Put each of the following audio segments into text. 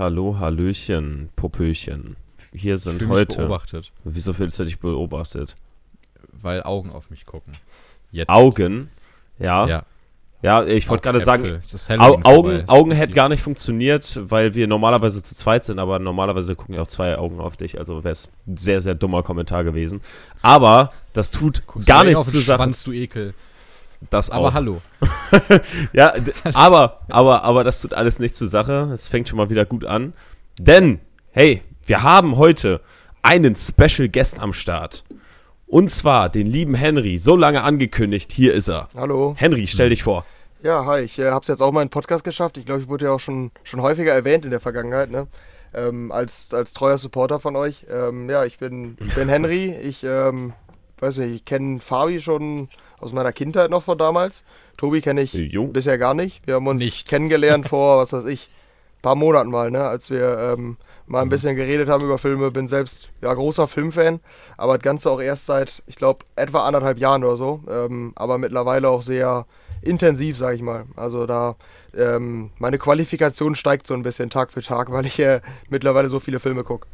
hallo, hallöchen, Popöchen. Hier sind heute. beobachtet, Wieso fühlst du dich beobachtet? weil Augen auf mich gucken. Jetzt. Augen? Ja. Ja, Ja. ich wollte gerade sagen, Au Augen. Augen hätte gar nicht funktioniert, weil wir normalerweise zu zweit sind, aber normalerweise gucken ja auch zwei Augen auf dich. Also wäre es ein sehr, sehr dummer Kommentar gewesen. Aber das tut Guckst gar eh nichts zu Sachen. Schwanz, du Ekel. Das Aber auch. hallo. Ja, aber, aber, aber das tut alles nicht zur Sache. Es fängt schon mal wieder gut an. Denn, hey, wir haben heute einen Special Guest am Start. Und zwar den lieben Henry. So lange angekündigt, hier ist er. Hallo. Henry, stell dich vor. Ja, hi. Ich äh, habe es jetzt auch mal in den Podcast geschafft. Ich glaube, ich wurde ja auch schon, schon häufiger erwähnt in der Vergangenheit, ne? Ähm, als, als treuer Supporter von euch. Ähm, ja, ich bin, bin Henry. Ich ähm, weiß nicht, ich kenne Fabi schon aus meiner Kindheit noch von damals. Tobi kenne ich Jo. bisher gar nicht. Wir haben uns Nicht. kennengelernt vor, was weiß ich, paar Monaten mal, ne? Als wir ähm, mal ein Mhm. bisschen geredet haben über Filme. Bin selbst ja großer Filmfan, aber das Ganze auch erst seit, ich glaube, etwa anderthalb Jahren oder so. Ähm, aber mittlerweile auch sehr intensiv, sage ich mal. Also da ähm, meine Qualifikation steigt so ein bisschen Tag für Tag, weil ich äh, mittlerweile so viele Filme gucke.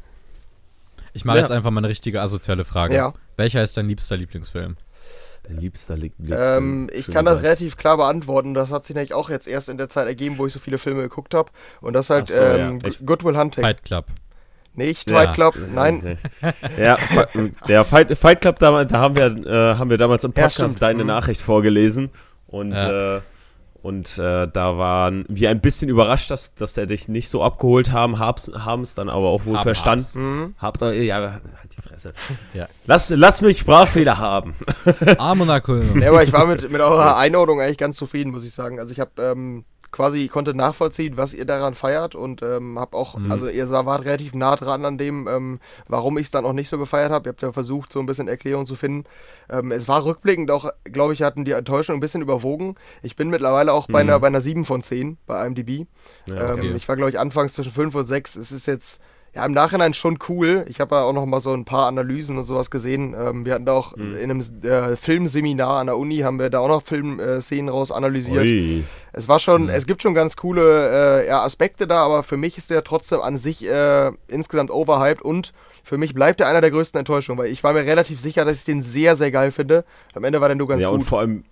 Ich mache Ja. jetzt einfach mal eine richtige asoziale Frage. Ja. Welcher ist dein liebster Lieblingsfilm? Dein liebster Lie- Ähm, Lieblingsfilm. ich kann das relativ klar beantworten. Das hat sich nämlich auch jetzt erst in der Zeit ergeben, wo ich so viele Filme geguckt habe. Und das ist halt so, ähm, ja. Ich- Good Will Hunting. Fight Club. Nicht Ja. Fight Club, nein. Ja, der Fight, Fight Club, damals, da haben wir, äh, haben wir damals im Ja, Podcast deine Mhm. Nachricht vorgelesen. Und, Ja. äh, und äh, da waren wir ein bisschen überrascht, dass, dass der dich nicht so abgeholt haben, haben es dann aber auch wohl Haben, verstanden. hab's. Mhm. Habt ihr, ja, die Fresse. Ja. Lass, lass mich Sprachfehler haben. Armonaco. Ja, aber ich war mit, mit eurer Einordnung eigentlich ganz zufrieden, muss ich sagen. Also ich habe ähm, quasi konnte nachvollziehen, was ihr daran feiert und ähm, habe auch, Mhm. also ihr wart relativ nah dran an dem, ähm, warum ich es dann auch nicht so gefeiert habe. Ihr habt ja versucht, so ein bisschen Erklärung zu finden. Ähm, es war rückblickend auch, glaube ich, hatten die Enttäuschung ein bisschen überwogen. Ich bin mittlerweile auch bei, Mhm. einer, bei einer 7 von 10 bei IMDb. Ja, ähm, okay. ich war, glaube ich, anfangs zwischen 5 und 6. Es ist jetzt ja, im Nachhinein schon cool. Ich habe ja auch noch mal so ein paar Analysen und sowas gesehen. Ähm, wir hatten da auch Mhm. in einem äh, Filmseminar an der Uni, haben wir da auch noch Filmszenen raus analysiert. Ui. Es war schon, Mhm. es gibt schon ganz coole äh, ja, Aspekte da, aber für mich ist der trotzdem an sich äh, insgesamt overhyped und für mich bleibt er einer der größten Enttäuschungen, weil ich war mir relativ sicher, dass ich den sehr, sehr geil finde. Am Ende war der nur ganz Ja, und gut. vor allem,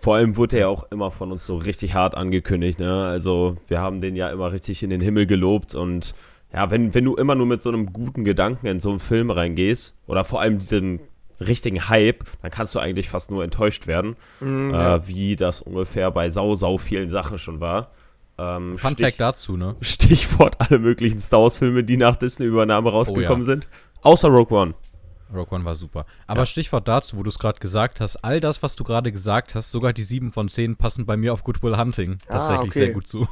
vor allem wurde er ja auch immer von uns so richtig hart angekündigt, ne? Also, wir haben den ja immer richtig in den Himmel gelobt und ja, wenn, wenn du immer nur mit so einem guten Gedanken in so einen Film reingehst, oder vor allem diesen richtigen Hype, dann kannst du eigentlich fast nur enttäuscht werden, Mhm, äh, ja. wie das ungefähr bei sau, sau vielen Sachen schon war. Ähm, Fun Stich- Fact dazu, ne? Stichwort alle möglichen Star Wars-Filme, die nach Disney-Übernahme rausgekommen sind. Außer Rogue One. Rogue One war super. Aber Ja. Stichwort dazu, wo du es gerade gesagt hast, all das, was du gerade gesagt hast, sogar die 7 von 10 passen bei mir auf Good Will Hunting Ah, tatsächlich okay. sehr gut zu.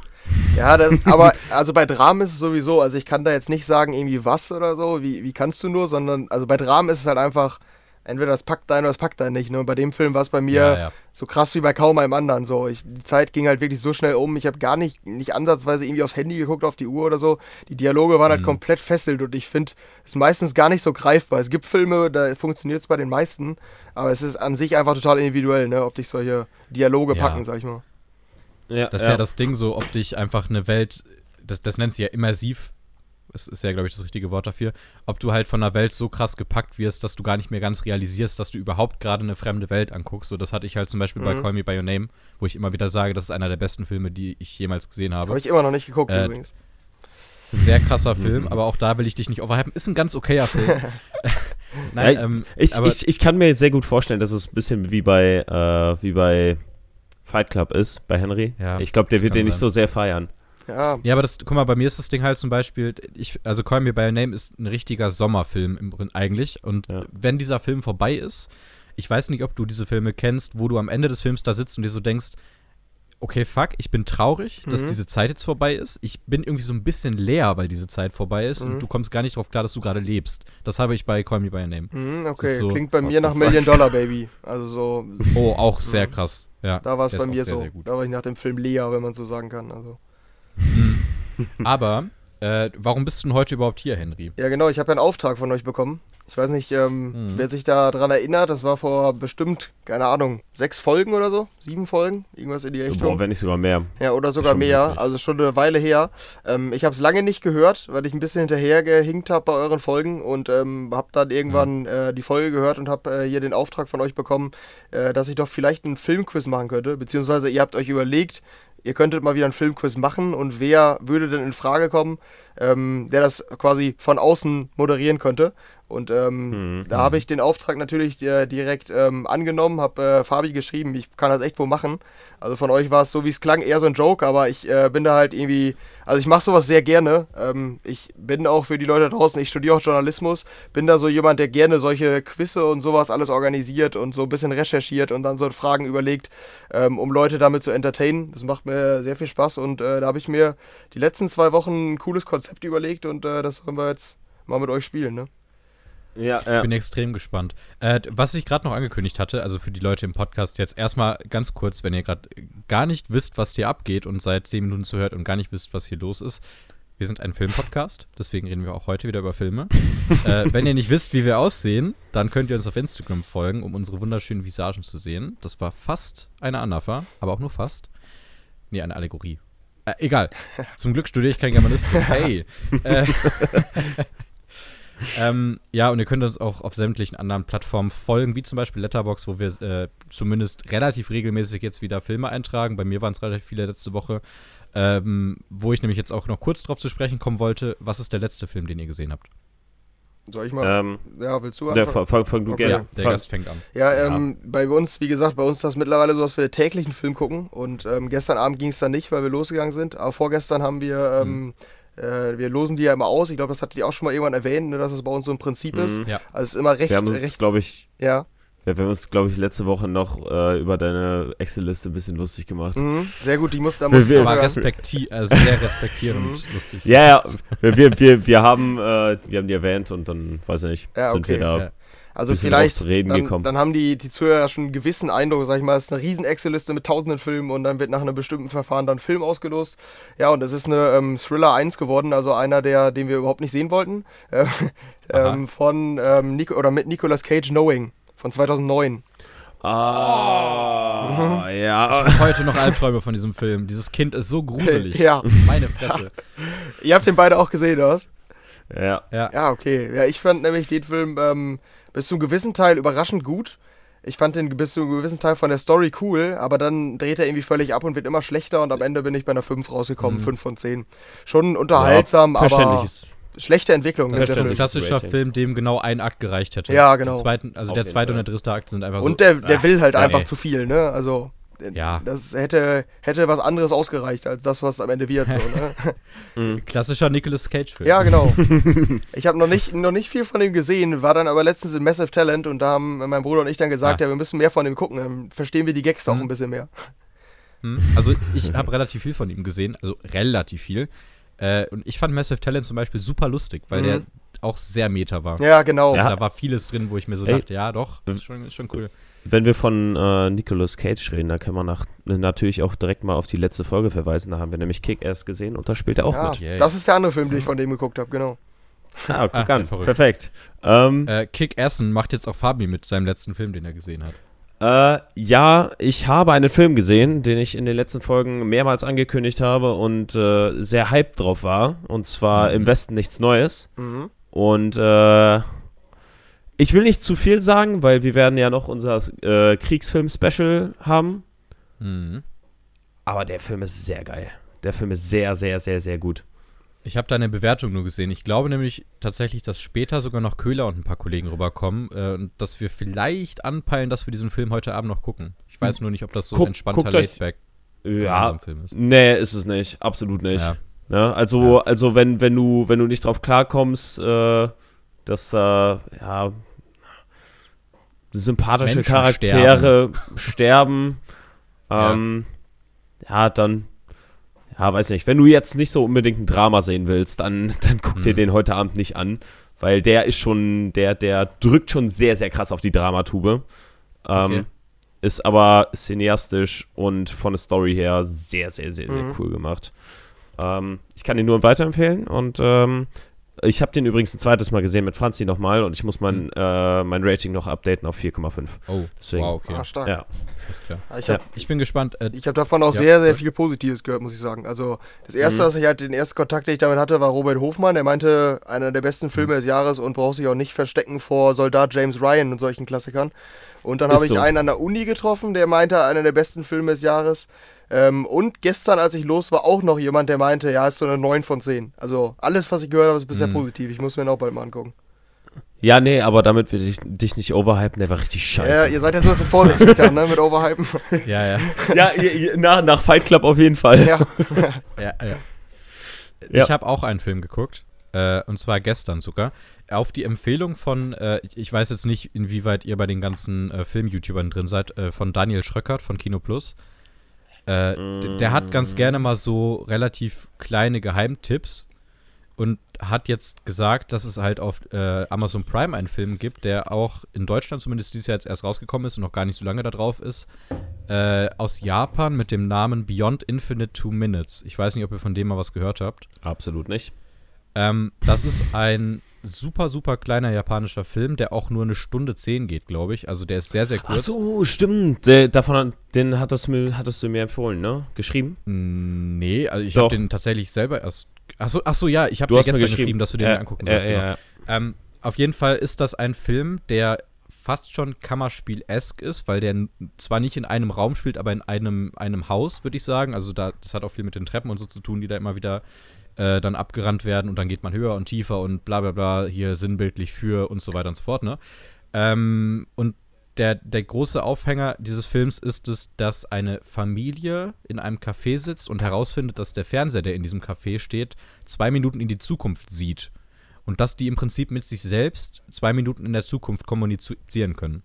Ja, das, aber also bei Dramen ist es sowieso, also ich kann da jetzt nicht sagen, irgendwie was oder so, wie, wie kannst du nur, sondern also bei Dramen ist es halt einfach, entweder das packt dein oder das packt dein nicht. Ne? Und bei dem Film war es bei mir Ja, ja. so krass wie bei kaum einem anderen. So, ich, die Zeit ging halt wirklich so schnell um. Ich habe gar nicht, nicht ansatzweise irgendwie aufs Handy geguckt, auf die Uhr oder so. Die Dialoge waren halt Mhm. komplett fesselt und ich finde, es ist meistens gar nicht so greifbar. Es gibt Filme, da funktioniert es bei den meisten, aber es ist an sich einfach total individuell, ne? ob dich solche Dialoge Ja. packen, sag ich mal. Ja, Das ist ja. das Ding so, ob dich einfach eine Welt, das, das nennt sich ja immersiv, das ist ja, glaube ich, das richtige Wort dafür, ob du halt von einer Welt so krass gepackt wirst, dass du gar nicht mehr ganz realisierst, dass du überhaupt gerade eine fremde Welt anguckst. So, das hatte ich halt zum Beispiel bei Mhm. Call Me By Your Name, wo ich immer wieder sage, das ist einer der besten Filme, die ich jemals gesehen habe. Habe ich immer noch nicht geguckt Äh, übrigens. Sehr krasser Film, aber auch da will ich dich nicht overhypen. Ist ein ganz okayer Film. Nein, Nein, ähm, ich, aber ich, ich kann mir sehr gut vorstellen, dass es ein bisschen wie bei, äh, wie bei Fight Club ist, bei Henry. Ja, ich glaube, der wird den nicht so sehr feiern. Ja, Ja, aber das, guck mal, bei mir ist das Ding halt zum Beispiel, ich, also Call Me By Your Name ist ein richtiger Sommerfilm im eigentlich. Und Ja. wenn dieser Film vorbei ist, ich weiß nicht, ob du diese Filme kennst, wo du am Ende des Films da sitzt und dir so denkst, okay, fuck, ich bin traurig, dass Mhm. diese Zeit jetzt vorbei ist. Ich bin irgendwie so ein bisschen leer, weil diese Zeit vorbei ist Mhm. und du kommst gar nicht drauf klar, dass du gerade lebst. Das habe ich bei Call Me By Your Name. hm, ist okay. so, Klingt bei mir nach Million Dollar Baby. Also so, Oh, auch sehr krass. Ja, da war es bei mir sehr, so. Sehr gut. Da war ich nach dem Film Lea, wenn man so sagen kann. Also. Aber, äh, warum bist du denn heute überhaupt hier, Henry? Ja, genau, ich habe ja einen Auftrag von euch bekommen. Ich weiß nicht, ähm, mhm. wer sich da dran erinnert, das war vor bestimmt, keine Ahnung, sechs Folgen oder so, sieben Folgen, irgendwas in die Richtung. Boah, wenn nicht sogar mehr. Ja, oder sogar mehr, wirklich. also schon eine Weile her. Ähm, ich habe es lange nicht gehört, weil ich ein bisschen hinterher gehinkt habe bei euren Folgen und ähm, habe dann irgendwann mhm. äh, die Folge gehört und habe äh, hier den Auftrag von euch bekommen, äh, dass ich doch vielleicht einen Filmquiz machen könnte, beziehungsweise ihr habt euch überlegt, ihr könntet mal wieder einen Filmquiz machen und wer würde denn in Frage kommen, ähm, der das quasi von außen moderieren könnte. Und ähm, mhm. da habe ich den Auftrag natürlich äh, direkt ähm, angenommen, habe äh, Fabi geschrieben, ich kann das echt wohl machen. Also von euch war es so, wie es klang, eher so ein Joke, aber ich äh, bin da halt irgendwie, also ich mache sowas sehr gerne. Ähm, ich bin auch für die Leute draußen, ich studiere auch Journalismus, bin da so jemand, der gerne solche Quizze und sowas alles organisiert und so ein bisschen recherchiert und dann so Fragen überlegt, ähm, um Leute damit zu entertainen. Das macht mir sehr viel Spaß und äh, da habe ich mir die letzten zwei Wochen ein cooles Konzept überlegt und äh, das wollen wir jetzt mal mit euch spielen, ne? Ja, ja. Ich bin extrem gespannt. Äh, was ich gerade noch angekündigt hatte, also für die Leute im Podcast jetzt erstmal ganz kurz, wenn ihr gerade gar nicht wisst, was hier abgeht und seit zehn Minuten zuhört und gar nicht wisst, was hier los ist. Wir sind ein Filmpodcast, deswegen reden wir auch heute wieder über Filme. äh, wenn ihr nicht wisst, wie wir aussehen, dann könnt ihr uns auf Instagram folgen, um unsere wunderschönen Visagen zu sehen. Das war fast eine Anafa, aber auch nur fast. Nee, eine Allegorie. Äh, egal. Zum Glück studiere ich kein Germanistik. Hey. äh, ähm, ja, und ihr könnt uns auch auf sämtlichen anderen Plattformen folgen, wie zum Beispiel Letterbox, wo wir äh, zumindest relativ regelmäßig jetzt wieder Filme eintragen. Bei mir waren es relativ viele letzte Woche. Ähm, wo ich nämlich jetzt auch noch kurz drauf zu sprechen kommen wollte. Was ist der letzte Film, den ihr gesehen habt? Soll ich mal? Ähm, ja, willst du anfangen? Ja, fang, fang du okay. gerne. Ja, der fang. Gast fängt an. Ja, ähm, ja, bei uns, wie gesagt, bei uns ist das mittlerweile so, dass wir täglich einen Film gucken. Und ähm, gestern Abend ging es dann nicht, weil wir losgegangen sind. Aber vorgestern haben wir mhm äh, wir losen die ja immer aus. Ich glaube, das hattet ihr auch schon mal irgendwann erwähnt, ne, dass es bei uns so ein Prinzip mhm. ist. Ja. Also es ist immer recht. Wir haben uns, glaube ich, ja. Ja, wir haben uns, glaube ich, letzte Woche noch äh, über deine Excel-Liste ein bisschen lustig gemacht. Mhm, sehr gut, die musste da muss wir, aber respektier also sehr respektierend und mhm. lustig. Ja, ja, wir, wir, wir, haben, äh, wir haben die erwähnt und dann, weiß ich nicht, ja, sind okay. wir da ja. Also vielleicht, dann, dann, haben die, die Zuhörer schon einen gewissen Eindruck, sag ich mal, es ist eine riesen Excel-Liste mit tausenden Filmen und dann wird nach einem bestimmten Verfahren dann Film ausgelost. Ja, und es ist eine ähm, Thriller 1 geworden, also einer, der, den wir überhaupt nicht sehen wollten, äh, ähm, von, ähm, Nico, oder mit Nicolas Cage Knowing von 2009. Ah, oh, ja. Ich heute noch Albträume von diesem Film. Dieses Kind ist so gruselig. ja. Meine Fresse. Ihr habt den beide auch gesehen, oder was? Ja. Ja, ja okay. Ja, ich fand nämlich den Film ähm, bis zu einem gewissen Teil überraschend gut. Ich fand den bis zu einem gewissen Teil von der Story cool, aber dann dreht er irgendwie völlig ab und wird immer schlechter und am Ende bin ich bei einer 5 rausgekommen, mhm. 5 von 10. Schon unterhaltsam, ja, aber schlechte Entwicklung. Das ist ein klassischer Film, dem genau ein Akt gereicht hätte. Ja, genau. Zweiten, also Auf der zweite und der dritte Akt sind einfach und so. Und der, der will halt einfach zu viel, ne? Also ja. Das hätte, hätte was anderes ausgereicht als das, was am Ende wird. So, ne? Mhm. Klassischer Nicolas Cage-Film. Ja, genau. ich habe noch nicht, noch nicht viel von ihm gesehen, war dann aber letztens in Massive Talent und da haben mein Bruder und ich dann gesagt, ja, ja wir müssen mehr von ihm gucken, dann verstehen wir die Gags mhm. auch ein bisschen mehr. Mhm. Also ich habe relativ viel von ihm gesehen, also relativ viel. Äh, und ich fand Massive Talent zum Beispiel super lustig, weil mhm. der auch sehr meta war. Ja, genau. Ja. Da war vieles drin, wo ich mir so Ey. dachte, ja doch, ist schon, ist schon cool. Wenn wir von äh, Nicolas Cage reden, dann können wir nach, natürlich auch direkt mal auf die letzte Folge verweisen. Da haben wir nämlich Kick-Ass gesehen und da spielt er auch ja, mit. Yeah. Das ist der andere Film, den ich von dem geguckt habe, genau. Ah, guck ah, an. Perfekt. Ähm, äh, Kick-Assen macht jetzt auch Fabi mit seinem letzten Film, den er gesehen hat. Äh, ja, ich habe einen Film gesehen, den ich in den letzten Folgen mehrmals angekündigt habe und äh, sehr hyped drauf war. Und zwar mhm. Im Westen nichts Neues. Mhm. Und äh, ich will nicht zu viel sagen, weil wir werden ja noch unser äh, Kriegsfilm-Special haben. Mhm. Aber der Film ist sehr geil. Der Film ist sehr, sehr, sehr, sehr gut. Ich habe deine Bewertung nur gesehen. Ich glaube nämlich tatsächlich, dass später sogar noch Köhler und ein paar Kollegen rüberkommen äh, und dass wir vielleicht anpeilen, dass wir diesen Film heute Abend noch gucken. Ich weiß nur nicht, ob das so Guck, ein entspannter Laidback ja, Film ist. Nee, ist es nicht. Absolut nicht. Ja. Ja, also, ja. also wenn, wenn du, wenn du nicht drauf klarkommst, äh, dass da, äh, ja, sympathische Menschen Charaktere sterben, sterben ähm, ja. ja. dann, ja, weiß nicht, wenn du jetzt nicht so unbedingt ein Drama sehen willst, dann, dann guck mhm. dir den heute Abend nicht an, weil der ist schon, der, der drückt schon sehr, sehr krass auf die Dramatube. Ähm, okay. Ist aber cineastisch und von der Story her sehr, sehr, sehr, sehr mhm. cool gemacht. Ähm, ich kann ihn nur weiterempfehlen und ähm, Ich habe den übrigens ein zweites Mal gesehen mit Franzi nochmal und ich muss mein, Mhm. äh, mein Rating noch updaten auf 4,5. Oh, Deswegen. wow, okay. Ah, stark. Ja. Alles klar. Ja, Ich Ja. habe Ich bin gespannt. Äh, ich hab davon auch Ja, sehr, sehr ja. viel Positives gehört, muss ich sagen. Also das erste, Mhm. dass ich halt den ersten Kontakt, den ich damit hatte, war Robert Hofmann. Der meinte, einer der besten Filme Mhm. des Jahres und braucht sich auch nicht verstecken vor Soldat James Ryan und solchen Klassikern. Und dann Ist habe ich so. einen an der Uni getroffen, der meinte, einer der besten Filme des Jahres. Ähm, und gestern, als ich los war, auch noch jemand, der meinte, ja, ist so eine 9 von 10. Also alles, was ich gehört habe, ist bisher Mhm. positiv. Ich muss mir ihn auch bald mal angucken. Ja, nee, aber damit will ich dich nicht overhypen, der war richtig Ja, scheiße. ihr seid jetzt ein bisschen vorsichtig dann, ne, mit Overhypen. ja, ja. ja, nach, nach Fight Club auf jeden Fall. ja. Ja, ja. Ja. Ich habe auch einen Film geguckt, äh, und zwar gestern sogar, auf die Empfehlung von, äh, ich- ich weiß jetzt nicht, inwieweit ihr bei den ganzen äh, Film-YouTubern drin seid, äh, von Daniel Schröckert von Kino Plus. Äh, Der hat ganz gerne mal so relativ kleine Geheimtipps und hat jetzt gesagt, dass es halt auf äh, Amazon Prime einen Film gibt, der auch in Deutschland zumindest dieses Jahr jetzt erst rausgekommen ist und noch gar nicht so lange da drauf ist, äh, aus Japan mit dem Namen Beyond Infinite Two Minutes. Ich weiß nicht, ob ihr von dem mal was gehört habt. Absolut nicht. Ähm, das ist ein super, super kleiner japanischer Film, der auch nur eine Stunde zehn geht, glaube ich. Also der ist sehr, sehr Ach kurz. so, stimmt. Der, davon, den hattest, mir, hattest du mir empfohlen, ne? Geschrieben? Mm, Nee, also ich habe den tatsächlich selber erst. Achso, ach so, ja, ich habe Du dir gestern geschrieben, geschrieben, dass du den Ja, angucken ja, sollst. ja, genau. ja. Ähm, auf jeden Fall ist das ein Film, der fast schon Kammerspiel-esk ist, weil der zwar nicht in einem Raum spielt, aber in einem, einem Haus, würde ich sagen. Also da, das hat auch viel mit den Treppen und so zu tun, die da immer wieder äh, dann abgerannt werden und dann geht man höher und tiefer und bla bla bla, hier sinnbildlich für und so weiter und so fort, ne? Ähm, und der, der große Aufhänger dieses Films ist es, dass eine Familie in einem Café sitzt und herausfindet, dass der Fernseher, der in diesem Café steht, zwei Minuten in die Zukunft sieht. Und dass die im Prinzip mit sich selbst zwei Minuten in der Zukunft kommunizieren können.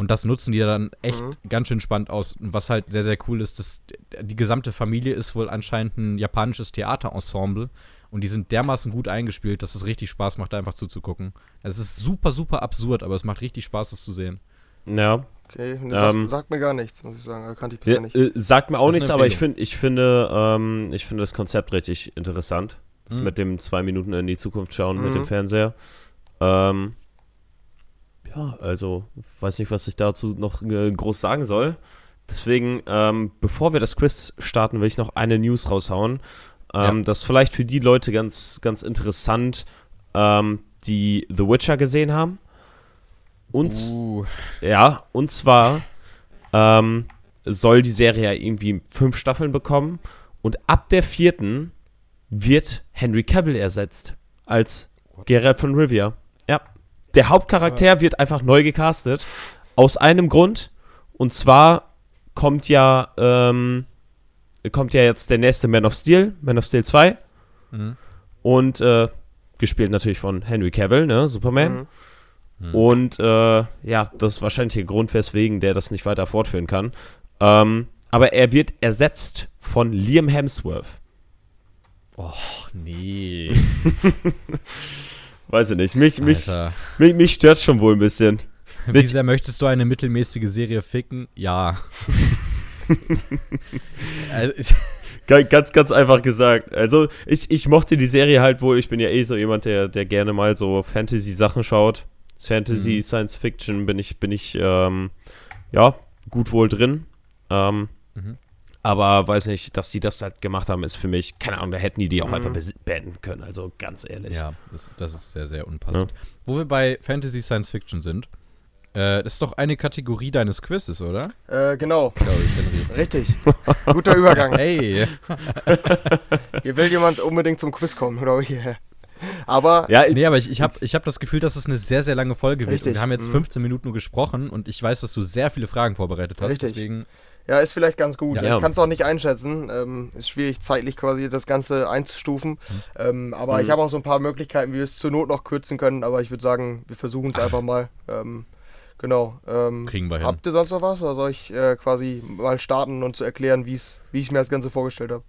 Und das nutzen die dann echt Mhm. ganz schön spannend aus. Und was halt sehr, sehr cool ist, dass die gesamte Familie ist wohl anscheinend ein japanisches Theaterensemble. Und die sind dermaßen gut eingespielt, dass es richtig Spaß macht, da einfach zuzugucken. Es ist super, super absurd, aber es macht richtig Spaß, das zu sehen. Ja. Okay, sagt, Ähm, sagt mir gar nichts, muss ich sagen. Also Kannte ich bisher nicht. äh, sagt mir auch Das nichts, aber ich, find, ich, finde, ähm, ich finde das Konzept richtig interessant. Das Mhm. mit dem zwei Minuten in die Zukunft schauen mit Mhm. dem Fernseher. Ähm, ja, also weiß nicht, was ich dazu noch äh, groß sagen soll. Deswegen, ähm, bevor wir das Quiz starten, will ich noch eine News raushauen. Ähm, Ja. Das ist vielleicht für die Leute ganz, ganz interessant, ähm, die The Witcher gesehen haben. Und Uh, ja, und zwar ähm, soll die Serie ja irgendwie fünf Staffeln bekommen und ab der vierten wird Henry Cavill ersetzt als Geralt von Rivia. Ja, der Hauptcharakter wird einfach neu gecastet aus einem Grund und zwar kommt ja ähm, kommt ja jetzt der nächste Man of Steel, Man of Steel 2 mhm. und äh, gespielt natürlich von Henry Cavill, ne, Superman. Mhm. Mhm. Und äh, ja, das ist wahrscheinlich der Grund, weswegen der das nicht weiter fortführen kann. Ähm, aber er wird ersetzt von Liam Hemsworth. Och, nee. Weiß ich nicht. Mich, mich, mich, mich stört schon wohl ein bisschen. Wie sehr möchtest du eine mittelmäßige Serie ficken? Ja. also, Ganz, ganz einfach gesagt. Also, ich, ich mochte die Serie halt wohl. Ich bin ja eh so jemand, der, der gerne mal so Fantasy-Sachen schaut. Fantasy, Mhm. Science Fiction bin ich, bin ich, ähm, ja, gut wohl drin. Ähm, Mhm. Aber weiß nicht, dass die das halt gemacht haben, ist für mich, keine Ahnung, da hätten die die auch Mhm. einfach beenden können. Also ganz ehrlich. ja, das, das ist sehr, sehr unpassend. Wo wir bei Fantasy Science Fiction sind, äh, das ist doch eine Kategorie deines Quizzes, oder? Äh, genau, ich, richtig. Guter Übergang. Hey! Hier will jemand unbedingt zum Quiz kommen, glaube ich. Aber Ja, Nee, aber ich, ich habe ich hab das Gefühl, dass es eine sehr, sehr lange Folge wird. Richtig, Und wir haben jetzt mhm. 15 Minuten nur gesprochen und ich weiß, dass du sehr viele Fragen vorbereitet hast. Richtig. Deswegen, ja, ist vielleicht ganz gut. Ja. Ich kann es auch nicht einschätzen. Ähm, ist schwierig, zeitlich quasi das Ganze einzustufen. Ähm, aber Mhm. ich habe auch so ein paar Möglichkeiten, wie wir es zur Not noch kürzen können. Aber ich würde sagen, wir versuchen es einfach mal. Ähm, genau. Ähm, kriegen wir hin. habt ihr sonst noch was? Oder soll ich äh, quasi mal starten und zu erklären, wie's, wie ich mir das Ganze vorgestellt habe?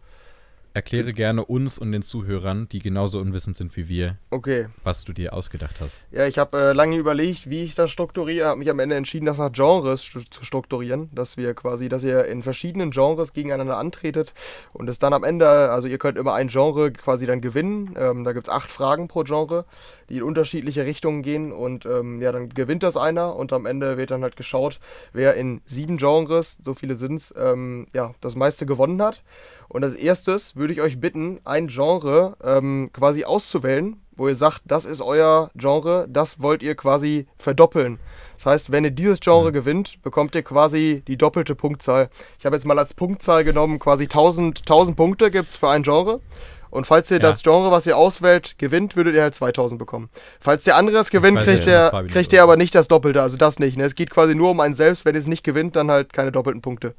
Erkläre gerne uns und den Zuhörern, die genauso unwissend sind wie wir, Okay. was du dir ausgedacht hast. Ja, ich habe äh, lange überlegt, wie ich das strukturiere. Habe mich am Ende entschieden, das nach Genres stu zu strukturieren, dass wir quasi, dass ihr in verschiedenen Genres gegeneinander antretet und es dann am Ende, also ihr könnt immer ein Genre quasi dann gewinnen. Ähm, da gibt es acht Fragen pro Genre, die in unterschiedliche Richtungen gehen und ähm, ja, dann gewinnt das einer und am Ende wird dann halt geschaut, wer in sieben Genres, so viele sind es, ähm, ja, das meiste gewonnen hat. Und als erstes würde ich euch bitten, ein Genre ähm, quasi auszuwählen, wo ihr sagt, das ist euer Genre, das wollt ihr quasi verdoppeln. Das heißt, wenn ihr dieses Genre gewinnt, bekommt ihr quasi die doppelte Punktzahl. Ich habe jetzt mal als Punktzahl genommen, quasi 1000, 1000 Punkte gibt es für ein Genre. Und falls ihr Ja. das Genre, was ihr auswählt, gewinnt, würdet ihr halt 2000 bekommen. Falls der andere es gewinnt, ja kriegt, ihr, Fabi kriegt ihr aber nicht das Doppelte. Also das nicht. Ne? Es geht quasi nur um einen selbst. Wenn ihr es nicht gewinnt, dann halt keine doppelten Punkte.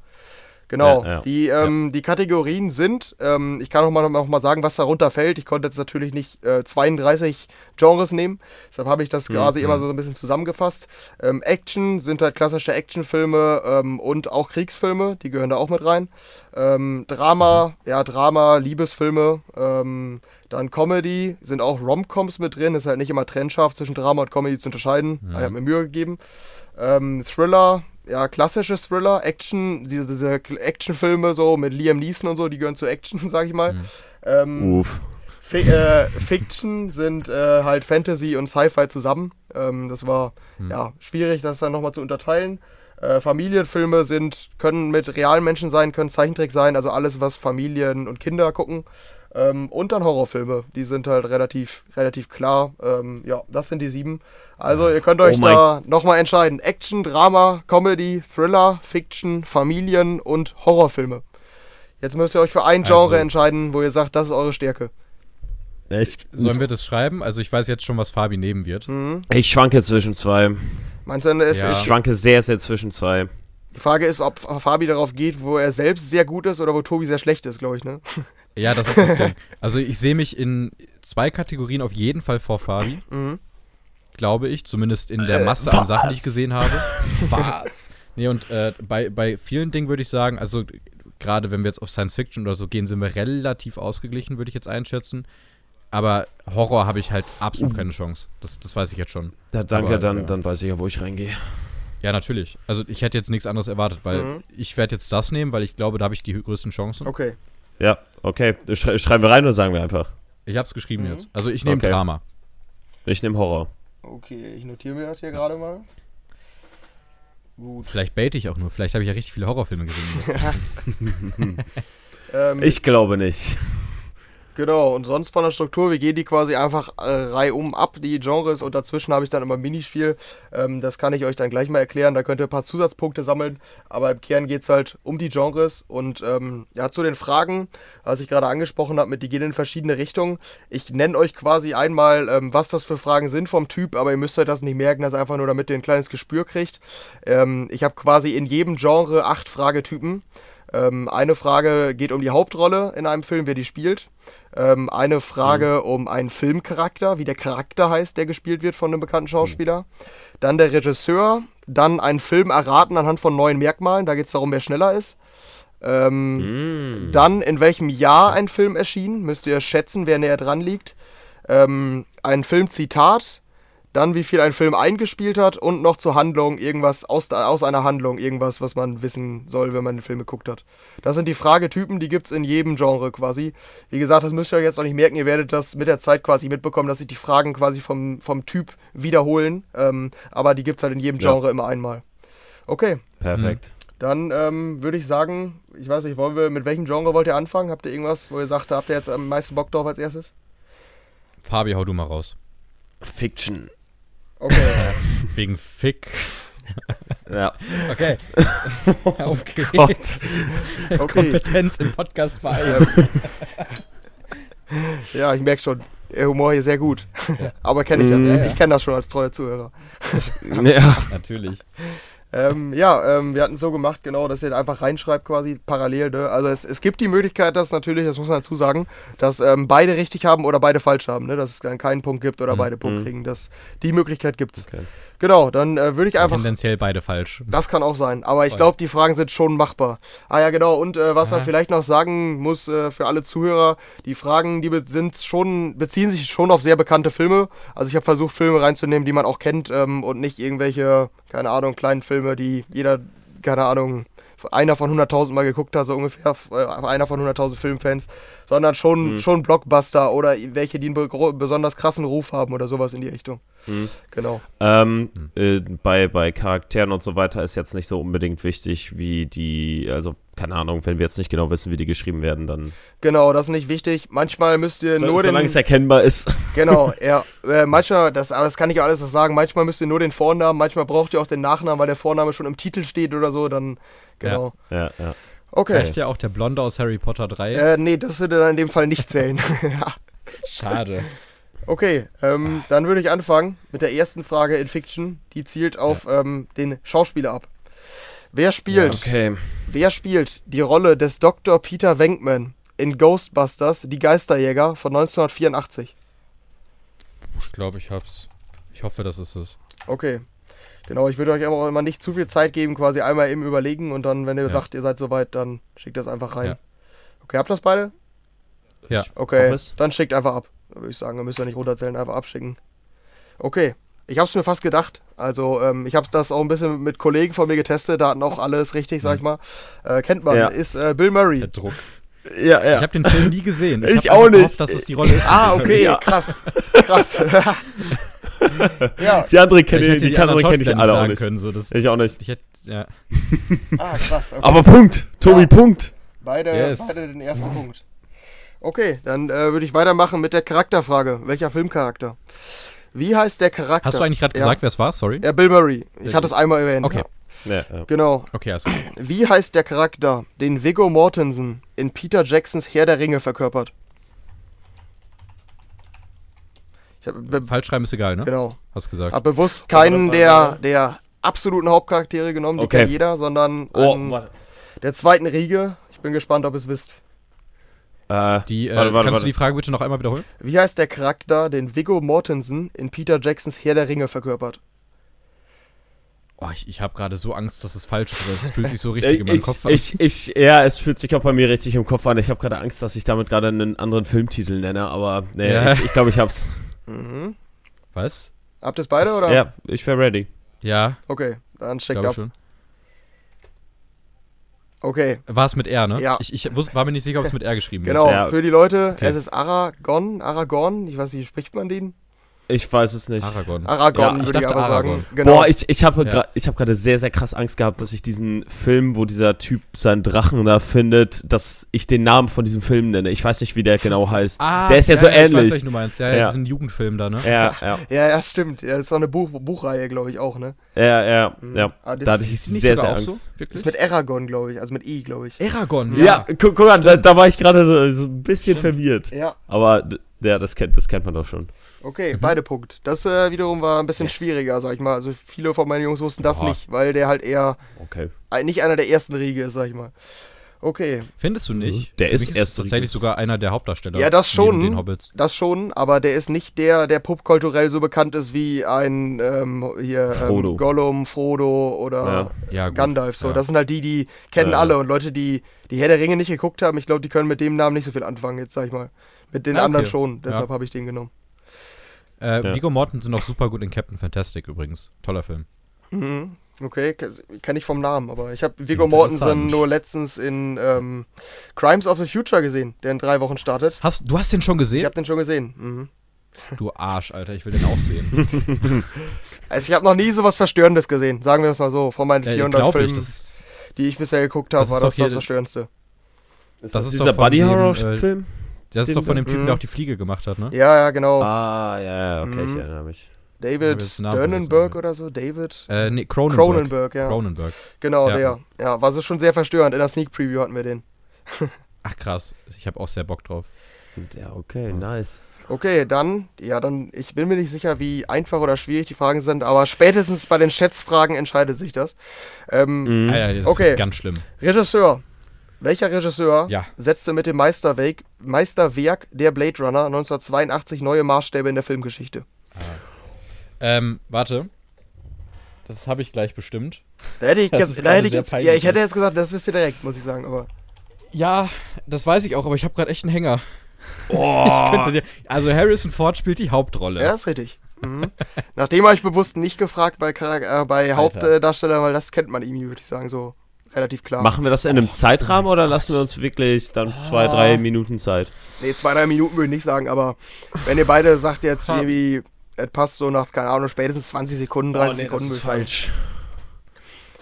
Genau. Ja, ja. Die, ähm, die Kategorien sind, ähm, ich kann auch mal, noch mal sagen, was darunter fällt. Ich konnte jetzt natürlich nicht äh, 32 Genres nehmen. Deshalb habe ich das quasi immer so ein bisschen zusammengefasst. Ähm, Action sind halt klassische Actionfilme ähm, und auch Kriegsfilme. Die gehören da auch mit rein. Ähm, Drama, ja, Drama, Liebesfilme. Ähm, dann Comedy, sind auch Romcoms mit drin. Ist halt nicht immer trennscharf zwischen Drama und Comedy zu unterscheiden. Ich habe mir Mühe gegeben. Ähm, Thriller, ja, klassische Thriller, Action, diese, diese Actionfilme so mit Liam Neeson und so, die gehören zu Action, sag ich mal. Ähm, Uff. Fi äh, Fiction sind äh, halt Fantasy und Sci-Fi zusammen. Ähm, das war ja schwierig, das dann nochmal zu unterteilen. Äh, Familienfilme sind, können mit realen Menschen sein, können Zeichentrick sein, also alles, was Familien und Kinder gucken. Ähm, und dann Horrorfilme, die sind halt relativ, relativ klar. Ähm, ja, das sind die sieben. Also ihr könnt euch Oh da nochmal entscheiden. Action, Drama, Comedy, Thriller, Fiction, Familien und Horrorfilme. Jetzt müsst ihr euch für ein Genre Also- entscheiden, wo ihr sagt, das ist eure Stärke. Echt? Sollen wir das schreiben? Also ich weiß jetzt schon, was Fabi nehmen wird. Mhm. Ich schwanke zwischen zwei. Meinst du, es Ja. Ich schwanke sehr, sehr zwischen zwei. die Frage ist, ob Fabi darauf geht, wo er selbst sehr gut ist oder wo Tobi sehr schlecht ist, glaube ich, ne? Ja, das ist das Ding. Also ich sehe mich in zwei Kategorien auf jeden Fall vor Fabi. Mhm. Glaube ich. Zumindest in der Masse an Sachen, die ich gesehen habe. Was? Nee, und äh, bei, bei vielen Dingen würde ich sagen, also gerade wenn wir jetzt auf Science Fiction oder so gehen, sind wir relativ ausgeglichen, würde ich jetzt einschätzen. Aber Horror habe ich halt absolut keine Chance. Das, das weiß ich jetzt schon. Ja, danke, Aber, dann, ja. dann weiß ich ja, wo ich reingehe. Ja, natürlich. Also ich hätte jetzt nichts anderes erwartet, weil Mhm. ich werde jetzt das nehmen, weil ich glaube, da habe ich die größten Chancen. Okay. Ja, okay. Schrei schreiben wir rein oder sagen wir einfach? Ich habe es geschrieben Mhm. jetzt. Also ich nehme Okay. Drama. Ich nehme Horror. Okay, ich notiere mir das hier gerade mal. Gut. Vielleicht bait ich auch nur. Vielleicht habe ich ja richtig viele Horrorfilme gesehen. Jetzt. Ähm, Ich glaube nicht. Genau, und sonst von der Struktur, wir gehen die quasi einfach äh, reihum ab, die Genres, und dazwischen habe ich dann immer Minispiel. Ähm, das kann ich euch dann gleich mal erklären, da könnt ihr ein paar Zusatzpunkte sammeln, aber im Kern geht es halt um die Genres. Und ähm, ja, zu den Fragen, was ich gerade angesprochen habe, die gehen in verschiedene Richtungen. Ich nenne euch quasi einmal, ähm, was das für Fragen sind vom Typ, aber ihr müsst euch das nicht merken, das ist einfach nur, damit ihr ein kleines Gespür kriegt. Ähm, ich habe quasi in jedem Genre acht Fragetypen. Ähm, eine Frage geht um die Hauptrolle in einem Film, wer die spielt. Ähm, eine Frage um einen Filmcharakter, wie der Charakter heißt, der gespielt wird von einem bekannten Schauspieler. Dann der Regisseur. Dann einen Film erraten anhand von neuen Merkmalen. Da geht es darum, wer schneller ist. Ähm, Mm. Dann in welchem Jahr ein Film erschien. Müsst ihr schätzen, wer näher dran liegt. Ähm, ein Filmzitat. Dann wie viel ein Film eingespielt hat und noch zur Handlung irgendwas aus, aus einer Handlung, irgendwas, was man wissen soll, wenn man den Film geguckt hat. Das sind die Fragetypen, die gibt es in jedem Genre quasi. Wie gesagt, das müsst ihr euch jetzt noch nicht merken, ihr werdet das mit der Zeit quasi mitbekommen, dass sich die Fragen quasi vom, vom Typ wiederholen. Ähm, aber die gibt es halt in jedem Ja. Genre immer einmal. Okay, Perfekt. dann ähm, würde ich sagen, ich weiß nicht, wollen wir, mit welchem Genre wollt ihr anfangen? Habt ihr irgendwas, wo ihr sagt, da habt ihr jetzt am meisten Bock drauf als erstes? Fabi, hau du mal raus. Fiction. Okay. Wegen Fick. Ja. Okay. Auf Gott. geht's. Okay. Kompetenz im Podcast vereinen. Ja, ich merke schon, der Humor hier sehr gut. Aber kenne ich ja. Mm. Ich kenne das schon als treuer Zuhörer. ja. Natürlich. Ähm, ja, ähm, wir hatten es so gemacht, genau, dass ihr da einfach reinschreibt quasi parallel. Ne? Also es, es gibt die Möglichkeit, dass natürlich, das muss man dazu sagen, dass ähm, beide richtig haben oder beide falsch haben, ne? dass es dann keinen Punkt gibt oder Mhm. beide Punkte Mhm. kriegen. Das, die Möglichkeit gibt es. Okay. Genau, dann äh, würde ich einfach... Tendenziell beide falsch. Das kann auch sein, aber ich glaube, die Fragen sind schon machbar. Ah ja, genau. Und äh, was man Aha. vielleicht noch sagen muss äh, für alle Zuhörer, die Fragen, die sind schon, beziehen sich schon auf sehr bekannte Filme. Also ich habe versucht, Filme reinzunehmen, die man auch kennt ähm, und nicht irgendwelche, keine Ahnung, kleinen Filme, die jeder, keine Ahnung, einer von 100.000 Mal geguckt hat, so ungefähr, äh, einer von 100.000 Filmfans, sondern schon, Mhm. schon Blockbuster oder welche, die einen be besonders krassen Ruf haben oder sowas in die Richtung. Mhm. Genau. Ähm, äh, bei, bei Charakteren und so weiter ist jetzt nicht so unbedingt wichtig, wie die, also keine Ahnung, wenn wir jetzt nicht genau wissen, wie die geschrieben werden, dann. Genau, das ist nicht wichtig. Manchmal müsst ihr So, nur den. solange es erkennbar ist. Genau, ja. Äh, manchmal, das, aber das kann ich auch alles noch sagen, manchmal müsst ihr nur den Vornamen, manchmal braucht ihr auch den Nachnamen, weil der Vorname schon im Titel steht oder so, dann, genau. Ja, ja. Okay. Reicht ja auch der Blonde aus Harry Potter 3. Äh, nee, das würde dann in dem Fall nicht zählen. ja. Schade. Okay, ähm, dann würde ich anfangen mit der ersten Frage in Fiction. Die zielt auf ähm, den Schauspieler ab. Wer spielt, Okay. wer spielt die Rolle des Dr. Peter Venkman in Ghostbusters, die Geisterjäger von 1984? Ich glaube, ich hab's. Ich hoffe, das ist es. Okay. Genau, ich würde euch aber auch immer nicht zu viel Zeit geben, quasi einmal eben überlegen und dann, wenn ihr Ja. sagt, ihr seid soweit, dann schickt das einfach rein. Ja. Okay, habt ihr das beide? Ja. Okay, dann schickt einfach ab. Da würde ich sagen, ihr müsst ja nicht runterzählen, einfach abschicken. Okay, ich hab's mir fast gedacht. Also, ähm, ich hab's das auch ein bisschen mit Kollegen von mir getestet, da hatten auch alles richtig, sag ich mal. Äh, kennt man, Ja. ist äh, Bill Murray. Der Druck. Ja, ja. Ich habe den Film nie gesehen. Ich hab auch nicht. Gehofft, dass es die Rolle ist. Ah, okay, Ja. krass. Krass. ja, die andere Ich kenne ich, die, die kann anderen kenne ich alle auch nicht. können. So, das, Ich auch nicht. Ich hätte, ja. ah, krass. Okay. Aber Punkt. Tobi, Ja. Punkt. Beide, Yes. beide den ersten Punkt. Okay, dann äh, würde ich weitermachen mit der Charakterfrage. Welcher Filmcharakter? Wie heißt der Charakter? Hast du eigentlich gerade Ja. gesagt, wer es war? Sorry. Ja, Bill Murray. Ich hatte es einmal erwähnt. Okay. Ja. Ja, ja. Genau. Okay, also. Wie heißt der Charakter, den Viggo Mortensen in Peter Jacksons Herr der Ringe verkörpert? Be Falschschreiben ist egal, ne? genau, Hast gesagt. hab bewusst keinen der, der absoluten Hauptcharaktere genommen, die Okay. kennt jeder, sondern Oh, der zweiten Riege. Ich bin gespannt, ob ihr es wisst. Äh, Die, äh, warte, warte, kannst warte. du die Frage bitte noch einmal wiederholen? Wie heißt der Charakter, den Viggo Mortensen in Peter Jacksons Herr der Ringe verkörpert? Oh, ich ich habe gerade so Angst, dass es falsch ist, aber es fühlt sich so richtig in meinem ich, Kopf an. ich, ich, ja, es fühlt sich auch bei mir richtig im Kopf an. Ich habe gerade Angst, dass ich damit gerade einen anderen Filmtitel nenne, aber nee, Ja. ich, ich glaube, ich hab's. Mhm. Was? Habt ihr es beide oder? Ja, ich wäre ready. Ja, Okay, dann checkt glaube ab. schon. Okay, War es mit R, ne? Ja. Ich, ich wusste, war mir nicht sicher, ob es mit R geschrieben genau. Ja. Für die Leute, Okay. es ist Aragon, Aragorn, ich weiß nicht, wie spricht man den? Ich weiß es nicht. wird. Aragorn. Aragon, Ja, ich würde ich dachte aber sagen. Aragorn. Genau. Boah, ich, ich habe Ja. ich hab gerade sehr, sehr krass Angst gehabt, dass ich diesen Film, wo dieser Typ seinen Drachen da findet, dass ich den Namen von diesem Film nenne. Ich weiß nicht, wie der genau heißt. Ah, der ist ja, so Ich weiß, ähnlich. welchen du meinst. Ja, ja, Ja. diesen Jugendfilm da, ne? Ja, ja, ja, ja, stimmt. Ja, das ist auch eine Buch Buchreihe, glaube ich, auch, ne? ja, ja, Mhm. ja. Ah, Da hatte ist- ich sehr, sehr auch Angst. so? Wirklich? Ist mit Aragon, glaube ich, also mit I, glaube ich. Aragon, Ja, guck, guck an, da, da war ich gerade so, so ein bisschen Stimmt. verwirrt. Ja, Aber ja, das kennt, das kennt man doch schon. Okay, beide Punkt. Das äh, wiederum war ein bisschen Yes. schwieriger, sag ich mal. Also viele von meinen Jungs wussten das Ja. nicht, weil der halt eher Okay. nicht einer der ersten Riege ist, sag ich mal. Okay, Findest du nicht? Der Für ist erste tatsächlich Riege. sogar einer der Hauptdarsteller. Ja, das schon. neben Den Hobbits. das schon, aber der ist nicht der, der popkulturell so bekannt ist wie ein ähm, hier Frodo. Ähm, Gollum, Frodo oder Ja, gut. Gandalf. So, Ja. das sind halt die, die kennen Ja. alle und Leute, die die Herr der Ringe nicht geguckt haben, ich glaube, die können mit dem Namen nicht so viel anfangen. Jetzt sag ich mal, mit den Ja, okay. anderen schon. Ja. Deshalb habe ich den genommen. Äh, Ja. Viggo Mortensen auch super gut in Captain Fantastic übrigens. Toller Film. Mhm. Okay, kenne ich vom Namen, aber ich habe Viggo Interessant. Mortensen nur letztens in ähm, Crimes of the Future gesehen, der in drei Wochen startet. Hast, du hast den schon Ich gesehen? habe den schon gesehen. Mhm. Du Arsch, Alter, ich will den auch sehen. Also ich habe noch nie sowas Verstörendes gesehen, sagen wir es mal so. Von meinen Ja, 400 glaub ich, Filmen, das, die ich bisher geguckt habe, das war ist das das Verstörendste. Ist Das das ist dieser doch von Buddy dem, Horror äh, Film? Das ist doch von dem Typen, Mhm. der auch die Fliege gemacht hat, ne? Ja, ja, genau. Ah, ja, ja, okay, Mhm. ich erinnere mich. David Sternenberg oder so, David Äh, nee, Cronenberg. Cronenberg, ja. Cronenberg. Genau, Ja. der. Ja, war so schon sehr verstörend. In der Sneak Preview hatten wir den. Ach krass, ich habe auch sehr Bock drauf. Ja, okay, nice. Okay, dann, ja, dann, ich bin mir nicht sicher, wie einfach oder schwierig die Fragen sind, aber spätestens bei den Schätzfragen entscheidet sich das. Ähm, Mhm. Ah, ja, das Okay. ist ganz schlimm. Regisseur. Welcher Regisseur Ja. setzte mit dem Meisterwerk, Meisterwerk der Blade Runner 1982 neue Maßstäbe in der Filmgeschichte? Ähm, warte. Das habe ich gleich bestimmt. Da hätte ich, jetzt, da hätte ich jetzt, ja, ich hätte jetzt gesagt, das wisst ihr direkt, muss ich sagen, aber. Ja, das weiß ich auch, aber ich habe gerade echt einen Hänger. Oh, dir, also Harrison Ford spielt die Hauptrolle. Ja, ist richtig. Mhm. Nachdem habe ich bewusst nicht gefragt bei, Charak- äh, bei Hauptdarsteller, weil das kennt man irgendwie, würde ich sagen, so relativ klar. machen wir das in einem Zeitrahmen oder lassen wir uns wirklich dann zwei, drei Minuten Zeit? Nee, zwei, drei Minuten würde ich nicht sagen, aber wenn ihr beide sagt jetzt irgendwie, es passt so nach, keine Ahnung, spätestens 20 Sekunden, 30 Sekunden, würde ich sagen. falsch.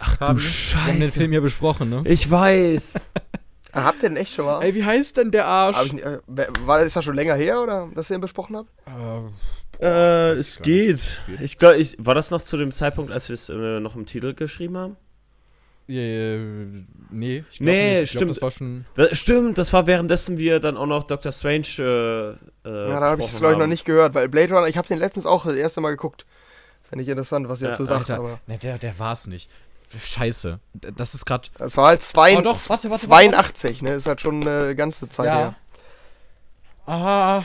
Ach Haben du wir- Wir haben den Scheiße. Film ja besprochen, ne? Ich weiß. Ah, habt ihr den echt schon mal? Ey, wie heißt denn der Arsch? Ich, äh, war das ist das schon länger her, oder, dass ihr ihn besprochen habt? Äh, es geht. Ich glaube, ich, war das noch zu dem Zeitpunkt, als wir es äh, noch im Titel geschrieben haben? Nee, ich glaub Nee, nicht. Ich glaub, stimmt. das war schon. Das, stimmt, das war währenddessen wir dann auch noch Doctor Strange. Äh, äh, ja, da habe ich es, glaube ich, noch nicht gehört, weil Blade Runner, ich habe den letztens auch das erste Mal geguckt. Fände ich interessant, was ihr Ja, dazu sagt, Alter, aber. ne, der, der war's nicht. Scheiße. Das ist gerade. Es war halt zwei, Oh, doch, warte, warte, 82, ne? Ist halt schon eine ganze Zeit Ja. her. Aha.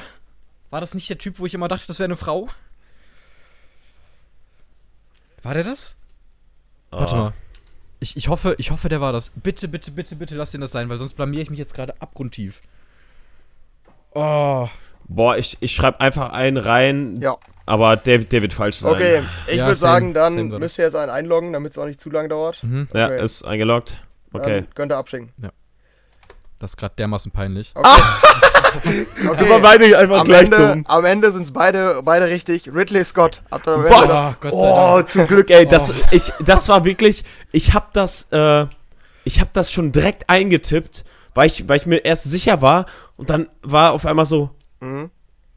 War das nicht der Typ, wo ich immer dachte, das wäre eine Frau? War der das? Oh. Warte mal. Ich, ich, hoffe, ich hoffe, der war das. Bitte, bitte, bitte, bitte lass den das sein, weil sonst blamier ich mich jetzt gerade abgrundtief. Oh. Boah, ich, ich schreibe einfach einen rein, Ja, aber der, der wird falsch sein. okay. Ich Ja, würde sagen, dann same, müsst ihr jetzt einen einloggen, damit es auch nicht zu lang dauert. Mhm. Ja, Okay. ist eingeloggt. Okay. Dann könnt ihr abschicken. Das ist gerade dermaßen peinlich. Okay. okay. Aber beide einfach Am gleich Ende, dumm. am Ende sind es beide, beide richtig. Ridley Scott. Habt ihr Was? Ende- Oh, Gott sei Oh, zum Glück, ey. Das, Oh. ich, das war wirklich. Ich hab das, äh, ich hab das schon direkt eingetippt, weil ich, weil ich mir erst sicher war und dann war auf einmal so, Mhm.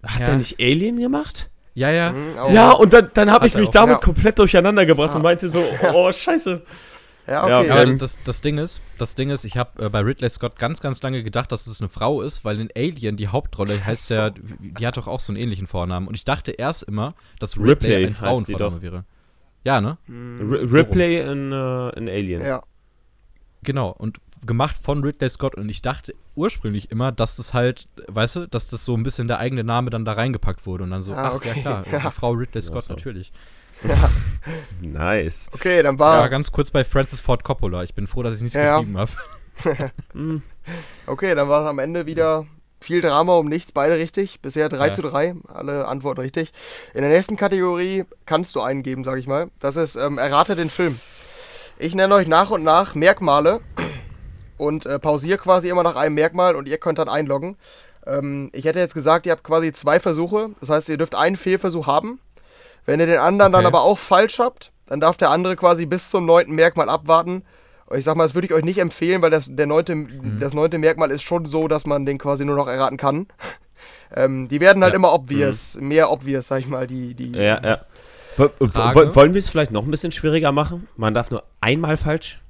hat Ja. er nicht Alien gemacht? Ja, ja. Mhm. Ja, und dann, dann habe ich mich auch. damit Ja. komplett durcheinander gebracht und meinte so, oh, scheiße. Ja, Ja, okay. Aber Ähm, das, das Ding ist, das Ding ist, ich habe äh, bei Ridley Scott ganz, ganz lange gedacht, dass es eine Frau ist, weil in Alien die Hauptrolle heißt ja, die hat doch auch so einen ähnlichen Vornamen. Und ich dachte erst immer, dass Ripley, Ripley ein Frauenvorname wäre. Ja, ne? R Ripley in, äh, in Alien. Ja. Genau. Und gemacht von Ridley Scott. Und ich dachte ursprünglich immer, dass das halt, weißt du, dass das so ein bisschen der eigene Name dann da reingepackt wurde. Und dann so, Ah, ach okay. ja klar, Ja. die Frau Ridley Scott so. natürlich. Nice. Okay, dann Ja, war. ganz kurz bei Francis Ford Coppola. Ich bin froh, dass ich es nicht Ja, ja. geschrieben habe. Hm. Okay, dann war am Ende wieder viel Drama um nichts, beide richtig. Bisher 3 Ja. zu 3, alle Antworten richtig. In der nächsten Kategorie kannst du einen geben, sag ich mal. Das ist ähm, Errate den Film. Ich nenne euch nach und nach Merkmale und äh, pausiere quasi immer nach einem Merkmal und ihr könnt dann einloggen. Ähm, ich hätte jetzt gesagt, ihr habt quasi zwei Versuche. Das heißt, ihr dürft einen Fehlversuch haben. Wenn ihr den anderen dann Okay. aber auch falsch habt, dann darf der andere quasi bis zum neunten Merkmal abwarten. Ich sag mal, das würde ich euch nicht empfehlen, weil das, der neunte, Mhm. das neunte Merkmal ist schon so, dass man den quasi nur noch erraten kann. ähm, die werden halt Ja. immer obvious, mehr obvious, sag ich mal, die, die Ja, ja. Frage? wollen wir es vielleicht noch ein bisschen schwieriger machen? Man darf nur einmal falsch.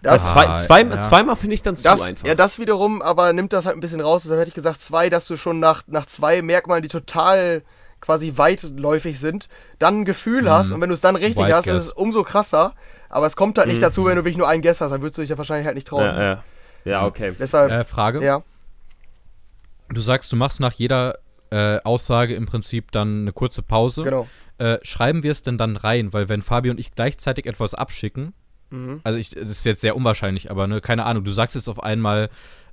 Das, Zwei, Ah, zwei, ja. Zweimal finde ich dann zu das, einfach. ja, das wiederum, aber nimmt das halt ein bisschen raus. Deshalb hätte ich gesagt zwei, dass du schon nach, nach zwei Merkmalen, die total quasi weitläufig sind, dann ein Gefühl hast. Und wenn du es dann richtig Wild hast, guess. ist es umso krasser. Aber es kommt halt nicht dazu, wenn du wirklich nur einen Guess hast. Dann würdest du dich ja wahrscheinlich halt nicht trauen. ja, ja. ja, okay. Deshalb, Äh, Frage. ja. Du sagst, du machst nach jeder äh, Aussage im Prinzip dann eine kurze Pause. Genau. Äh, schreiben wir es denn dann rein? Weil wenn Fabi und ich gleichzeitig etwas abschicken, Mhm. also ich, das ist jetzt sehr unwahrscheinlich, aber ne, keine Ahnung, du sagst jetzt auf einmal,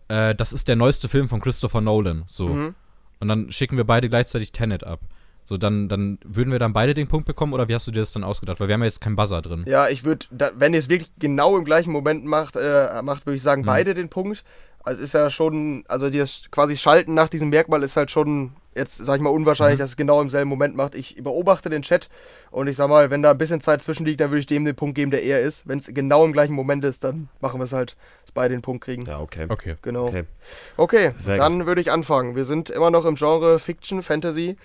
äh, das ist der neueste Film von Christopher Nolan, so. Mhm. Und dann schicken wir beide gleichzeitig Tenet ab. So, dann, dann würden wir dann beide den Punkt bekommen oder wie hast du dir das dann ausgedacht? Weil wir haben ja jetzt keinen Buzzer drin. Ja, ich würde, wenn ihr es wirklich genau im gleichen Moment macht, äh, macht würde ich sagen, Mhm. beide den Punkt. Also es ist ja schon, also das quasi Schalten nach diesem Merkmal ist halt schon, jetzt sag ich mal, unwahrscheinlich, Mhm. dass es genau im selben Moment macht. Ich beobachte den Chat und ich sag mal, wenn da ein bisschen Zeit zwischenliegt, dann würde ich dem den Punkt geben, der er ist. Wenn es genau im gleichen Moment ist, dann machen wir es halt, dass beide den Punkt kriegen. Ja, okay. Okay. Genau. Okay. Okay, dann würde ich anfangen. Wir sind immer noch im Genre Fiction, Fantasy.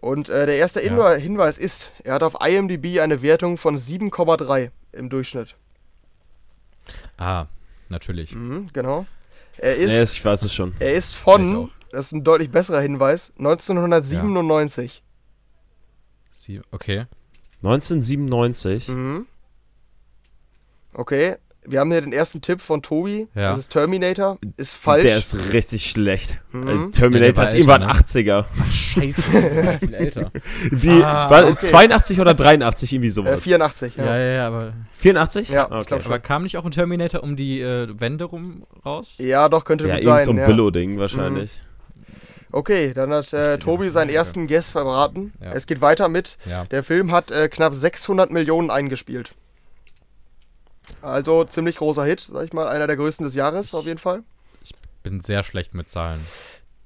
Und äh, der erste Ja. Hinweis ist, er hat auf IMDb eine Wertung von 7,3 im Durchschnitt. Ah, natürlich. Mhm, genau. Er ist, Nee, ich weiß es schon. er ist von das ist ein deutlich besserer Hinweis. 1997. Sie, okay. 1997. Mhm. Okay, wir haben hier den ersten Tipp von Tobi. Ja. Das ist Terminator. Ist falsch. Der ist richtig schlecht. Mhm. Also Ja, Terminator war ist irgendwann älter, 80er. Scheiße. viel älter. Wie, Ah, war, okay. 82 oder 83, irgendwie äh, sowas. 84, ja. Ja, ja, ja, aber. 84? Ja, ich okay. glaub schon. Aber kam nicht auch ein Terminator um die äh, Wände rum raus? Ja, doch, könnte Ja, gut irgend sein. so ein ja. Billo-Ding wahrscheinlich. Okay, dann hat äh, Tobi seinen ersten Guess verraten. Ja. Es geht weiter mit. Ja. Der Film hat äh, knapp 600 Millionen eingespielt. Also ziemlich großer Hit, sag ich mal. Einer der größten des Jahres auf jeden Fall. Bin sehr schlecht mit Zahlen,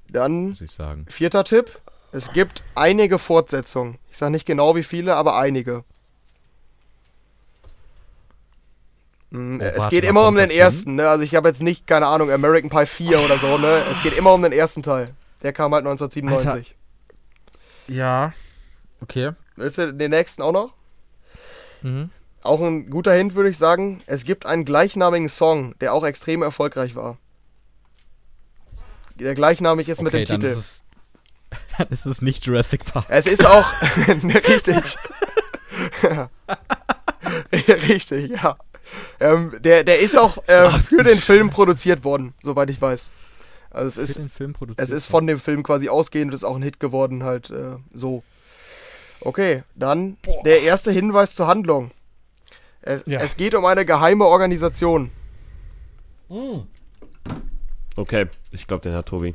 Dann muss ich sagen. vierter Tipp. Es gibt einige Fortsetzungen. Ich sage nicht genau wie viele, aber einige. Mm, Oh, es warte geht immer um den ersten. Ne? Also ich habe jetzt nicht, keine Ahnung, American Pie 4 oder so. Ne? Es geht immer um den ersten Teil. Der kam halt 1997. Ja. Okay. Willst du den nächsten auch noch? Mhm. Auch ein guter Hint, würde ich sagen. Es gibt einen gleichnamigen Song, der auch extrem erfolgreich war. Der gleichnamig ist mit okay, dem dann Titel. ist es, dann ist es nicht Jurassic Park. Es ist auch ne, richtig. richtig, ja. Ähm, der, der ist auch äh, für den Film produziert worden, soweit ich weiß. Also es ist, den Film produziert. es ist von dem Film quasi ausgehend und ist auch ein Hit geworden, halt äh, so. Okay, dann der erste Hinweis zur Handlung. Es, Ja. es geht um eine geheime Organisation. Okay, ich glaube, den hat Tobi.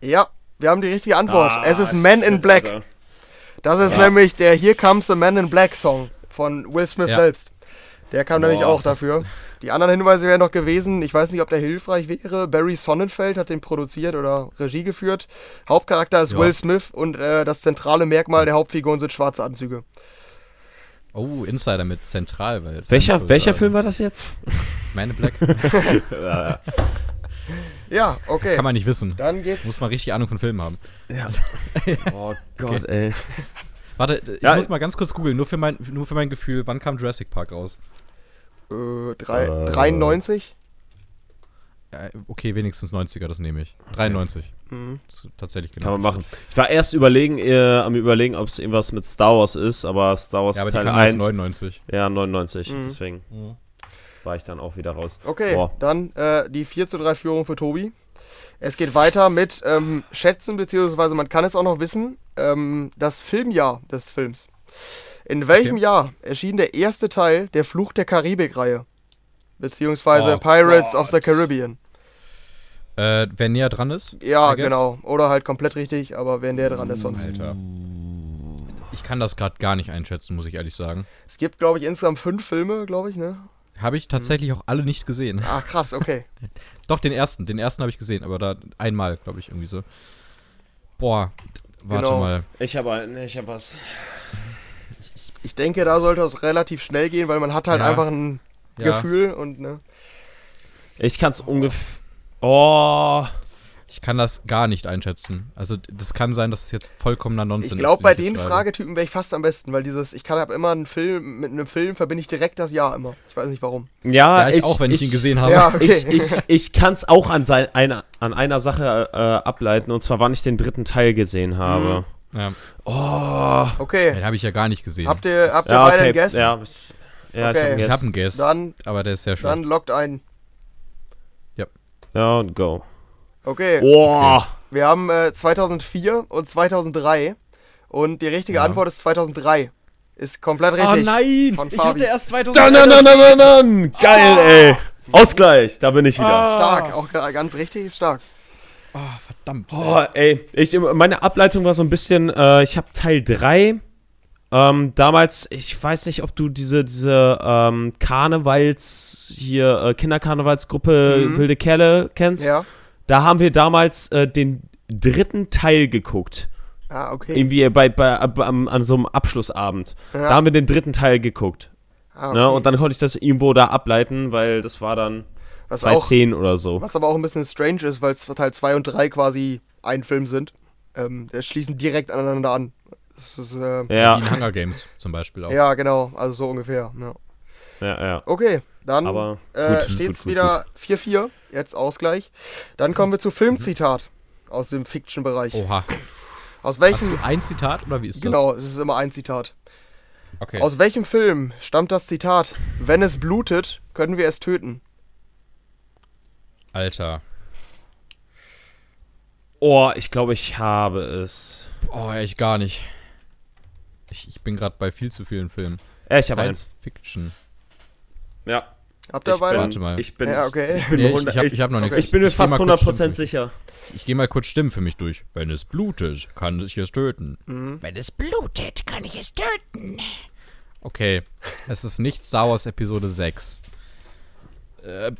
Ja, wir haben die richtige Antwort. Ah, es ist Man in shit, Black. Alter. Das ist Was? nämlich der Here Comes the Man in Black Song von Will Smith Ja. selbst. Der kam nämlich Boah, auch das- dafür. Die anderen Hinweise wären noch gewesen, ich weiß nicht, ob der hilfreich wäre. Barry Sonnenfeld hat den produziert oder Regie geführt. Hauptcharakter ist Ja. Will Smith und äh, das zentrale Merkmal der Hauptfiguren sind schwarze Anzüge. Oh, Insider mit Zentral, weil es Welcher, welcher äh, Film war das jetzt? Man in Black. Ja, okay. Kann man nicht wissen. Dann geht's. Muss man richtig Ahnung von Filmen haben. Ja. oh Gott, ey. Warte, ich Ja, muss mal ganz kurz googeln, nur, für mein- nur für mein Gefühl, wann kam Jurassic Park raus? Äh, drei, Äh. 93? Ja, okay, wenigstens 90er, das nehme ich. 93. Mhm. Tatsächlich genau. Kann man machen. Ich war erst überlegen, äh, am überlegen, ob es irgendwas mit Star Wars ist, aber Star Wars Ja, aber die Teil erst 1. 99. Ja, 99, Mhm. deswegen war ich dann auch wieder raus. Okay, Boah. dann äh, die 4 zu 3 Führung für Tobi. Es geht weiter mit ähm, Schätzen, beziehungsweise man kann es auch noch wissen, ähm, das Filmjahr des Films. In welchem Okay. Jahr erschien der erste Teil der Fluch der Karibik-Reihe? Beziehungsweise Oh Pirates of the Gott. Caribbean. Äh, wer näher dran ist? Ja, genau. Oder halt komplett richtig, aber wer näher dran ist sonst. Alter. Ich kann das gerade gar nicht einschätzen, muss ich ehrlich sagen. Es gibt, glaube ich, insgesamt fünf Filme, glaube ich, ne? Habe ich tatsächlich auch alle nicht gesehen. Ah, krass, okay. Doch, den ersten. Den ersten habe ich gesehen, aber da einmal, glaube ich, irgendwie so. Boah, warte Genau. mal. Ich habe ich hab was. Ich denke, da sollte es relativ schnell gehen, weil man hat halt Ja. einfach ein Ja, Gefühl und, ne? Ich kann es ungefähr. Oh. ich kann das gar nicht einschätzen. Also, das kann sein, dass es jetzt vollkommener Nonsens Ich ist. glaube, bei ich den. Fragetypen wäre ich fast am besten, weil dieses, ich kann hab immer einen Film, mit einem Film verbinde ich direkt das Jahr immer. Ich weiß nicht warum. Ja, Ja, ich, auch, wenn ich, ihn gesehen habe. Ja, okay. Ich, ich, ich kann es auch an, sein, einer, an einer Sache äh, ableiten, und zwar wann ich den dritten Teil gesehen habe. Ja. Oh. Okay. Den habe ich ja gar nicht gesehen. Habt ihr, habt ihr Ja, beide okay. einen Guess? Ja, ich, ja Okay. ich habe ich einen Guess. einen Guess, Dann, aber der ist sehr schön. dann lockt ein. Ja, und go. Okay. Oh. Wir haben äh, 2004 und 2003. Und die richtige Ja. Antwort ist 2003. Ist komplett richtig. nein! Von Fabi. erst 2000. Dann, dann, dann, dann, dann. Geil, ey. Ausgleich, da bin ich wieder. Stark, auch ga- ganz richtig, ist stark. Oh, verdammt. Oh, ey. Ich, meine Ableitung war so ein bisschen, äh, ich habe Teil 3. Ähm, damals, ich weiß nicht, ob du diese, diese ähm, Karnevals, hier, äh, Kinderkarnevalsgruppe Mhm. Wilde Kerle kennst. Ja. Da haben wir damals äh, den dritten Teil geguckt. Ah, okay. Irgendwie bei, bei, ab- am, an so einem Abschlussabend. Ja. Da haben wir den dritten Teil geguckt. Ah, Ne? okay. Und dann konnte ich das irgendwo da ableiten, weil das war dann was, auch, 2010 oder so. was aber auch ein bisschen strange ist, weil Teil 2 und 3 quasi ein Film sind. Ähm, die schließen direkt aneinander an. Das ist, äh, Ja, Wie in Hunger Games zum Beispiel auch. ja, genau. Also so ungefähr. Ja. Ja, ja. Okay, dann Aber äh, gut, steht es gut, gut, wieder 4-4. Jetzt Ausgleich. Dann kommen wir zu Filmzitat. aus dem Fiction-Bereich. Oha. Aus Hast welchem? du ein Zitat oder wie ist Genau, es ist immer ein Zitat. das? Okay. Aus welchem Film stammt das Zitat? Wenn es blutet, können wir es töten. Alter. Oh, ich glaube, ich habe es. Oh, echt gar nicht. Ich, ich bin gerade bei viel zu vielen Filmen. Ja, ich habe einen. Science Fiction. Ja. Habt ihr Ich beide? Warte mal. Ich bin, Ja, okay. ich bin Nee, mir ich, hundert- ich habe ich hab noch nichts. ich bin mir fast mal kurz 100% Stimmen sicher. Ich gehe mal kurz Stimmen für mich durch. Wenn es blutet, kann ich es töten. Mhm. Wenn es blutet, kann ich es töten. Okay. Es ist nicht Star Wars Episode 6. Äh,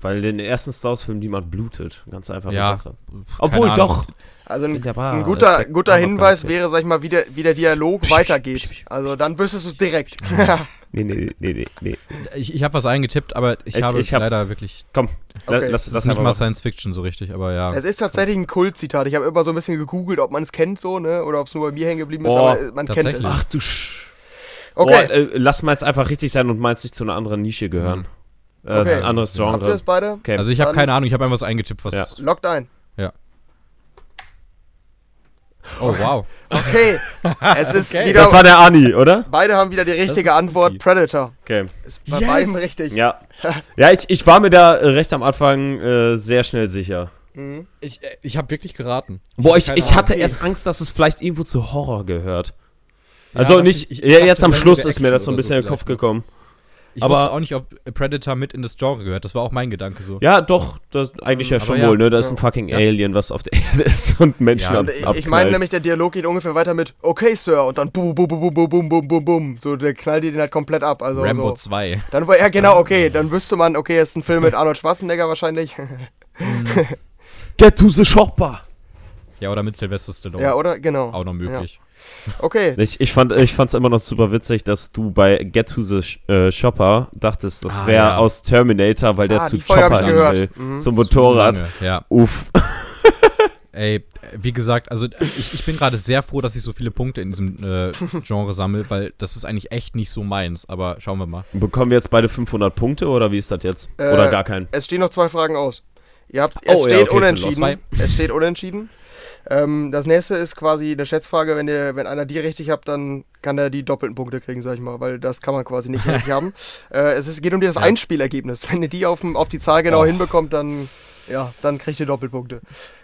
Weil den ersten Star Wars-Film niemand blutet. Ganz einfache Ja, Sache. Obwohl, doch. Also ein, In Bar. ein guter, guter Hinweis wäre, sag ich mal, wie der, wie der Dialog weitergeht. Also dann wüsstest du es direkt. Nee, nee, nee, nee, nee. Ich, ich habe was eingetippt, aber ich Es- habe ich hab's. leider wirklich. Komm, Okay. lass Das das ist nicht mal. Science Fiction so richtig, aber ja. es ist tatsächlich ein Kultzitat. Ich habe immer so ein bisschen gegoogelt, ob man es kennt so, ne? Oder ob es nur bei mir hängen geblieben ist, Oh, aber äh, man kennt es. Ach du Sch. Okay. Oh, äh, lass mal jetzt einfach richtig sein und meinst nicht zu einer anderen Nische gehören. Äh, Okay. anderes Habt ihr Genre. das beide? Okay. Also ich habe keine Ahnung, ich habe einfach was eingetippt, was. Ja. Lockt ein. Oh wow. Okay. es ist Okay. wieder. das war der Ani, oder? beide haben wieder die richtige Antwort. spooky. Predator. Okay. Ist bei Yes. beiden richtig. Ja. Ja, ich, ich war mir da äh, recht am Anfang äh, sehr schnell sicher. Mhm. Ich, äh, ich habe wirklich geraten. Boah, ich, ich hatte Ahnung. erst Angst, dass es vielleicht irgendwo zu Horror gehört. Ja, Also aber nicht, ich- ich ja, jetzt am Schluss ist mir das so ein bisschen in den Kopf vielleicht, gekommen. Ich aber, wusste auch nicht, ob Predator mit in das Genre gehört. Das war auch mein Gedanke so. Ja, doch, das, ähm, eigentlich ähm, ja schon ja, wohl, ne? Da ja. ist ein fucking. Alien, was auf der Erde ist und Menschen ja. ab. Ich meine nämlich, der Dialog geht ungefähr weiter mit Okay, Sir, und dann bum, bum, bum, bum, bum, bum, bum, bum. So, der knallt die den halt komplett ab. Also, Rambo so. 2. Dann war, ja, genau, okay. Dann wüsste man, okay, es ist ein Film mit Arnold Schwarzenegger wahrscheinlich. Get to the shopper! Ja, oder mit Sylvester Stallone. Ja, oder? Genau. Auch noch möglich. Okay. Ich, ich fand es immer noch super witzig, dass du bei Get to the äh, Shopper dachtest, das Ah, wäre ja. aus Terminator, weil der Ah, zu Folge hab Chopper hin will. Mhm. Zum Motorrad. Ja. Uff. Ey, wie gesagt, also ich, ich bin gerade sehr froh, dass ich so viele Punkte in diesem äh, Genre sammle, weil das ist eigentlich echt nicht so meins. Aber schauen wir mal. Bekommen wir jetzt beide 500 Punkte oder wie ist das jetzt? Äh, oder gar keinen? Es stehen noch zwei Fragen aus. Ihr habt, Oh, es ja, steht okay, unentschieden. Es steht unentschieden. Ähm, das nächste ist quasi eine Schätzfrage. Wenn, ihr, wenn einer die richtig habt, dann kann er die doppelten Punkte kriegen, sag ich mal, weil das kann man quasi nicht richtig haben. Äh, es ist, geht um das Ja. Einspielergebnis. Wenn ihr die auf, auf die Zahl genau Oh. hinbekommt, dann, ja, dann kriegt ihr Doppelpunkte.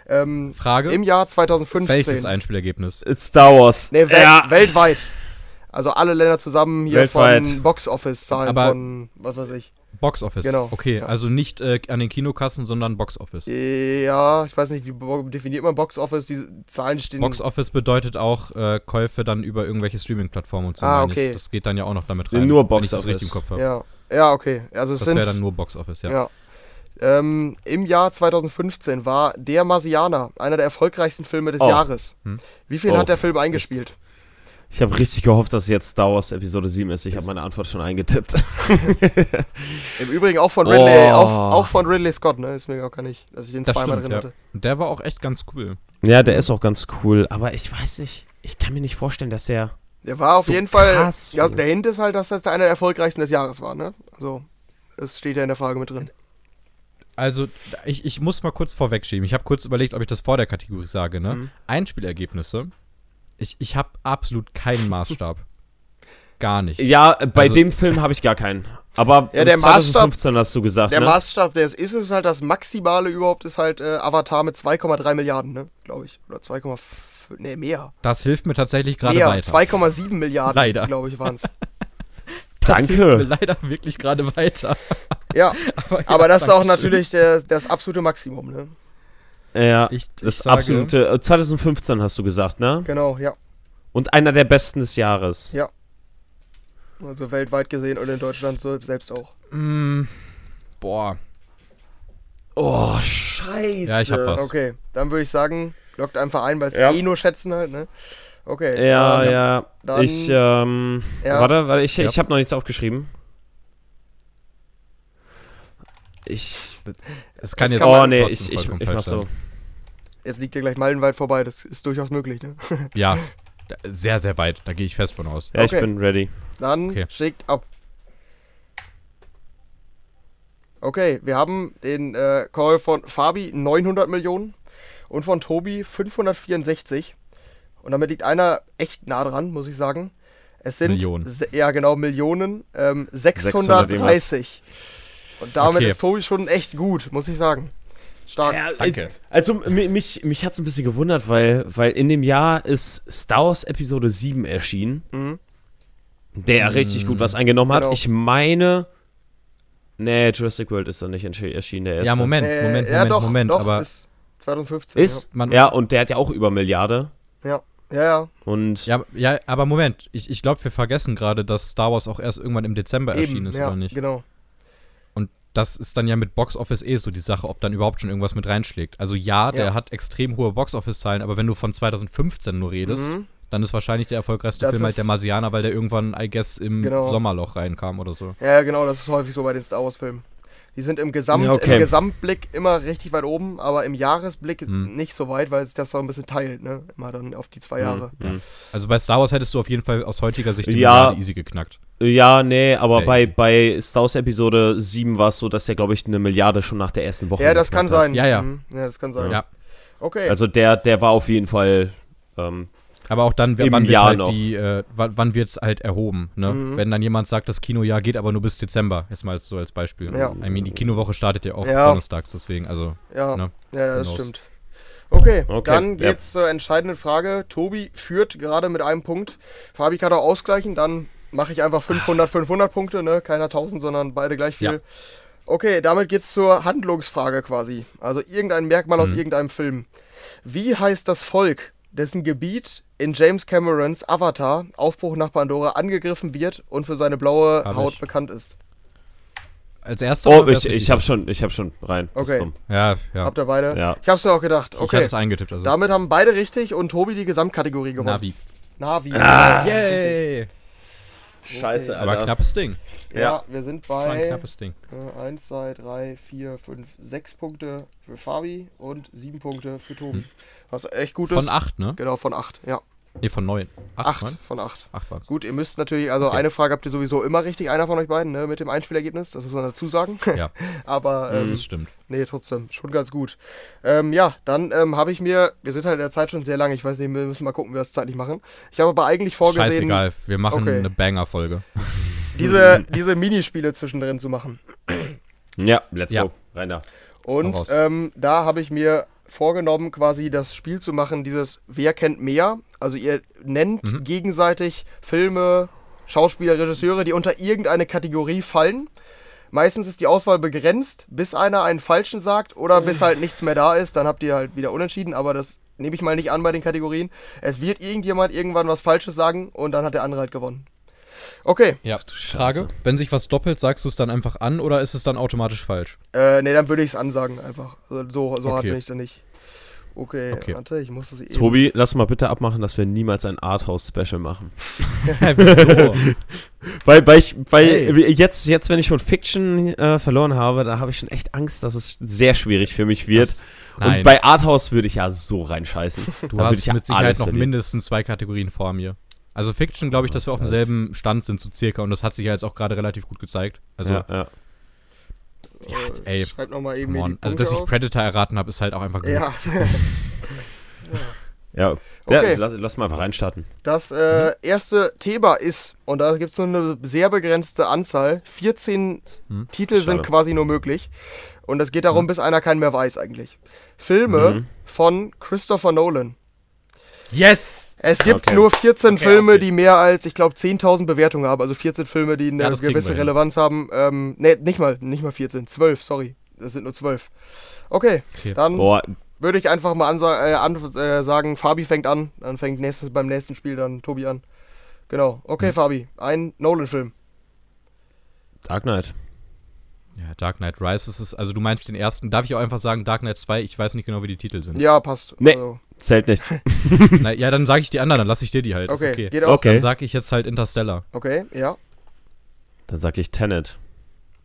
Ähm, Frage: Im Jahr 2015. Welches Einspielergebnis? It's Star Wars. Nee, wel ja. weltweit. Also alle Länder zusammen hier Weltweit. von Box-Office-Zahlen Aber- von, was weiß ich. Box Office. Genau. Okay, Ja. also nicht äh, an den Kinokassen, sondern Box Office. Ja, ich weiß nicht, wie definiert man Box-Office? Diese Zahlen stehen. Box Office bedeutet auch äh, Käufe dann über irgendwelche Streaming-Plattformen und so. Ah, okay. Ich. Das geht dann ja auch noch damit rein. nur Box Office. richtig im Kopf habe. Ja, ja, okay. Also es Das sind. wäre dann nur Box Office, ja. ja. Ähm, Im Jahr 2015 war Der Marsianer einer der erfolgreichsten Filme des Oh. Jahres. Hm. Wie viel Oh. hat der Film eingespielt? Ich habe richtig gehofft, dass es jetzt Star Wars Episode 7 ist. Ich habe meine Antwort schon eingetippt. Im Übrigen auch von Ridley, Oh. auch, auch von Ridley Scott, ne? Ist mir auch gar nicht, dass ich den Das zweimal stimmt, drin ja. hatte. Und Der war auch echt ganz cool. ja, der ist auch ganz cool. Aber ich weiß nicht. Ich kann mir nicht vorstellen, dass der. Der war auf So jeden Fall. krass, Ja, der Hint ist halt, dass das einer der erfolgreichsten des Jahres war, ne? Also, das steht ja in der Frage mit drin. Also, ich, ich muss mal kurz vorwegschieben. Ich habe kurz überlegt, ob ich das vor der Kategorie sage, ne? Mhm. Einspielergebnisse. Ich, ich habe absolut keinen Maßstab. Gar nicht. Ja, bei Also- dem Film habe ich gar keinen. Aber Ja, der 2015 hast du gesagt, Der ne? Maßstab, der es ist, ist halt das Maximale überhaupt, ist halt äh, Avatar mit 2,3 Milliarden, ne? Glaube ich. Oder 2,5. Nee, mehr. Das hilft mir tatsächlich gerade weiter. 2,7 Milliarden, Leider. glaube ich, waren es. Das Danke. hilft mir leider wirklich gerade weiter. ja, Aber, ja, aber das ist auch natürlich der, das absolute Maximum, ne? Ja, Ich, ich das sage, absolute. äh, 2015 hast du gesagt, ne? Genau, ja. Und einer der besten des Jahres. Ja. Also weltweit gesehen und in Deutschland so selbst auch. Mm, boah. Oh, scheiße. Ja, ich hab was. Okay, dann würde ich sagen, lockt einfach ein, weil es Ja. eh nur schätzen halt, ne? Okay. Ja, ähm, ja. dann- ich, ähm. Ja. Warte, warte, ich, Ja. ich habe noch nichts aufgeschrieben. Ich. Es kann Das jetzt kann Oh, nee, ich, ich, ich mach so. Jetzt liegt ihr gleich meilenweit vorbei, das ist durchaus möglich, ne? Ja, sehr, sehr weit. Da gehe ich fest von aus. Ja, ich Okay. bin ready. Dann Okay. schickt ab. Okay, wir haben den äh, Call von Fabi 900 Millionen Und von Tobi 564. Und damit liegt einer echt nah dran, muss ich sagen. Es sind, Millionen. ja genau, Millionen, ähm, 630. Und damit Okay. ist Tobi schon echt gut, muss ich sagen. Stark. Ja, Danke. Also mi- mich, mich hat es ein bisschen gewundert, weil, weil in dem Jahr ist Star Wars Episode 7 erschienen, Mhm. der richtig gut was eingenommen hat. Genau. Ich meine, nee, Jurassic World ist doch nicht erschienen, der erste. Ja, Moment, Äh, Moment, ja, Moment, doch, Moment. doch, aber ist 2015. Ist, Man- ja, und der hat ja auch über Milliarde. Ja, ja, ja. Und ja, ja, aber Moment, ich, ich glaube, wir vergessen gerade, dass Star Wars auch erst irgendwann im Dezember erschienen eben, ist, ja, oder nicht? genau. Das ist dann ja mit Box Office eh so die Sache, ob dann überhaupt schon irgendwas mit reinschlägt. Also ja, der Ja. hat extrem hohe Box Office Zahlen, aber wenn du von 2015 nur redest, Mhm. dann ist wahrscheinlich der erfolgreichste Das Film halt der Marsianer, weil der irgendwann, I guess, im Genau. Sommerloch reinkam oder so. Ja, genau, das ist häufig so bei den Star Wars-Filmen. Die sind im, Gesamt, Ja, okay. im Gesamtblick immer richtig weit oben, aber im Jahresblick Hm. nicht so weit, weil es das so ein bisschen teilt, ne? Immer dann auf die zwei Jahre. Mhm. Also bei Star Wars hättest du auf jeden Fall aus heutiger Sicht die Ja. Easy geknackt. Ja, nee, aber bei, bei Star Wars Episode 7 war es so, dass der, glaube ich, eine Milliarde schon nach der ersten Woche Ja, das kann hat. sein. Ja, ja. Mhm. Ja, das kann sein. Ja. Okay. Also der, der war auf jeden Fall. Ähm, Aber auch dann, wann wird Jahr halt noch. die, äh, wann, wann wird's halt erhoben, ne? Mhm. Wenn dann jemand sagt, das Kinojahr geht aber nur bis Dezember, jetzt mal so als Beispiel. Ja. I mean, die Kinowoche startet ja auch Ja. donnerstags, deswegen, also, ja, ne? ja, das knows? stimmt. Okay, Okay, dann ja. geht's zur entscheidenden Frage. Tobi führt gerade mit einem Punkt. Fabi kann auch ausgleichen, dann mache ich einfach 500, 500 Punkte, ne? Keiner 1000, sondern beide gleich viel. Ja. Okay, damit geht's zur Handlungsfrage quasi. Also irgendein Merkmal aus Mhm. irgendeinem Film. Wie heißt das Volk, dessen Gebiet in James Camerons Avatar Aufbruch nach Pandora angegriffen wird und für seine blaue Hab Haut ich. bekannt ist? Als erster oh, ich, ich richtig? habe schon, ich hab schon rein. Okay. Ja, ja. Habt ihr beide? Ja. Ich hab's mir auch gedacht. Ich hatte Okay, es eingetippt, also. damit haben beide richtig und Tobi die Gesamtkategorie gewonnen. Navi. Navi. Ah. Yay! Scheiße, Aber knappes Ding. Ja, Ja. wir sind ein bei knappes Ding. 1, 2, 3, 4, 5, 6 Punkte für Fabi und 7 Punkte für Tobi. Was echt gut ist. Hm. Von acht, ne? Genau, von 8. Ja, Ne, von neun. 8 neun? von 8. Acht waren's. Gut, ihr müsst natürlich, also Okay. eine Frage habt ihr sowieso immer richtig, einer von euch beiden, ne, mit dem Einspielergebnis, das muss man dazu sagen. Ja, Aber, ähm, das stimmt. nee, trotzdem, schon ganz gut. Ähm, ja, dann ähm, habe ich mir, wir sind halt in der Zeit schon sehr lang, ich weiß nicht, wir müssen mal gucken, wie wir das zeitlich machen. Ich habe aber eigentlich vorgesehen, Scheißegal, wir machen Okay. eine Banger-Folge. diese, diese Minispiele zwischendrin zu machen. Ja, let's Ja. go. Rein da. Und ähm, da habe ich mir vorgenommen, quasi das Spiel zu machen, dieses Wer kennt mehr? Also ihr nennt Mhm. gegenseitig Filme, Schauspieler, Regisseure, die unter irgendeine Kategorie fallen. Meistens ist die Auswahl begrenzt, bis einer einen falschen sagt oder bis halt nichts mehr da ist, dann habt ihr halt wieder unentschieden, aber das nehme ich mal nicht an bei den Kategorien. Es wird irgendjemand irgendwann was Falsches sagen und dann hat der andere halt gewonnen. Okay, Ja. Frage, wenn sich was doppelt, sagst du es dann einfach an oder ist es dann automatisch falsch? äh, nee, dann würde ich es ansagen einfach. Also so so hart Okay. bin ich da nicht. Okay, Okay. warte, ich muss das eben. Tobi, lass mal bitte abmachen, dass wir niemals ein Arthouse-Special machen. Wieso? Weil, weil ich, weil Hey. jetzt, jetzt, wenn ich von Fiction äh, verloren habe, da habe ich schon echt Angst, dass es sehr schwierig für mich wird. Das- Und bei Arthouse würde ich ja so reinscheißen. du Da hast ich ja mit Sicherheit noch verlieren. mindestens zwei Kategorien vor mir. Also Fiction glaube ich, dass wir auf demselben Stand sind, so circa. Und das hat sich ja jetzt auch gerade relativ gut gezeigt. Also, ja, ja. Äh, ey, Schreib nochmal eben come hier on. die Also, dass ich. Predator erraten habe, ist halt auch einfach gut. Ja, ja. Okay. ja lass, lass mal einfach reinstarten. das äh, Mhm. erste Thema ist, und da gibt es nur eine sehr begrenzte Anzahl, 14 Hm. Titel sind Schade. quasi nur möglich. Und es geht darum, Mhm. bis einer keinen mehr weiß eigentlich. Filme Mhm. von Christopher Nolan. Yes! Es gibt Okay. nur 14 Okay, Filme, die mehr als, ich glaube, 10.000 Bewertungen haben. Also 14 Filme, die eine Ja, gewisse. Relevanz haben. Ähm, ne, nicht mal, nicht mal 14, 12, sorry. Das sind nur 12. Okay, Okay. dann Boah, würde ich einfach mal ansa äh, an, äh, sagen, Fabi fängt an. Dann fängt nächstes, beim nächsten Spiel dann Tobi an. Genau. Okay, Mhm. Fabi, ein Nolan-Film. Dark Knight. Ja, Dark Knight Rises ist, also du meinst den ersten, darf ich auch einfach sagen Dark Knight 2? Ich weiß nicht genau, wie die Titel sind. Ja, passt. Nee. Also, Zählt nicht. Na, ja, dann sage ich die anderen, dann lasse ich dir die halt. okay, okay. geht auch. Okay. Dann sage ich jetzt halt Interstellar. Okay, ja. Dann sag ich Tenet.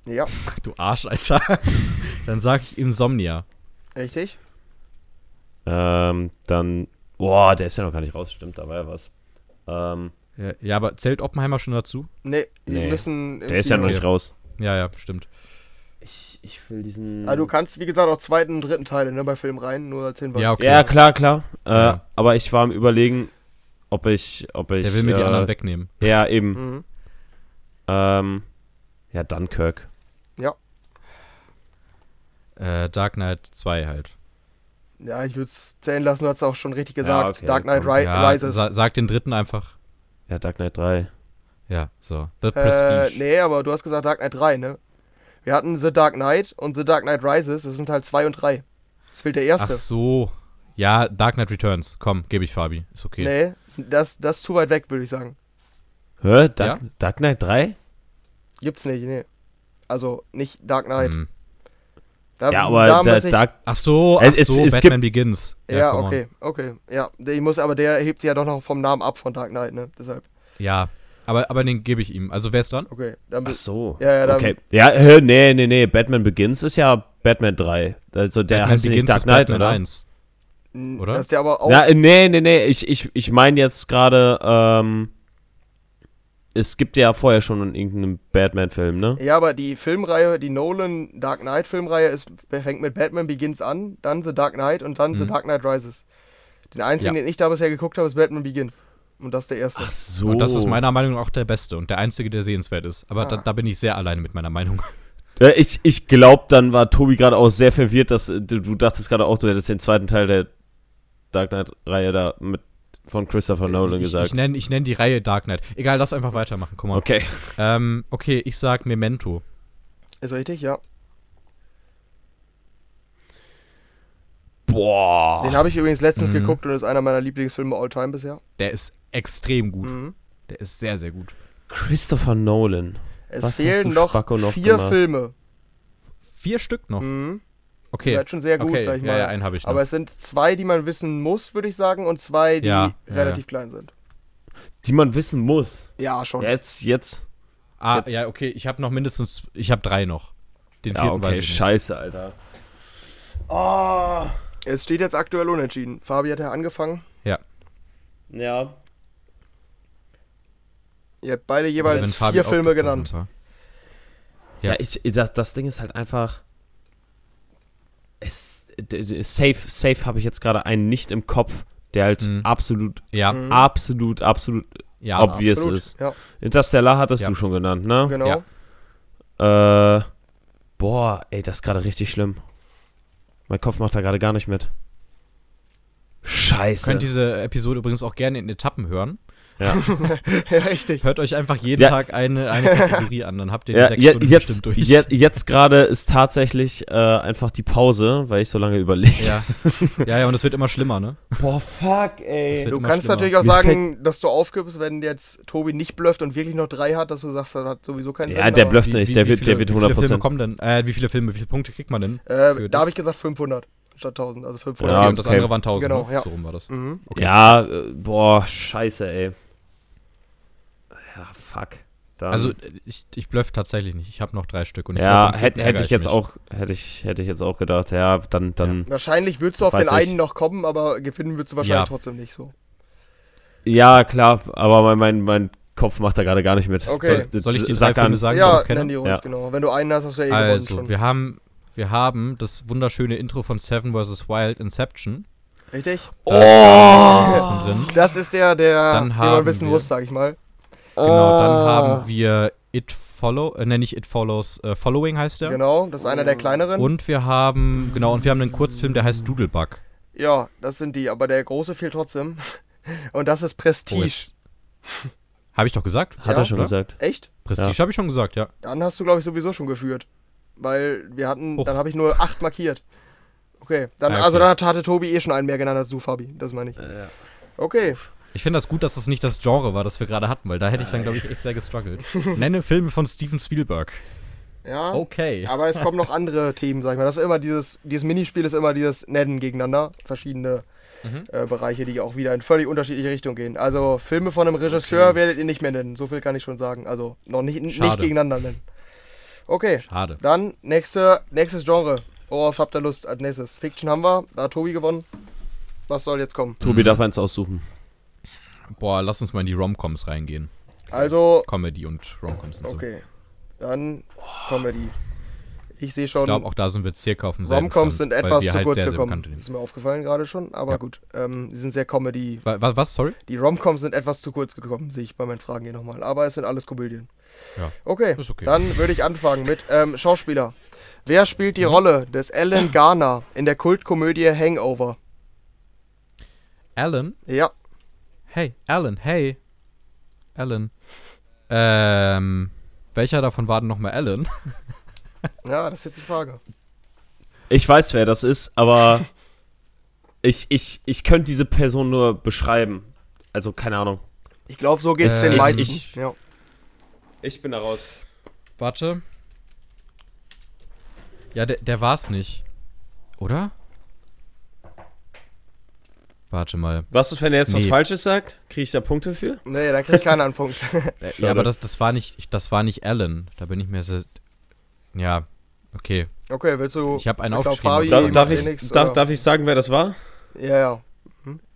Ja, Du Arsch, Alter. dann sage ich Insomnia. richtig. Ähm, dann. Boah, der ist ja noch gar nicht raus. Stimmt, da war ja was. Ähm, Ja, ja, aber zählt Oppenheimer schon dazu? Nee, wir Nee, müssen. der ist ja noch nicht raus. Ja, ja, stimmt. Ich, will diesen. Ah, du kannst, wie gesagt, auch zweiten und dritten Teile ne, bei Film rein, nur als Hinweis. Ja, okay. Ja, klar, klar. Äh, Ja. Aber ich war am Überlegen, ob ich. Ob ich Der will mir die äh, anderen wegnehmen. Ja, eben. Mhm. Ähm, ja, Dunkirk. Äh, Dark Knight 2 halt. Ja, ich würde es zählen lassen, du hast auch schon richtig gesagt. okay, Dark Knight. Ri Ja, Rises. sa sag den dritten einfach. Ja, Dark Knight 3. Ja, so. The Äh, Prestige. nee, aber du hast gesagt Dark Knight 3, ne? Wir hatten The Dark Knight und The Dark Knight Rises, das sind halt 2 und 3. Das fehlt der Ach erste. so. Ja, Dark Knight Returns. Komm, gebe ich Fabi. Ist okay. Nee, das, das ist zu weit weg, würde ich sagen. Hä? Dark, Ja? Dark Knight 3? Gibt's nicht, nee. Also nicht Dark Knight. Hm. Da, Ja, aber da Dark. Ach so, ach Es- es- so, es Batman Begins. Ja, come on. okay, okay. Ja, ich muss, aber der hebt sich ja doch noch vom Namen ab von Dark Knight, ne? Deshalb. Ja, aber, aber den gebe ich ihm. Also wer ist dran? Okay, dann Ach bist so. Ja, ja, dann- okay. Ja, hä, nee, nee, nee. Batman Begins ist ja Batman 3. Also der Batman heißt ja nicht Dark ist Knight, Batman oder? 1. n- oder? Das ist der aber auch. Ja, äh, nee, nee, nee. Ich, ich, ich meine jetzt gerade, ähm, es gibt ja vorher schon irgendeinen Batman-Film, ne? Ja, aber die Filmreihe, die Nolan Dark Knight Filmreihe ist, fängt mit Batman Begins an, dann The Dark Knight und dann The Mhm. Dark Knight Rises. Den einzigen, Ja. den ich da bisher geguckt habe, ist Batman Begins. Und das ist der erste. Ach so. Und das ist meiner Meinung nach auch der beste und der einzige, der sehenswert ist. Aber da, Ah. da bin ich sehr alleine mit meiner Meinung. Äh, Ich, ich glaube, dann war Tobi gerade auch sehr verwirrt, dass äh, du, du dachtest gerade auch, du hättest den zweiten Teil der Dark Knight-Reihe da mit von Christopher Nolan ich gesagt. ich nenne ich nenn die Reihe Dark Knight. Egal, lass einfach weitermachen. Guck mal. okay. Ähm, okay, ich sag Memento. Ist richtig, ja. Boah. Den habe ich übrigens letztens Mhm. geguckt und ist einer meiner Lieblingsfilme all time bisher. Der ist extrem gut. Mhm. Der ist sehr, sehr gut. Christopher Nolan. Es Was fehlen noch, noch vier gemacht? Filme. Vier Stück noch. Mhm. Okay. Seid schon sehr gut, okay. sag ich mal. Ja, ja, einen habe ich noch. Aber es sind zwei, die man wissen muss, würde ich sagen, und zwei, die Ja, ja, relativ ja. klein sind. Die man wissen muss. Ja, schon. Jetzt, jetzt. ah, jetzt- ja, okay. Ich habe noch mindestens, ich habe drei noch. Den Ja, vierten weiß okay, ich nicht. scheiße, Alter. Oh. Es steht jetzt aktuell unentschieden. Fabi hat ja angefangen. Ja. Ja. Ihr habt beide Also, jeweils Fabi vier Filme genannt. war. Ja, Ja. ich, das, das Ding ist halt einfach. Es, safe, safe habe ich jetzt gerade einen nicht im Kopf, der halt Mhm. absolut, Ja, Mhm. absolut, absolut ja. obvious Absolut. ist. Ja, Interstellar hattest Ja. du schon genannt, ne? genau. Ja. Äh, boah, ey, das ist gerade richtig schlimm. Mein Kopf macht da gerade gar nicht mit. Scheiße. Könnt diese Episode übrigens auch gerne in Etappen hören. Ja. ja, richtig. Hört euch einfach jeden Ja. Tag eine, eine Kategorie an, dann habt ihr die Ja, sechs Stunden jetzt, bestimmt durch. je, jetzt gerade ist tatsächlich äh, einfach die Pause, weil ich so lange überlege. ja. ja, ja, und es wird immer schlimmer, ne? Boah, fuck, ey. wird Du kannst schlimmer. natürlich auch sagen, dass du aufgibst, wenn jetzt Tobi nicht blufft und wirklich noch drei hat, dass du sagst, das hat sowieso keinen Ja, Sinn. der aber, blufft nicht, der wird, viele, der wird Wie viele 100%. Filme kommen denn? Äh, wie viele Filme, wie viele Punkte kriegt man denn? Äh, da habe ich gesagt 500 statt 1000, also 500. Ja, Okay, und das okay. andere waren 1000, Genau, ne? ja. So rum war das. Mhm. Okay. Ja, äh, boah, scheiße, ey. Ja, fuck. Dann, Also, äh, ich, ich bluff tatsächlich nicht. Ich habe noch drei Stück. Und ich ja, hätte hätte ich jetzt mich. auch, hätte ich, hätte ich jetzt auch gedacht, ja, dann, dann, Wahrscheinlich würdest du auf den ich. einen noch kommen, aber gewinnen würdest du wahrscheinlich Ja. trotzdem nicht so. ja, klar, aber mein, mein, mein Kopf macht da gerade gar nicht mit. Okay. Soll, Soll ich die drei sag Filme an, sagen? ja, ich kenne? nenn die ruhig, Ja. genau. Wenn du einen hast, hast du ja eh gewonnen Also, schon. wir haben, wir haben das wunderschöne Intro von Seven vs. Wild, Inception. Richtig? Oh! Das ist der, der, Dann den man wissen wir- muss, sag ich mal. Genau, dann Oh. haben wir It Follow, äh, ne, nicht It Follows, äh, Following heißt der. Genau, das ist einer der kleineren. Und wir haben, genau, und wir haben einen Kurzfilm, der heißt Doodlebug. Ja, das sind die, aber der große fehlt trotzdem. Und das ist Oh, Prestige. jetzt- Habe ich doch gesagt? Hat Ja, er schon oder? gesagt. Echt? Prestige habe ich schon gesagt, ja. Dann hast du, glaube ich, sowieso schon geführt. Weil wir hatten, Och. dann habe ich nur acht markiert. Okay, dann, Ah, okay. also dann hat- hatte Tobi eh schon einen mehr genannt als du, Fabi. Das meine ich. Okay, Ich finde das gut, dass es nicht das Genre war, das wir gerade hatten, weil da hätte ich dann, glaube ich, echt sehr gestruggelt. Nenne Filme von Steven Spielberg. ja. Okay. Aber es kommen noch andere Themen, sag ich mal. Das ist immer dieses, dieses Minispiel ist immer dieses Nennen gegeneinander. Verschiedene Mhm. äh, Bereiche, die auch wieder in völlig unterschiedliche Richtungen gehen. Also Filme von einem Regisseur werdet ihr nicht mehr nennen. So viel kann ich schon sagen. Also noch nicht, nicht gegeneinander nennen. Okay, Schade. dann nächste, nächstes Genre. Worauf habt ihr Lust als nächstes? Fiction haben wir, da hat Tobi gewonnen. Was soll jetzt kommen? Tobi Mhm. darf eins aussuchen. Boah, lass uns mal in die Romcoms reingehen. Also, Comedy und Romcoms und so. okay. Dann Comedy. Ich sehe Ich schon, glaube, auch da sind wir circa auf dem selben Romcoms sind etwas zu halt kurz gekommen. ist mir aufgefallen gerade schon, aber Ja. gut. Ähm, die sind sehr Comedy. Wa- wa- Was, sorry? Die Romcoms sind etwas zu kurz gekommen, sehe ich bei meinen Fragen hier nochmal. Aber es sind alles Komödien. Ja. Okay, okay. dann würde ich anfangen mit ähm, Schauspieler. Wer spielt Mhm. die Rolle des Alan Garner in der Kultkomödie Hangover? Alan? Ja, Hey, Alan, hey. Alan. Ähm, welcher davon war denn nochmal Alan? ja, das ist jetzt die Frage. Ich weiß, wer das ist, aber ich, ich, ich könnte diese Person nur beschreiben. Also, keine Ahnung. Ich glaube, so geht es Äh, den ich- meisten. ich- ja. Ich bin da raus. Warte. Ja, der, der war's nicht. Oder? Warte mal. Was ist, wenn er jetzt was Nee. Falsches sagt? Kriege ich da Punkte für? Nee, dann krieg ich keinen einen Punkt. Äh, ja, aber das, das war nicht, ich- das war nicht Alan. Da bin ich mir sehr. Ja, okay. Okay, willst du. Ich hab einen aufgeschrieben, Darf, Darf- ich, eh nix, darf, darf ich sagen, wer das war? Ja, ja.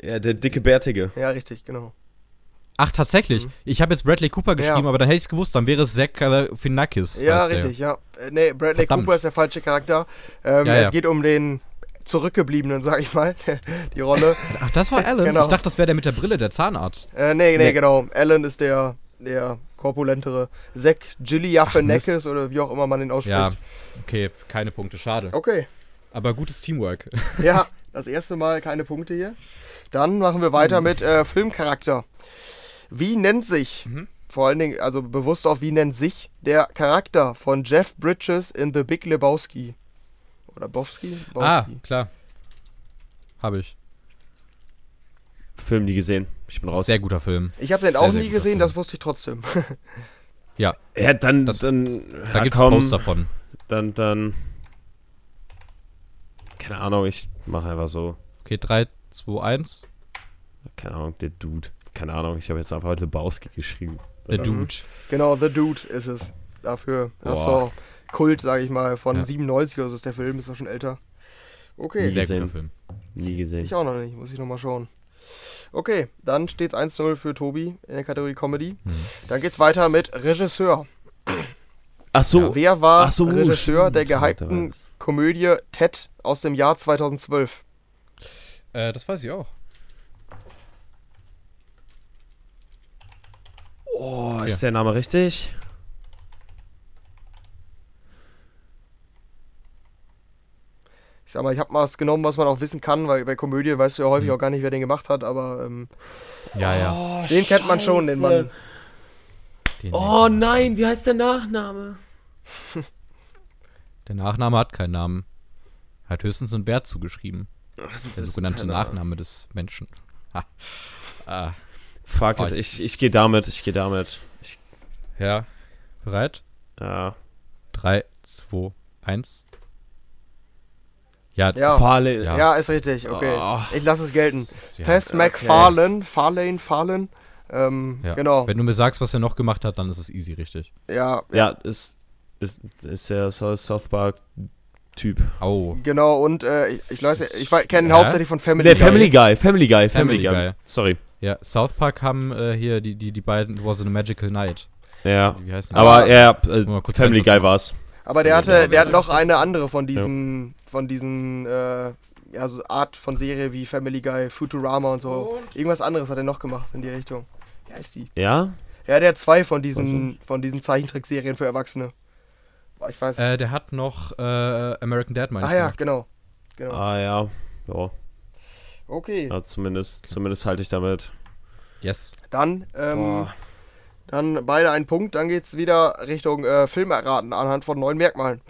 Ja, der dicke Bärtige. Ja, richtig, genau. Ach, tatsächlich. Mhm. Ich habe jetzt Bradley Cooper geschrieben, Ja. aber dann hätte ich es gewusst. Dann wäre es Zach Galifianakis. Ja, heißt der. richtig, ja. Äh, nee, Bradley Verdammt. Cooper ist der falsche Charakter. Ähm, Ja, es ja. geht um den Zurückgebliebenen, sag ich mal, die Rolle. Ach, das war Alan? Genau. Ich dachte, das wäre der mit der Brille, der Zahnarzt. äh, nee, nee, Nee. genau. Alan ist der, der korpulentere. Zack Gilliafenekis oder wie auch immer man ihn ausspricht. Ja, okay, keine Punkte, schade. Okay, Aber gutes Teamwork. ja, das erste Mal keine Punkte hier. Dann machen wir weiter mit äh, Filmcharakter. Wie nennt sich, Mhm. vor allen Dingen, also bewusst auf wie nennt sich der Charakter von Jeff Bridges in The Big Lebowski? Oder Bowski? ah, klar. Habe ich. Film nie gesehen. Ich bin raus. Sehr guter Film. Ich habe den Sehr, auch sehr nie gesehen, Film. das wusste ich trotzdem. Ja, Ja, dann, Das- dann, da ja, gibt's komm, Poster von. Dann, dann, keine Ahnung, ich mache einfach so, Okay, 3, 2, 1. keine Ahnung, der Dude. Keine Ahnung, ich habe jetzt einfach heute Bauski geschrieben. Der Mhm. Dude. genau, The Dude ist es. Dafür. Das ist Boah. so Kult, sage ich mal, von Ja. 97 oder so ist der Film, ist auch schon älter. Okay, Sehr gesehen. guter Film. Nie gesehen. ich auch noch nicht, muss ich nochmal schauen. Okay, dann steht 1-0 für Tobi in der Kategorie Comedy. Mhm. Dann geht's weiter mit Regisseur. Ach so. Wer war so, Regisseur stimmt, der gehypten. Komödie Ted aus dem Jahr 2012? Äh, das weiß ich auch. Oh, ist Ja. der Name richtig? Ich sag mal, ich habe mal was genommen, was man auch wissen kann, weil bei Komödie weißt du ja häufig Mhm. auch gar nicht, wer den gemacht hat, aber ähm, Ja, ja. Oh, den kennt man schon, den Mann. Den Oh nein, wie heißt der Nachname? Der Nachname hat keinen Namen. Er hat höchstens einen Bär zugeschrieben. Der sogenannte. Nachname des Menschen. Ha. Ah, Fuck Oh, it, ich- ich, ich gehe damit, ich gehe damit. Ich, ja. Bereit? ja. 3, 2, 1. Ja, Ja. Farley. Ja. Ja, ist richtig, okay. Oh. Ich lasse es gelten. ist- ja. Tess okay. McFarlane, Farlane, Farlane. Ähm, ja. Genau. Wenn du mir sagst, was er noch gemacht hat, dann ist es easy, richtig. Ja, Ja, ist, ist, ist der South Park Typ. Au. genau. Und äh, ich, ich weiß, ich kenne ihn Ja? hauptsächlich von Family Nee, Guy. Family Guy, Family Guy, Family, Family Guy. Guy. Sorry. Ja, South Park haben äh, hier die, die, die beiden, was in a Magical Night. Ja. Wie die? Aber ja, äh, Family Guy war's. Aber der Ja, hatte, genau, der hat noch eine andere von diesen, von diesen, äh, ja, so Art von Serie wie Family Guy, Futurama und so. Irgendwas anderes hat er noch gemacht in die Richtung. Wie heißt die? Ja? Ja, der hat zwei von diesen, von diesen Zeichentrickserien für Erwachsene. Ich weiß. Äh, der hat noch äh, American Dad, meine ah ich. ja, genau. Genau. Ah ja. Ja, Okay. ja zumindest, zumindest halte ich damit. Yes. Dann, ähm, Boah. Dann beide einen Punkt. Dann geht's wieder Richtung äh, Film erraten anhand von neuen Merkmalen.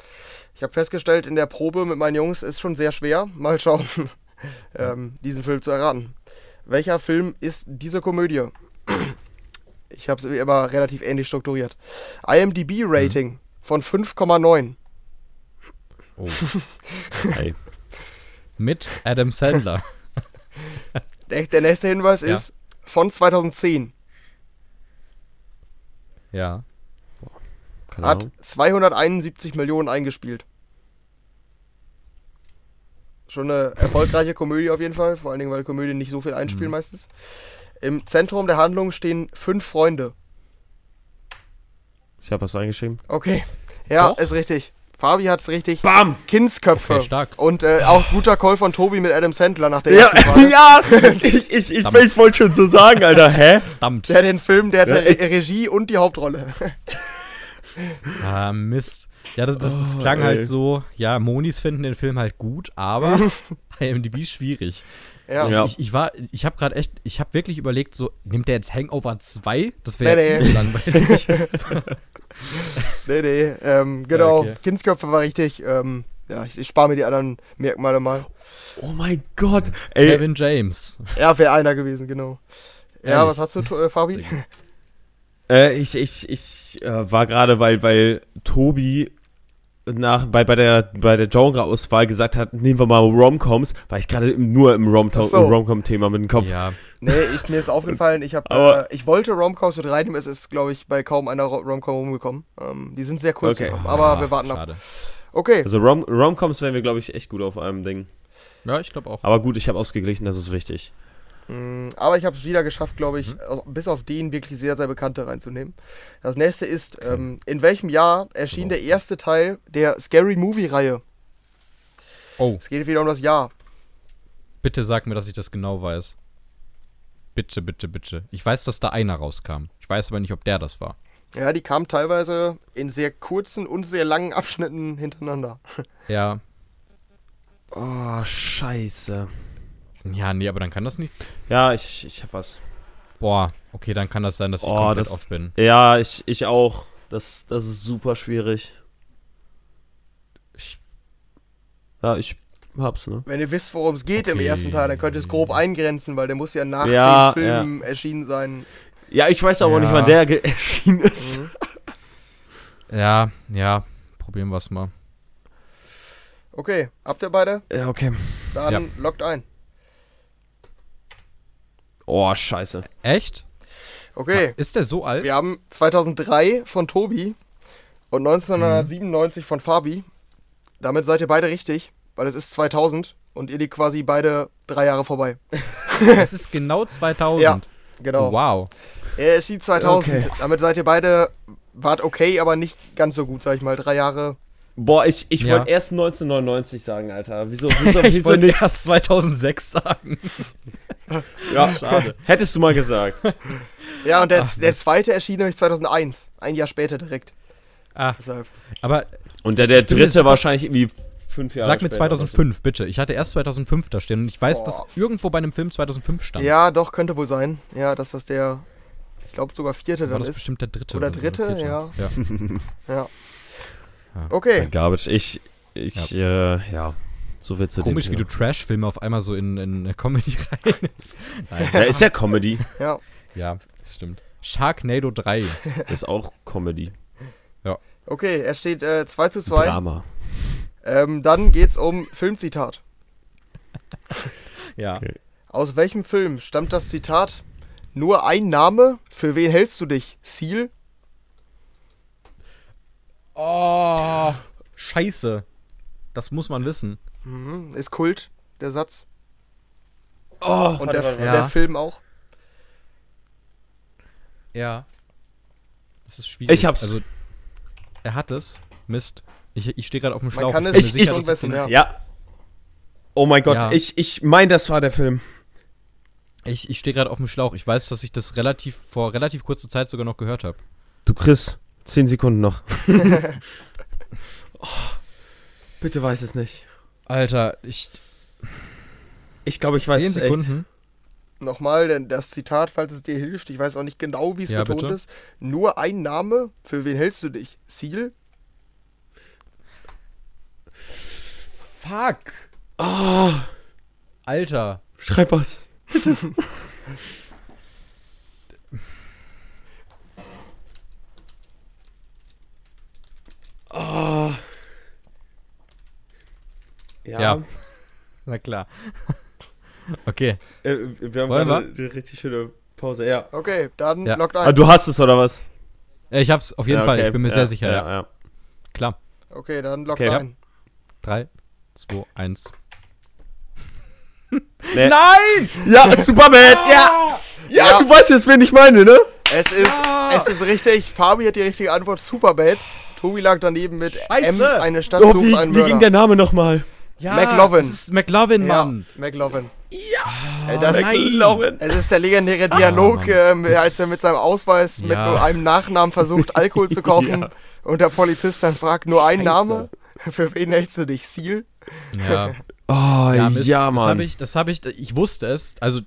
Ich habe festgestellt, in der Probe mit meinen Jungs ist schon sehr schwer. Mal schauen, ähm, diesen Film zu erraten. Welcher Film ist diese Komödie? Ich habe es wie immer relativ ähnlich strukturiert. IMDb-Rating von 5,9. Oh. Ey. Mit Adam Sandler. Der, der nächste Hinweis Ja. ist von 2010. ja. Keine Hat Ahnung. 271 Millionen eingespielt. Schon eine erfolgreiche Komödie auf jeden Fall, vor allen Dingen, weil Komödien nicht so viel einspielen Mhm. meistens. Im Zentrum der Handlung stehen fünf Freunde. Ich habe was reingeschrieben. Okay. Ja, Doch? ist richtig. Fabi hat's richtig. Bam! Kindsköpfe. Okay, stark. Und äh, auch guter Call von Tobi mit Adam Sandler nach der Ja, ersten Frage. ja ich, ich, ich, ich wollte schon so sagen, Alter, hä? Verdammt. Der hat den Film, der hat Ja, Re. Regie und die Hauptrolle. Ah, Mist. Ja, das, das, das Oh, klang ey. halt so, ja, Monis finden den Film halt gut, aber IMDb schwierig. Ja. Ja. Ich, ich war, ich habe gerade echt, ich habe wirklich überlegt, so, nimmt der jetzt Hangover 2? Das wäre Nee, ja nee. langweilig. so, Nee, nee. Ähm, genau. okay. Kindsköpfe war richtig. Ähm, ja, ich, ich spare mir die anderen Merkmale mal. Oh mein Gott. Ey, Kevin James. Er wäre einer gewesen, genau. Ja, Ehrlich? was hast du, äh, Fabi? Äh, ich ich, ich äh, war gerade, weil, weil Tobi nach, bei, bei der, bei der Genre-Auswahl gesagt hat, nehmen wir mal Romcoms, war ich gerade nur im Rom- Ach so. Romcom-Thema mit dem Kopf. Ja, Nee, ich, mir ist aufgefallen, ich habe, Aber- äh, ich wollte Romcoms mit reinnehmen, es ist, glaube ich, bei kaum einer Ro- Romcom rumgekommen. Ähm, die sind sehr kurz Okay. gekommen, aber Ah, wir warten ab. schade. Okay, Also Rom Romcoms wären wir, glaube ich, echt gut auf einem Ding. Ja, ich glaube auch. Aber gut, ich habe ausgeglichen, das ist wichtig. Mm, aber ich habe es wieder geschafft, glaube Mhm. ich, äh, bis auf den wirklich sehr, sehr bekannte reinzunehmen. Das nächste ist, ähm, in welchem Jahr erschien der erste Teil der Scary Movie-Reihe? Oh, Es geht wieder um das Jahr. bitte sag mir, dass ich das genau weiß. Bitte, bitte, bitte. Ich weiß, dass da einer rauskam. Ich weiß aber nicht, ob der das war. Ja, die kamen teilweise in sehr kurzen und sehr langen Abschnitten hintereinander. Ja. Oh, scheiße. Ja, nee, aber dann kann das nicht. Ja, ich, ich hab was. Boah, okay, dann kann das sein, dass ich Oh, komplett das- off bin. Ja, ich, ich auch. Das, das ist super schwierig. Ich, ja, ich hab's, ne? Wenn ihr wisst, worum es geht im Okay. ersten Teil, dann könnt ihr es grob eingrenzen, weil der muss ja nach Ja, dem Film erschienen sein. Ja, ich weiß aber Ja. nicht, wann der erschienen ist. Mhm. Ja, ja, probieren wir es mal. Okay, habt ihr beide? Ja, okay. Dann Ja. lockt ein. Oh, scheiße. Echt? Okay, Ist der so alt? wir haben 2003 von Tobi und 1997 von Fabi. Damit seid ihr beide richtig, weil es ist 2000 und ihr liegt quasi beide drei Jahre vorbei. Es ist genau 2000. Ja. Genau. Wow. Er erschien 2000. Okay. Damit seid ihr beide, wart okay, aber nicht ganz so gut, sag ich mal. Drei Jahre. Boah, ich, ich Ja. wollte erst 1999 sagen, Alter. Wieso, wieso, Ich wieso wollte nicht? erst 2006 sagen. Ja, schade. Hättest du mal gesagt. Ja, und der, Ach, der zweite erschien nämlich 2001. Ein Jahr später direkt. Ah, Deshalb. aber Und der, der Ich dritte wahrscheinlich irgendwie fünf Jahre sag mir später oder so. 2005, bitte. Ich hatte erst 2005 da stehen und ich weiß, dass Boah. irgendwo bei einem Film 2005 stand. Ja, doch, könnte wohl sein. Ja, dass das der, ich glaube sogar vierte War dann das ist. bestimmt der dritte. Oder so, dritte, vierte. ja. ja. Ja. Ja. Okay. Garbage. Ich, ich, äh, ja. So viel zu Komisch, wie du. Trash-Filme auf einmal so in, in eine Comedy reinnimmst. Nein. Ja, ist ja Comedy. Ja. Ja, das stimmt. Sharknado 3. Ist auch Comedy. Okay, es steht äh, 2 zu 2. Drama. Ähm, dann geht's um Filmzitat. Ja. Okay. Aus welchem Film stammt das Zitat? Nur ein Name? Für wen hältst du dich? Seal? Oh, scheiße. Das muss man wissen. Mhm. Ist Kult, der Satz. Oh, Und der, Ja. der Film auch. Ja. Das ist schwierig. Ich hab's. Also, er hat es. Mist. Ich, ich stehe gerade auf dem Man Schlauch. kann bin es Ich- sicher, ich- schon wissen, ja. Ja. Oh mein Gott, Ja. ich, ich meine, das war der Film. Ich, ich stehe gerade auf dem Schlauch. Ich weiß, dass ich das relativ vor relativ kurzer Zeit sogar noch gehört habe. Du Chris, zehn Sekunden noch. oh, bitte weiß es nicht. Alter, ich. Ich glaube, ich weiß Zehn es echt. Sekunden. Nochmal denn das Zitat, falls es dir hilft. Ich weiß auch nicht genau, wie es Ja, betont bitte. ist. Nur ein Name? Für wen hältst du dich? Seal? Fuck. Oh, Alter. schreib was. Bitte. oh. Ja. Ja. Na klar. okay. Äh, wir haben Wollen gerade eine richtig schöne Pause. Ja. Okay, dann Ja. lockt Ah, ein. du hast es oder was? Ich hab's auf jeden Ja, Fall. okay. Ich bin mir ja, sehr sicher. Ja. Ja, ja. Klar. Okay, dann lockt Okay, ja. ein. 3, 2, 1. Nee. Nein! Ja, Superbad! Ja! ja! Ja. du weißt jetzt, wen ich meine, ne? Es ist, es ist richtig. Fabi hat die richtige Antwort. Superbad. Tobi lag daneben mit Scheiße. M, eine Stadt Oh, sucht wie, einen wie ging der Name nochmal? Ja, McLovin. Das ist McLovin, ja, Mann. McLovin. Ja, das, McLovin. es ist der legendäre Dialog, ähm, als er mit seinem Ausweis mit Ja. nur einem Nachnamen versucht, Alkohol zu kaufen. Ja. Und der Polizist dann fragt, nur ein. Name? Für wen hältst du dich? Seal? Ja. Oh, Ja, ja, Mist, Das Mann. habe ich, das habe ich, ich wusste es, also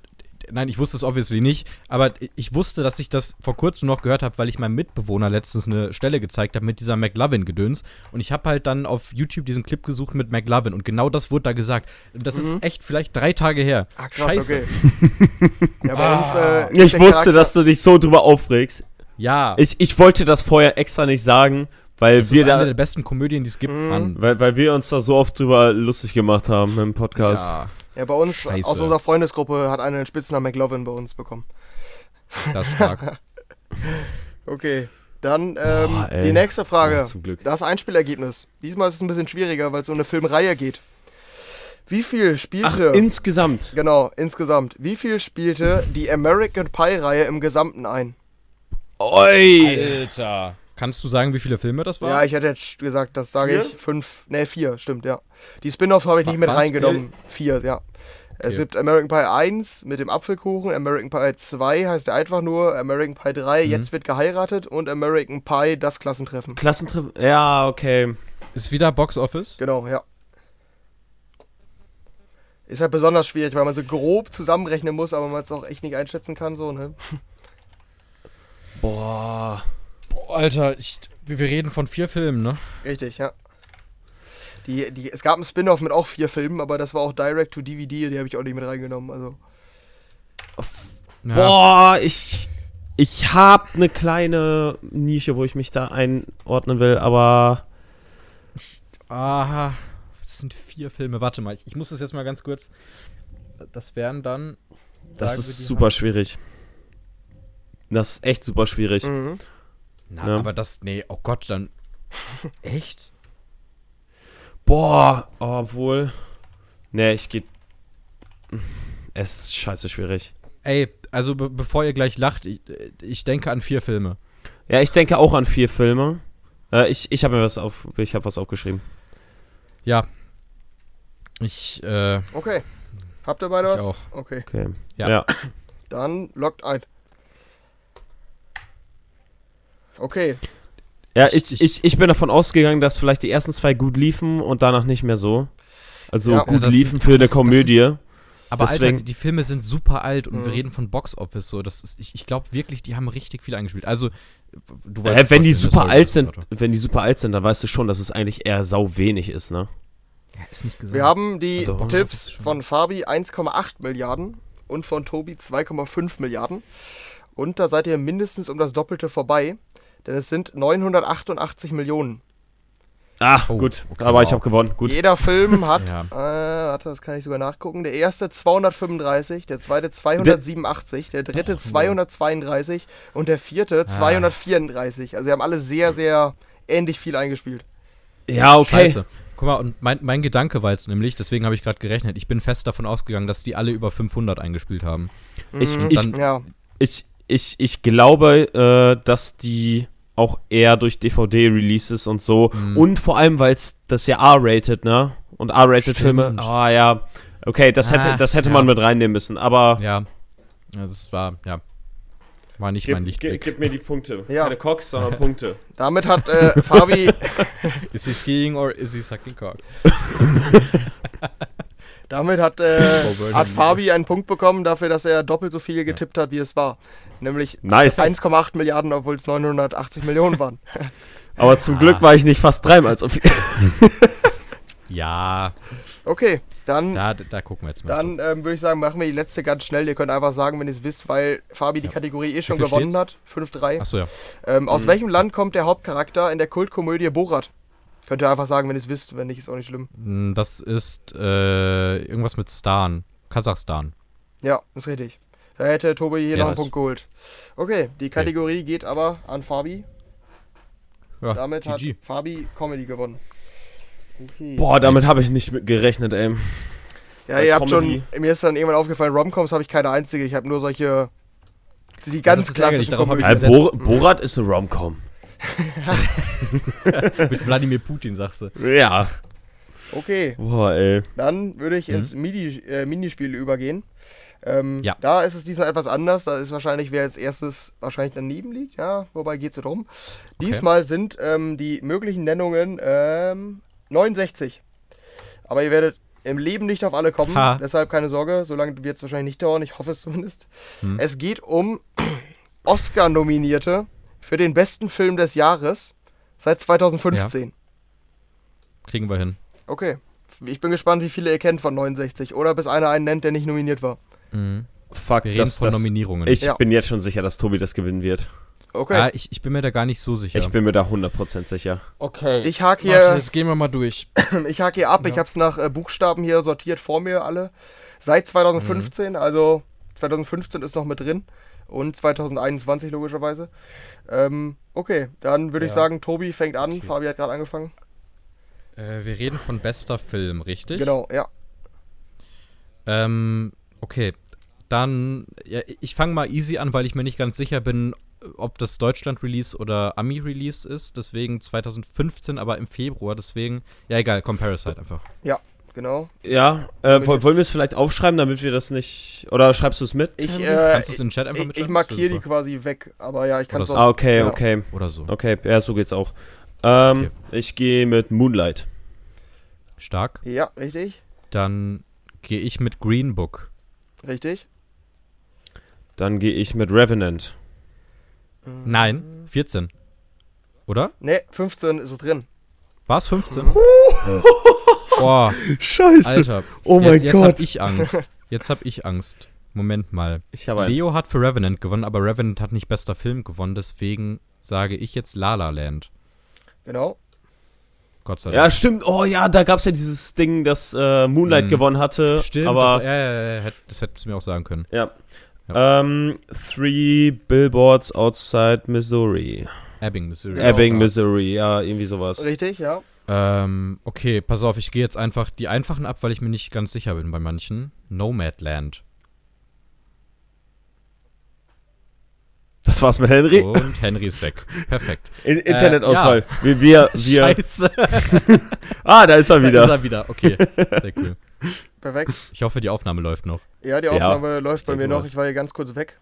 nein, ich wusste es obviously nicht, aber ich wusste, dass ich das vor kurzem noch gehört habe, weil ich meinem Mitbewohner letztens eine Stelle gezeigt habe mit dieser McLovin-Gedöns und ich habe halt dann auf YouTube diesen Clip gesucht mit McLovin und genau das wurde da gesagt. Das ist echt vielleicht drei Tage her. Ah, krass, Scheiße. okay. ja, bei uns, äh, ist ich wusste, Charakter- dass du dich so drüber aufregst. Ja, Ich, ich wollte das vorher extra nicht sagen, weil das wir ist eine da, der besten Komödien, die es gibt, Mhm. Mann. weil, weil wir uns da so oft drüber lustig gemacht haben im Podcast. Ja, Ja, bei uns, Scheiße. aus unserer Freundesgruppe, hat einer den Spitznamen McLovin bei uns bekommen. das ist stark. Okay, dann ähm, Boah, die nächste Frage. Ja, zum Glück. Das Einspielergebnis. Diesmal ist es ein bisschen schwieriger, weil es um eine Filmreihe geht. Wie viel Ach, spielte... insgesamt. genau, insgesamt. Wie viel spielte die American Pie-Reihe im Gesamten ein? Oi. Alter. Kannst du sagen, wie viele Filme das waren? Ja, ich hätte jetzt gesagt, das sage Vier? ich. Fünf, ne, vier, stimmt, ja. Die Spin-Offs habe ich nicht mit reingenommen. Vier, ja. Es Okay. gibt American Pie 1 mit dem Apfelkuchen, American Pie 2 heißt der einfach nur, American Pie 3, Mhm. jetzt wird geheiratet und American Pie das Klassentreffen. Klassentreff. Ja, okay. Ist wieder Box Office? Genau, ja. Ist halt besonders schwierig, weil man so grob zusammenrechnen muss, aber man es auch echt nicht einschätzen kann, so, ne? Boah. Alter, ich, wir reden von vier Filmen, ne? Richtig, ja. Die, die, es gab einen Spin-off mit auch vier Filmen, aber das war auch Direct to DVD, die habe ich auch nicht mit reingenommen, also. Ja. Boah, ich. Ich hab eine kleine Nische, wo ich mich da einordnen will, aber. Aha. Das sind vier Filme. Warte mal, ich, ich muss das jetzt mal ganz kurz. Das wären dann. Das ist super schwierig. Das ist echt super schwierig. Mhm. Na, Ja. aber das. Nee, oh Gott, dann. Echt? Boah, obwohl. Nee, ich geh. Es ist scheiße schwierig. Ey, also be bevor ihr gleich lacht, ich, ich denke an vier Filme. Ja, ich denke auch an vier Filme. Äh, ich ich habe mir was auf. Ich habe was aufgeschrieben. Ja. Ich, äh, Okay. Habt ihr beide Ich was? auch. Okay. Okay. Ja. ja. Dann lockt ein. Okay. Ja, Ich- ich, ich- bin davon ausgegangen, dass vielleicht die ersten zwei gut liefen und danach nicht mehr so. Also Ja. gut das liefen sind- für eine das- das sind- Komödie. aber Deswegen- Alter, die Filme sind super alt und Mhm. wir reden von Box Office so. Das ist, ich ich glaube wirklich, die haben richtig viel eingespielt. Also, du Äh, wenn die super alt sind, Auto. wenn die super alt sind, dann weißt du schon, dass es eigentlich eher sau wenig ist, ne? Ja, ist nicht gesagt. Wir haben die Also, Tipps von Fabi 1,8 Milliarden und von Tobi 2,5 Milliarden. Und da seid ihr mindestens um das Doppelte vorbei, denn es sind 988 Millionen. Ah, Oh, gut. okay, Aber ich wow. habe gewonnen. Gut. Jeder Film hat, Ja. äh, warte, das kann ich sogar nachgucken. Der erste 235, der zweite 287, der dritte 232 und der vierte 234. Also sie haben alle sehr, sehr ähnlich viel eingespielt. Ja, okay. Scheiße. Guck mal, und mein, mein Gedanke war jetzt nämlich, deswegen habe ich gerade gerechnet, ich bin fest davon ausgegangen, dass die alle über 500 eingespielt haben. Ich, Mhm. ich, Dann- Ja, ich, ich, ich glaube, äh, dass die auch eher durch DVD-Releases und so Mhm. und vor allem, weil es das ja R-rated, ne? Und R-rated-Filme, ah ja, okay, das hätte, Ah, das hätte ja. man mit reinnehmen müssen, aber Ja. ja das war, ja. War nicht mein Lichtblick. mir die Punkte. Ja. Keine Cox, sondern Punkte. damit hat äh, Fabi, Is he skiing or is he sucking cocks? damit hat, äh, Oh, hat Fabi einen Punkt bekommen dafür, dass er doppelt so viel getippt hat, wie es war. Nämlich Nice. 1,8 Milliarden, obwohl es 980 Millionen waren. Aber zum Ah. Glück war ich nicht fast dreimal so viel. Ja, Okay, dann, da, da gucken wir jetzt mal. dann ähm, würde ich sagen, machen wir die letzte ganz schnell. Ihr könnt einfach sagen, wenn ihr es wisst, weil Fabi die Ja. Kategorie eh schon gewonnen steht's? hat. 5-3. Achso, ja. Ähm, Mhm. aus welchem Land kommt der Hauptcharakter in der Kultkomödie Borat? Könnt ihr einfach sagen, wenn ihr es wisst. Wenn nicht, ist auch nicht schlimm. Mm, Das ist äh, irgendwas mit Stan. Kasachstan. Ja, ist richtig. Da hätte Tobi hier Yes. noch einen Punkt geholt. Okay, die Kategorie geht aber an Fabi. Ja, Damit hat GG. Fabi Comedy gewonnen. Okay. Boah, damit habe ich nicht mit gerechnet, ey. ja, bei ihr habt Comedy. schon, mir ist dann irgendwann aufgefallen, Romcoms habe ich keine einzige. Ich habe nur solche, die ganz ärgerlich, klassischen ich Äh. Bor Borat ist eine Rom-Com. Mit Wladimir Putin, sagst du. Ja. Okay, Boah, ey. dann würde ich Mhm. ins Mini, äh, Minispiel übergehen. Ähm, Ja. Da ist es diesmal etwas anders. Da ist wahrscheinlich, wer als erstes wahrscheinlich daneben liegt. Ja, wobei geht es so drum. Diesmal sind ähm, die möglichen Nennungen ähm, 69. Aber ihr werdet im Leben nicht auf alle kommen. Ha. Deshalb keine Sorge, so lange wird es wahrscheinlich nicht dauern. Ich hoffe es zumindest. Hm. Es geht um Oscar-Nominierte für den besten Film des Jahres seit 2015. Kriegen wir hin. Okay. Ich bin gespannt, wie viele ihr kennt von 69. Oder bis einer einen nennt, der nicht nominiert war. Mhm. Fuck, Wir reden das, von das, Nominierungen. ich Ja. bin jetzt schon sicher, dass Tobi das gewinnen wird. Okay. Ah, ich, ich bin mir da gar nicht so sicher. Ich bin mir da 100% sicher. okay. Ich hake hier, jetzt gehen wir mal durch. ich hake hier ab. Ich Ja. habe es nach äh, Buchstaben hier sortiert vor mir alle. Seit 2015, also 2015 ist noch mit drin. Und 2021 logischerweise. Ähm, okay, dann würde ich Ja. sagen, Tobi fängt an. Okay. Fabi hat gerade angefangen. Äh, wir reden von bester Film, richtig? Genau, ja. Ähm, okay. Dann, ja, ich fange mal easy an, weil ich mir nicht ganz sicher bin, ob das Deutschland-Release oder Ami-Release ist. Deswegen 2015, aber im Februar. Deswegen, ja, egal, komm Parasite einfach. Genau. Ja, äh, woll- wollen wir es vielleicht aufschreiben, damit wir das nicht. Oder schreibst du es mit? Ich, äh, Kannst du es in den Chat einfach ich, ich mitschreiben? markiere die quasi weg. Aber ja, ich kann es so. ah, okay, ja. okay. Oder so. Okay, ja, so geht's auch. Ähm, Okay. Ich gehe mit Moonlight. Stark. Ja, richtig. Dann gehe ich mit Green Book. Richtig. Dann gehe ich mit Revenant. Nein, 14. Oder? Ne, 15 ist drin. War es 15? Boah, Scheiße. Alter. oh jetzt, jetzt hab ich Angst. Jetzt hab ich Angst. Moment mal. Habe. Leo hat für Revenant gewonnen, aber Revenant hat nicht bester Film gewonnen, deswegen sage ich jetzt La La Land. Genau. Gott sei Ja, Dank. stimmt. Oh ja, da gab es ja dieses Ding, das äh, Moonlight Mhm. gewonnen hatte. Stimmt, aber das, ja, ja, ja, das hättest du mir auch sagen können. Ja. Ähm, three Billboards outside Missouri. Ebbing, Missouri. Genau. Ebbing, Ja. Missouri, ja, irgendwie sowas. Richtig, ja. Ähm, okay, pass auf, ich gehe jetzt einfach die einfachen ab, weil ich mir nicht ganz sicher bin bei manchen. Nomadland. Das war's mit Henry. Und Henry ist weg. Perfekt. In Internetausfall. ja. Wir, wir, wir. Scheiße. Ah, da ist er Da wieder. ist er wieder. Okay, sehr cool. Perfekt. Ich hoffe, die Aufnahme läuft noch. Ja, die Ja, Aufnahme läuft bei mir noch. Ich war hier ganz kurz weg.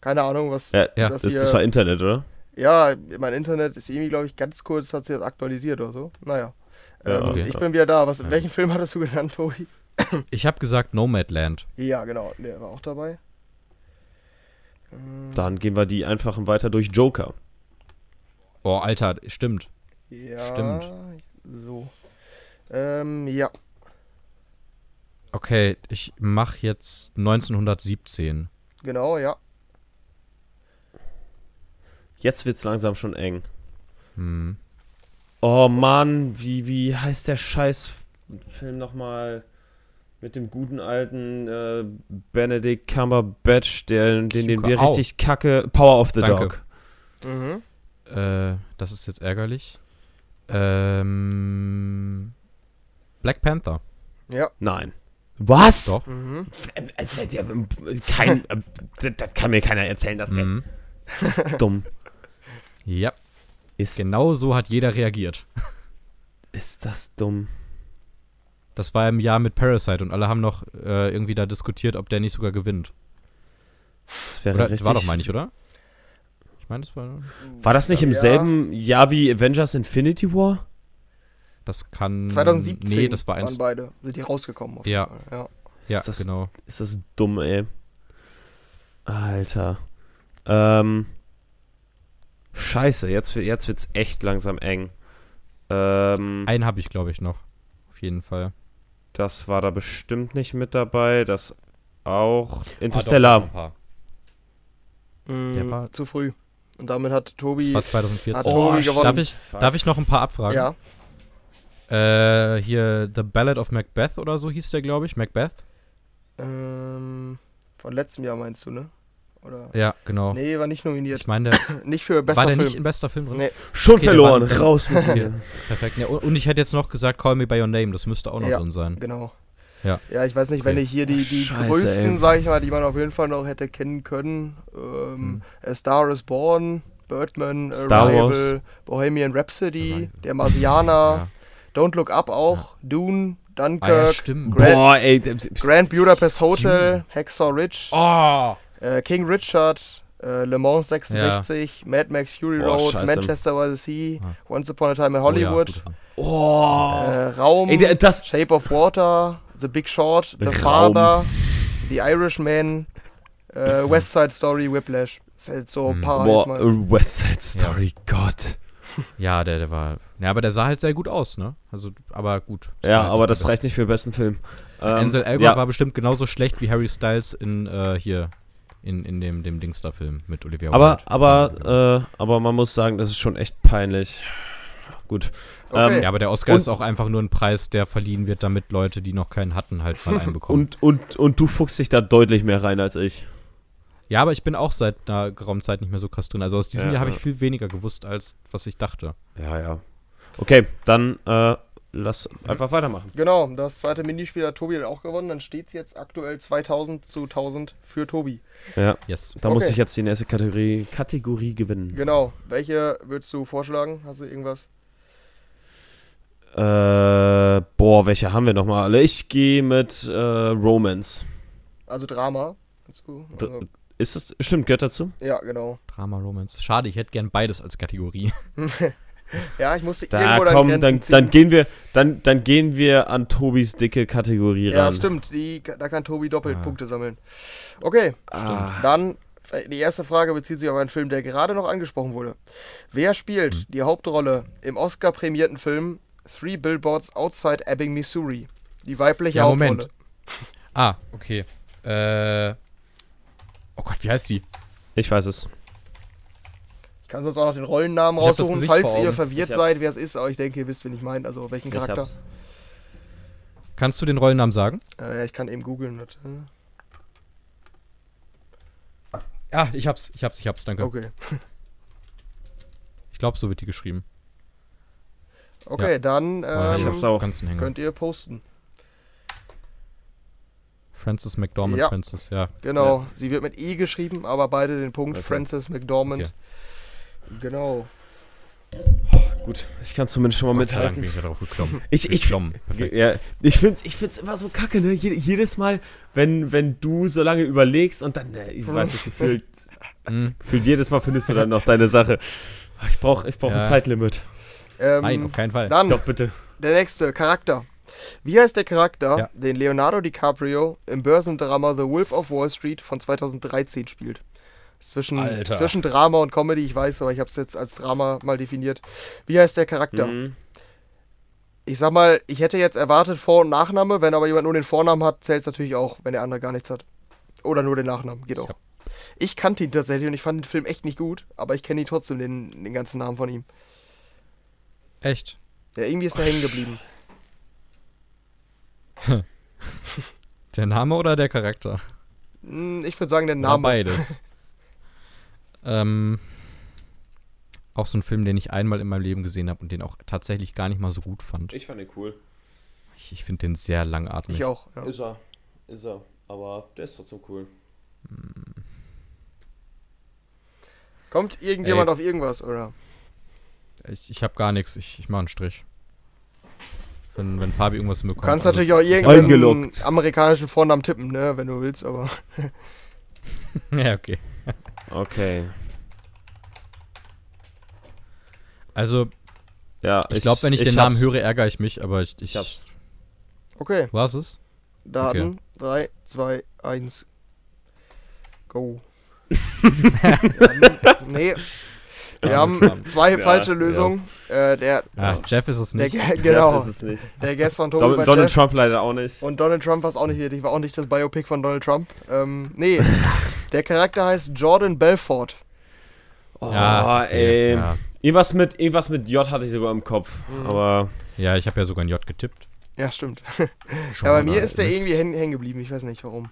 Keine Ahnung, was. Ja, Ja, das das, war Internet, oder? ja, mein Internet ist irgendwie, glaube ich, ganz kurz, hat sich das aktualisiert oder so. Naja. Ja, ähm, okay. Ich bin wieder da. Was, Ja. Welchen Film hattest du genannt, Tobi? Ich habe gesagt Nomadland. Ja, genau. Der war auch dabei. Dann gehen wir die einfachen weiter durch Joker. Oh, Alter, stimmt. ja, stimmt. So. Ähm, ja. Okay, ich mach jetzt 1917. Genau, ja. Jetzt wird's langsam schon eng. Hm. Oh Mann, wie, wie heißt der scheiß Film nochmal? Mit dem guten alten äh, Benedict Cumberbatch, der, den, den wir Au. richtig kacke. Power of the Danke. Dog. Mhm. Äh, das ist jetzt ärgerlich. Ähm, Black Panther. Ja. Nein. Was? Doch. Mhm. Kein, äh, das kann mir keiner erzählen, dass der Mhm. dumm Ja, ist. genau so hat jeder reagiert. Ist das dumm? Das war im Jahr mit Parasite und alle haben noch äh, irgendwie da diskutiert, ob der nicht sogar gewinnt. Das wäre Oder? richtig. War doch, meine ich, oder? Ich meine, das war. War das nicht im Ja. selben Jahr wie Avengers Infinity War? Das kann. 2017 Nee, das war eins. waren beide. Sind die rausgekommen. auf Ja. ja. Ja, ist das, genau. Ist das dumm, ey. Alter. Ähm. Scheiße, jetzt, jetzt wird's echt langsam eng. Ähm, Einen habe ich, glaube ich, noch. Auf jeden Fall. Das war da bestimmt nicht mit dabei. Das auch. Ah, doch, Interstellar. ein paar. Mm, Der war- zu früh. Und damit hat Tobi. Das war 2014. Hat Tobi gewonnen. Darf ich, darf ich noch ein paar abfragen? Ja. Äh, hier The Ballad of Macbeth oder so hieß der, glaube ich. Macbeth? Ähm, von letztem Jahr meinst du, ne? Oder? Ja, genau. Nee, war nicht nominiert. Ich meine, der, Nicht für bester war der Film. nicht in bester Film drin? Nee. Schon Okay, verloren. Raus mit dir. Perfekt. Ja, und ich hätte jetzt noch gesagt, Call Me By Your Name. Das müsste auch noch Ja. drin sein. Genau. Ja. Ja, ich weiß nicht, wenn Okay. ich hier die, die Scheiße, größten, ey. sag ich mal, die man auf jeden Fall noch hätte kennen können. Ähm, Hm. A Star is Born, Birdman, Star Arrival, Wars. Bohemian Rhapsody, Arrival. Der Marsianer, Ja. Don't Look Up auch, Dune, Ah ja, Dunkirk. Grand- Boah, ey. Grand Budapest Hotel, Hacksaw Ridge, Oh! Äh, King Richard, äh, Le Mans 66, Mad Max Fury Boah, Road, scheiße. Manchester by the Sea, Ah. Once Upon a Time in Oh ja, Hollywood, guter Film. Oh. äh, Raum, Ey, das. Shape of Water, The Big Short, The Raum. Father, The Irishman, äh, West Side Story, Whiplash. Das ist halt so ein Mhm. paar Boah, West Side Story, Gott. Ja, der, der war. Ja, aber der sah halt sehr gut aus, ne? Also, aber gut. Ja, war aber das halt- reicht nicht für den besten Film. Ähm, Ansel Elgort ja, war bestimmt genauso schlecht wie Harry Styles in äh, hier in, in dem, dem Dingster-Film mit Olivia aber, Wilde. aber, äh, aber man muss sagen, das ist schon echt peinlich. Gut. Okay. ähm, ja, aber der Oscar und- ist auch einfach nur ein Preis, der verliehen wird, damit Leute, die noch keinen hatten, halt mal einen bekommen. Und, und, und du fuchst dich da deutlich mehr rein als ich. ja, aber ich bin auch seit einer geraumen Zeit nicht mehr so krass drin. Also aus diesem Ja, Jahr habe ja. ich viel weniger gewusst, als was ich dachte. Ja, ja. Okay, dann äh, lass einfach weitermachen. Genau, das zweite Minispiel hat Tobi dann auch gewonnen. Dann steht es jetzt aktuell 2000 zu 1000 für Tobi. Ja, Yes. da muss Okay. ich jetzt die nächste Kategorie, Kategorie gewinnen. Genau. Welche würdest du vorschlagen? Hast du irgendwas? Äh, boah, welche haben wir nochmal alle? Ich gehe mit äh, Romance. Also Drama. Du? D- Also, Ist das, stimmt, gehört dazu? ja, genau. Drama, Romance. Schade, ich hätte gern beides als Kategorie. Ja, ich musste Da irgendwo dann komm, Grenzen dann, ziehen. dann gehen wir, dann, dann gehen wir an Tobis dicke Kategorie ja, ran. stimmt. Die, da kann Tobi doppelt Ah. Punkte sammeln. Okay, Ah, dann die erste Frage bezieht sich auf einen Film, der gerade noch angesprochen wurde. Wer spielt Hm. die Hauptrolle im Oscar-prämierten Film Three Billboards Outside Ebbing, Missouri? Die weibliche Ja, Hauptrolle. Moment. Ah, okay. Äh. Oh Gott, wie heißt die? ich weiß es. Ich kann sonst auch noch den Rollennamen Ich raussuchen, falls ihr verwirrt seid, wer es ist, aber ich denke, ihr wisst, wen ich meine, also welchen Ich Charakter. hab's. Kannst du den Rollennamen sagen? Äh, ich kann eben googeln. warte. Ah, ich hab's, ich hab's, ich hab's, danke. Okay. Ich glaube, so wird die geschrieben. Okay, dann Ah, ähm, könnt ihr posten. Francis McDormand, Ja. Francis, ja. Genau, sie wird mit E geschrieben, aber beide den Punkt. Okay. Frances McDormand. Okay. Genau. Gut, ich kann zumindest schon mal Gott mithalten. bin ich da drauf geklommen. Ich, ich, ja, ich finde es ich find's immer so kacke, ne? Je, jedes Mal, wenn, wenn du so lange überlegst und dann, äh, ich weiß nicht, gefühlt, Hm. gefühlt jedes Mal findest du dann noch deine Sache. Ich brauche ich brauch Ja. ein Zeitlimit. Ähm, Nein, auf keinen Fall. dann Doch, bitte. der nächste Charakter. Wie heißt der Charakter, Ja. den Leonardo DiCaprio im Börsendrama The Wolf of Wall Street von 2013 spielt? Zwischen, Alter. zwischen Drama und Comedy, ich weiß, aber ich habe es jetzt als Drama mal definiert. Wie heißt der Charakter? Mhm. Ich sag mal, ich hätte jetzt erwartet Vor- und Nachname, wenn aber jemand nur den Vornamen hat, zählt es natürlich auch, wenn der andere gar nichts hat. Oder nur den Nachnamen, geht auch. hab- Ich kannte ihn tatsächlich und ich fand den Film echt nicht gut, aber ich kenne ihn trotzdem, den, den ganzen Namen von ihm. Echt? Ja, irgendwie ist er hängen geblieben. Der Name oder der Charakter? Hm, Ich würde sagen, der Ja, Name. beides. ähm, auch so ein Film, den ich einmal in meinem Leben gesehen habe und den auch tatsächlich gar nicht mal so gut fand. Ich fand ihn cool. Ich, ich finde den sehr langatmig. Ich auch. Ja. Ist er. Ist er. Aber der ist trotzdem cool. Kommt irgendjemand Ey. auf irgendwas, oder? Ich, ich habe gar nichts. Ich, ich mache einen Strich. Wenn, wenn Fabi irgendwas Du bekommt. kannst also- natürlich auch irgendeinen amerikanischen Vornamen tippen, ne, wenn du willst, aber. ja, okay. Okay. Also, Ja, ich glaube, wenn ich, den Namen höre, ärgere ich mich, aber ich. Ich, Ich hab's. Okay, hast es? Daten. 3, 2, 1. Go. nee. Wir Ja, haben zwei Ja, falsche ja. Lösungen. Äh, der, Ah, Jeff ist es der, nicht. Ge- genau, Jeff ist es nicht. der Guest von Tobi Donald Jeff. Trump leider auch nicht. Und Donald Trump war es auch nicht richtig, war auch nicht das Biopic von Donald Trump. Ähm, nee, der Charakter heißt Jordan Belfort. Oh, ja, ey. ja. Irgendwas mit, irgendwas mit J hatte ich sogar im Kopf. Mhm. Aber ja, ich habe ja sogar ein J getippt. Ja, stimmt. Ja, bei mir ist der irgendwie hängen geblieben, ich weiß nicht warum.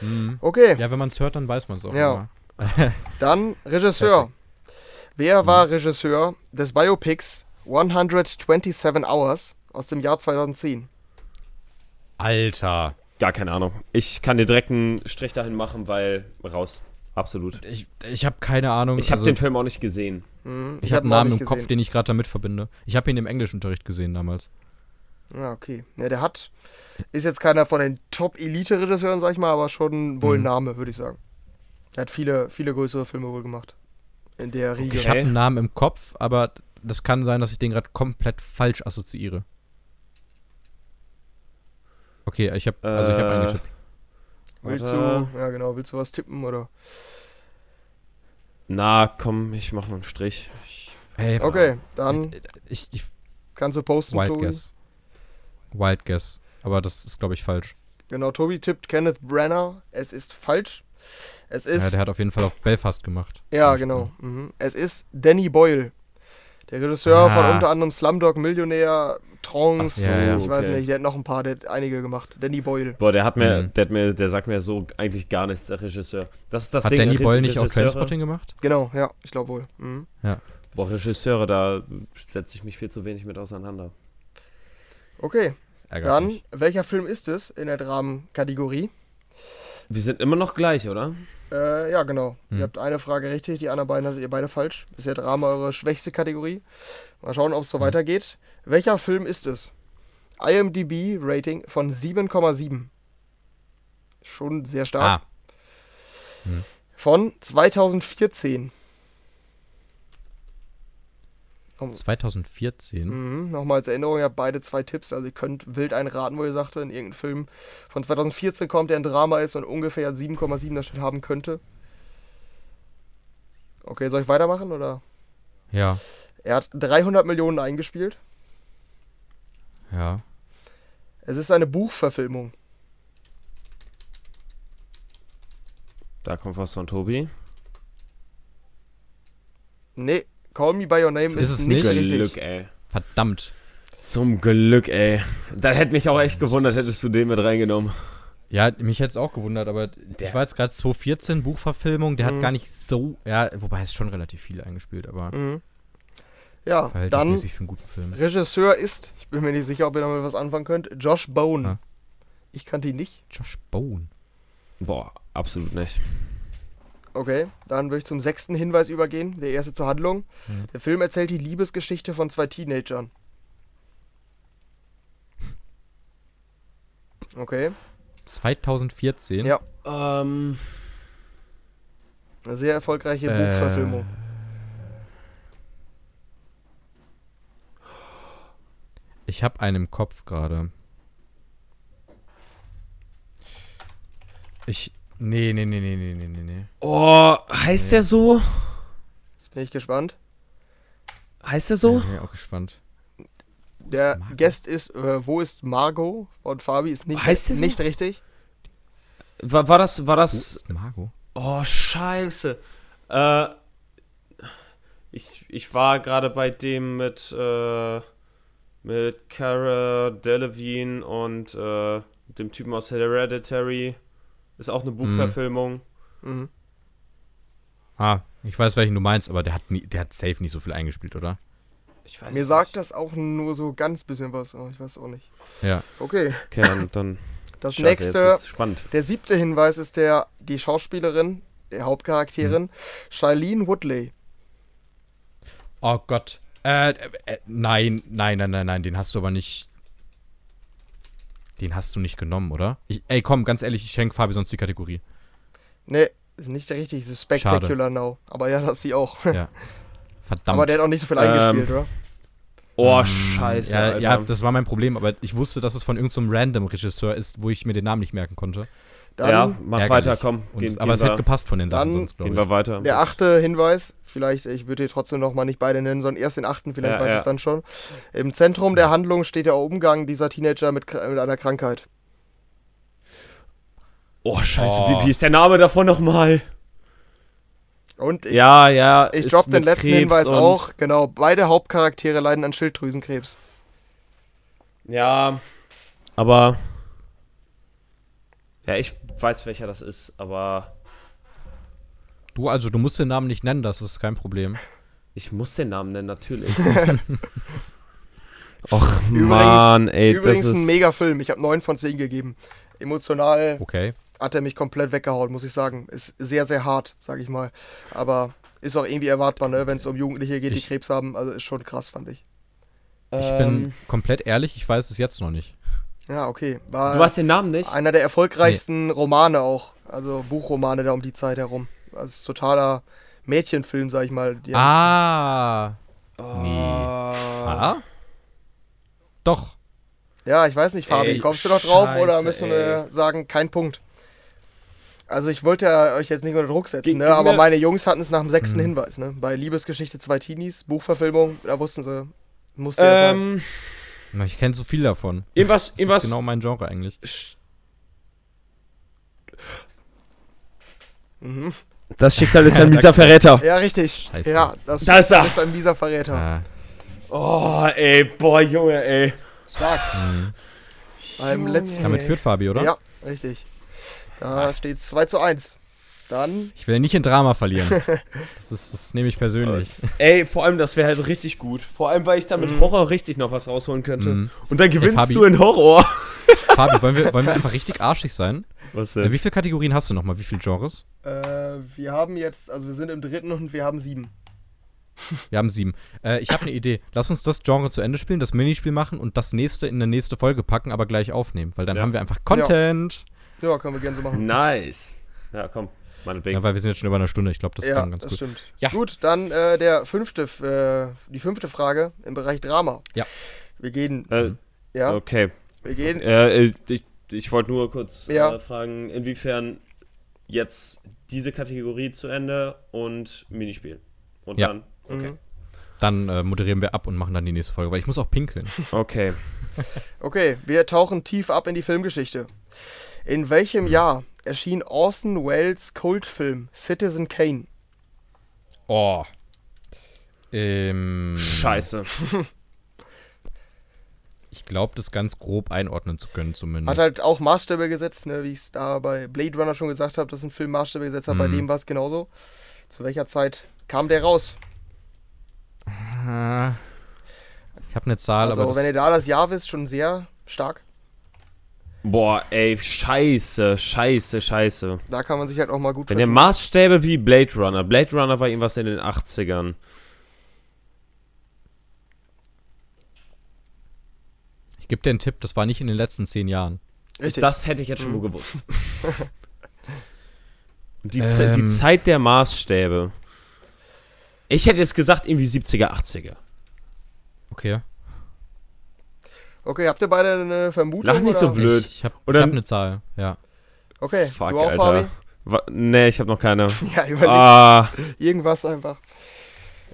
Mhm. Okay, Ja, wenn man es hört, dann weiß man es auch. Ja. immer. dann Regisseur. Wer war Regisseur des Biopics 127 Hours aus dem Jahr 2010? Alter. gar keine Ahnung. Ich kann dir direkt einen Strich dahin machen, weil raus. absolut. Ich, ich habe keine Ahnung. Ich habe also, den Film auch nicht gesehen. Mhm, ich habe hab einen Namen im nicht Kopf, gesehen. den ich gerade damit verbinde. Ich habe ihn im Englischunterricht gesehen damals. Ja, okay. Ja, der hat. Ist jetzt keiner von den Top-Elite-Regisseuren, sag ich mal, aber schon wohl ein Mhm. Name, würde ich sagen. Er hat viele, viele größere Filme wohl gemacht. In der Riege. Ich habe einen Namen im Kopf, aber das kann sein, dass ich den gerade komplett falsch assoziiere. Okay, ich habe also ich habe Äh, eingetippt. Willst du, ja genau, willst du was tippen oder? Na, komm, ich mache noch einen Strich. Ich, Hey, Okay, dann ich, ich kannst du posten, Wild Tobi. Guess. Wild Guess, aber das ist glaube ich falsch. Genau, Tobi tippt Kenneth Branagh. Es ist falsch. Es Ja, ist, der hat auf jeden Fall auf Belfast gemacht. ja, genau. Mhm. Es ist Danny Boyle. Der Regisseur Ah. von unter anderem Slumdog Millionär, Trance, Ach so, ich weiß okay. nicht, der hat noch ein paar, der hat einige gemacht. Danny Boyle. boah, der hat mir, Mhm. der hat mir, der sagt mir so eigentlich gar nichts, der Regisseur. Das ist das Hat Ding. Danny Boyle nicht auch Regisseure- Trainspotting gemacht? Genau, ja, ich glaube wohl. Mhm. Boah, Regisseure, da setze ich mich viel zu wenig mit auseinander. Okay, dann, welcher Film ist es in der Dramenkategorie? Wir sind immer noch gleich, oder? Äh, ja, genau. Hm. Ihr habt eine Frage richtig, die anderen beiden hattet ihr beide falsch. Ist ja Drama eure schwächste Kategorie. Mal schauen, ob es so Hm. weitergeht. Welcher Film ist es? IMDb-Rating von 7,7. Schon sehr stark. Ah, Von 2014. Um, 2014. Mhm, Nochmal als Erinnerung, ihr habt beide zwei Tipps. Also ihr könnt wild einraten, wo ihr sagte, in irgendeinem Film von 2014 kommt, der ein Drama ist und ungefähr 7,7 das Shit haben könnte. Okay, soll ich weitermachen oder? Ja, Er hat 300 Millionen eingespielt. ja. Es ist eine Buchverfilmung. Da kommt was von Tobi. Nee, Call Me By Your Name Ist ist, es nicht nicht? richtig. Glück, ey. Verdammt. Zum Glück, ey. Da hätte mich auch echt gewundert, hättest du den mit reingenommen. Ja, mich hätte es auch gewundert, aber ich war jetzt gerade 2014 Buchverfilmung, der Mhm. hat gar nicht so, ja, wobei es schon relativ viel eingespielt, aber Mhm. Ja, dann verhältnismäßig für einen guten Film. Regisseur ist, ich bin mir nicht sicher, ob ihr damit was anfangen könnt, Josh Bone. Ja. Ich kannte ihn nicht. Josh Bone. Boah, absolut nicht. Okay, dann würde ich zum sechsten Hinweis übergehen, der erste zur Handlung. Mhm. Der Film erzählt die Liebesgeschichte von zwei Teenagern. Okay, 2014. Ja. Ähm, eine sehr erfolgreiche Äh, Buchverfilmung. Ich habe einen im Kopf gerade. Ich. Nee, nee, nee, nee, nee, nee, nee, nee. oh, heißt der so? Jetzt bin ich gespannt. Heißt der so? Ja, bin ich auch gespannt. Der ist? Guest ist, äh, wo ist Margot? Und Fabi ist nicht, Heißt der so? nicht richtig. War, war das, war Wo das, ist Margot? oh, scheiße. Äh, ich, ich war gerade bei dem mit, äh, mit Cara Delevingne und, äh, dem Typen aus Hereditary. Ist auch eine Buchverfilmung. Mhm. Ah, ich weiß, welchen du meinst, aber der hat, nie, der hat safe nicht so viel eingespielt, oder? Ich weiß Mir es sagt nicht. das auch nur so ganz bisschen was, aber ich weiß auch nicht. Ja. Okay, Okay, dann, dann das Scheiße, nächste, spannend. der siebte Hinweis ist der, die Schauspielerin, der Hauptcharakterin, Hm. Shailene Woodley. Oh Gott. Äh, äh, nein, nein, nein, nein, nein, den hast du aber nicht. Den hast du nicht genommen, oder? Ich, ey, komm, ganz ehrlich, ich schenke Fabi sonst die Kategorie. Ne, ist nicht richtig, es ist Spectacular Now. Aber ja, das ist sie auch. Ja. Verdammt. Aber der hat auch nicht so viel Ähm, eingespielt, oder? Oh, Mm, scheiße, Ja, Alter. ja, das war mein Problem, aber ich wusste, dass es von irgendeinem random Regisseur ist, wo ich mir den Namen nicht merken konnte. Dann ja, mach ärgerlich. weiter, komm. Und, Gehen, aber es gehen hätte gepasst von den Sachen Dann sonst, glaube gehen ich. wir weiter. der achte Hinweis, vielleicht, ich würde hier trotzdem noch mal nicht beide nennen, sondern erst den achten, vielleicht Ja, weiß ich ja. es dann schon. Im Zentrum der Handlung steht der Umgang dieser Teenager mit, mit einer Krankheit. Oh, scheiße, Oh. Wie, wie ist der Name davon nochmal? Und ich, Ja, ja. ich droppe den letzten Krebs Hinweis auch. Genau, beide Hauptcharaktere leiden an Schilddrüsenkrebs. Ja, aber. Ja, ich weiß, welcher das ist, aber Du, also, du musst den Namen nicht nennen, das ist kein Problem. ich muss den Namen nennen, natürlich. Och, Übrigens- Mann, ey, Übrigens das ist. ein mega Film. Ich habe 9 von 10 gegeben. Emotional Okay. hat er mich komplett weggehauen, muss ich sagen. Ist sehr, sehr hart, sag ich mal. Aber ist auch irgendwie erwartbar, ne, wenn es um Jugendliche geht, die Ich- Krebs haben. Also ist schon krass, fand ich. Ich Ähm, bin komplett ehrlich, ich weiß es jetzt noch nicht. Ja, okay. War Du hast den Namen nicht? einer der erfolgreichsten Romane auch. Also Buchromane da um die Zeit herum. Also totaler Mädchenfilm, sag ich mal. Die Ah. Nee. Ah. Doch. Ja, ich weiß nicht, Fabi, Ey, kommst du noch drauf oder Scheiße, müssen ey. wir sagen, kein Punkt? Also ich wollte ja euch jetzt nicht unter Druck setzen, ne? aber meine Jungs hatten es nach dem sechsten Mhm. Hinweis. Ne? Bei Liebesgeschichte zwei Teenies, Buchverfilmung, da wussten sie, musste er sein. Ich kenne so viel davon. irgendwas, Das irgendwas. ist genau mein Genre eigentlich. Mhm. Das Schicksal ist ein mieser Verräter. Ja, richtig. Scheiße. Ja, das, Da ist er. ist ein mieser Verräter. Ah. Oh, ey, boah, Junge, ey. Stark. Mhm. Beim letzten. Damit führt Fabi, oder? Ja, richtig. Da steht es 2 zu 1. Dann, Ich will nicht in Drama verlieren. Das, ist, das nehme ich persönlich. Ey, vor allem, das wäre halt richtig gut. Vor allem, weil ich da mit Mhm. Horror richtig noch was rausholen könnte. Mhm. Und dann gewinnst Fabi. du in Horror. Fabi, wollen wir, wollen wir einfach richtig arschig sein? Was Äh, wie viele Kategorien hast du nochmal? Wie viele Genres? äh, wir haben jetzt, also wir sind im dritten und wir haben sieben. Wir haben sieben. Äh, ich habe eine Idee. Lass uns das Genre zu Ende spielen, das Minispiel machen und das nächste in eine nächste Folge packen, aber gleich aufnehmen. Weil dann Ja. haben wir einfach Content. Ja, können wir gerne so machen. Nice. Ja, komm, meinetwegen. Ja, weil wir sind jetzt schon über eine Stunde. Ich glaube, das ist ja, dann ganz das gut. stimmt. Ja. Gut, dann äh, der fünfte, äh, die fünfte Frage im Bereich Drama. Ja. Wir gehen, äh, ja, Okay. wir gehen. Äh, ich ich wollte nur kurz Ja. äh, fragen, inwiefern jetzt diese Kategorie zu Ende und Minispiel. Und Ja. dann. Okay. Mhm. Dann äh, moderieren wir ab und machen dann die nächste Folge, weil ich muss auch pinkeln. Okay. Okay, wir tauchen tief ab in die Filmgeschichte. In welchem Jahr erschien Orson Welles Kultfilm Citizen Kane? Oh. Ähm, Scheiße. Ich glaube, das ganz grob einordnen zu können, zumindest. Hat halt auch Maßstäbe gesetzt, ne, wie ich es da bei Blade Runner schon gesagt habe, dass ein Film Maßstäbe gesetzt hat. Bei Mhm. dem war es genauso. Zu welcher Zeit kam der raus? Ah, Ich habe eine Zahl, Also, aber wenn ihr da das Jahr wisst, schon sehr stark. Boah, ey, scheiße, scheiße, scheiße. Da kann man sich halt auch mal gut Wenn der. Maßstäbe wie Blade Runner. Blade Runner war irgendwas in den 80ern. ich gebe dir einen Tipp, das war nicht in den letzten zehn Jahren. Richtig. Das hätte ich jetzt schon Mhm. wohl gewusst. Die, Ze- die Ähm. Zeit der Maßstäbe. Ich hätte jetzt gesagt, irgendwie 70er, 80er. Okay. Okay, habt ihr beide eine Vermutung? Lach nicht so oder? blöd. Ich, ich habe Oder- hab eine Zahl, ja. Okay, Fuck, du auch, Alter. Fabi? Wa nee, ich habe noch keine. Ja, überleg Ah, irgendwas einfach.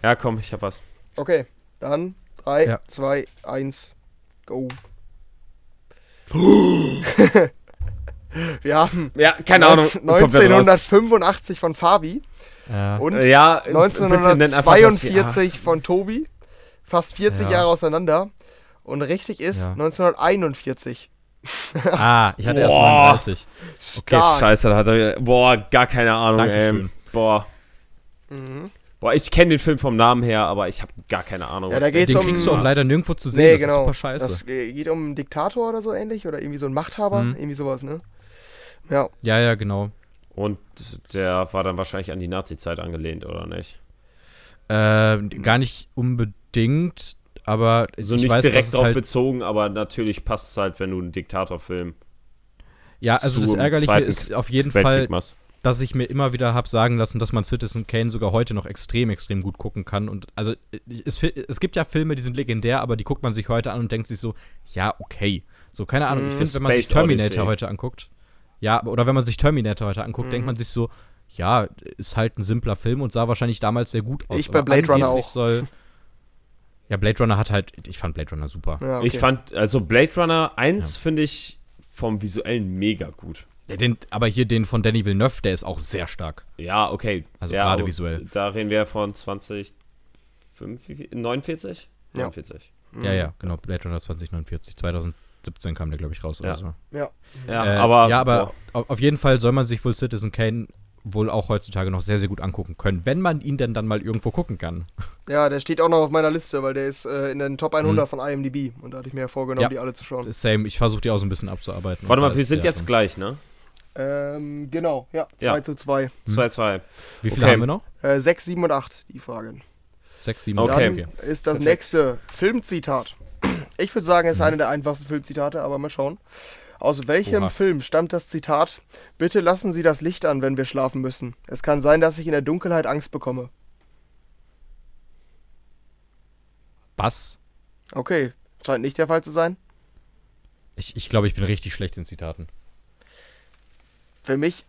ja, komm, ich hab was. Okay, dann 3, Ja. 2, 1, go. Wir haben Ja, keine Ahnung. 19- kommt wer raus. 1985 von Fabi Ja. und Ja, bitte nenn einfach das Jahr. 1942 von Tobi. Fast 40 Ja. Jahre auseinander. Und richtig ist Ja. 1941. Ah, ich hatte erst Boah. 39. Okay, Stark. scheiße, da hat er. Boah, gar keine Ahnung, Dankeschön. ey. Boah. Mhm. Boah, ich kenne den Film vom Namen her, aber ich habe gar keine Ahnung. Ja, da geht's Den um- kriegst du auch leider nirgendwo zu sehen. Nee, das genau. ist super scheiße. Das geht um einen Diktator oder so ähnlich. Oder irgendwie so ein Machthaber. Mhm. Irgendwie sowas, ne? Ja. ja, ja, genau. Und der war dann wahrscheinlich an die Nazi-Zeit angelehnt, oder nicht? Äh, gar nicht unbedingt, aber So ich nicht weiß, direkt drauf halt, bezogen, aber natürlich passt es halt, wenn du einen Diktatorfilm Ja, also das Ärgerliche ist auf jeden Weltkrieg Fall, machst. dass ich mir immer wieder habe sagen lassen, dass man Citizen Kane sogar heute noch extrem, extrem gut gucken kann. Und also es, es gibt ja Filme, die sind legendär, aber die guckt man sich heute an und denkt sich so, ja, okay. So, keine Ahnung. Ich Mhm. finde, wenn man sich Terminator Odyssey. heute anguckt, ja, oder wenn man sich Terminator heute anguckt, Mhm. denkt man sich so, ja, ist halt ein simpler Film und sah wahrscheinlich damals sehr gut aus. Ich bei Blade Runner auch. Soll, ja, Blade Runner hat halt, ich fand Blade Runner super. ja okay. Ich fand, also Blade Runner 1 finde ich vom visuellen mega gut. Ja, den, aber hier den von Danny Villeneuve, der ist auch sehr stark. Ja, okay. Also ja, gerade visuell. Da reden wir von 20, 5, wie viel? 49? Ja. 49. Mhm. Ja, ja, genau. Blade Runner 2049. 2017 kam der, glaube ich, raus Ja. oder so. Ja. Ja, Äh, aber, ja, aber boah, auf, auf jeden Fall soll man sich wohl Citizen Kane wohl auch heutzutage noch sehr, sehr gut angucken können, wenn man ihn denn dann mal irgendwo gucken kann. ja, der steht auch noch auf meiner Liste, weil der ist äh, in den Top 100 von IMDb. Und da hatte ich mir ja vorgenommen, Mhm. Ja. die alle zu schauen. Same, ich versuche die auch so ein bisschen abzuarbeiten. warte Und mal, wir sind jetzt von- gleich, ne? Ähm, genau, ja, 2 Ja. zu 2. 2-2. Wie viele Okay. haben wir noch? Äh, 6, 7 und 8, die Fragen. Sechs, sieben, Okay. Dann okay. ist das Perfekt. nächste Filmzitat. Ich würde sagen, es ist eine der einfachsten Filmzitate, aber mal schauen. Aus welchem Oha. Film stammt das Zitat? Bitte lassen Sie das Licht an, wenn wir schlafen müssen. Es kann sein, dass ich in der Dunkelheit Angst bekomme. Was? Okay, scheint nicht der Fall zu sein. Ich, ich glaube, ich bin richtig schlecht in Zitaten. Für mich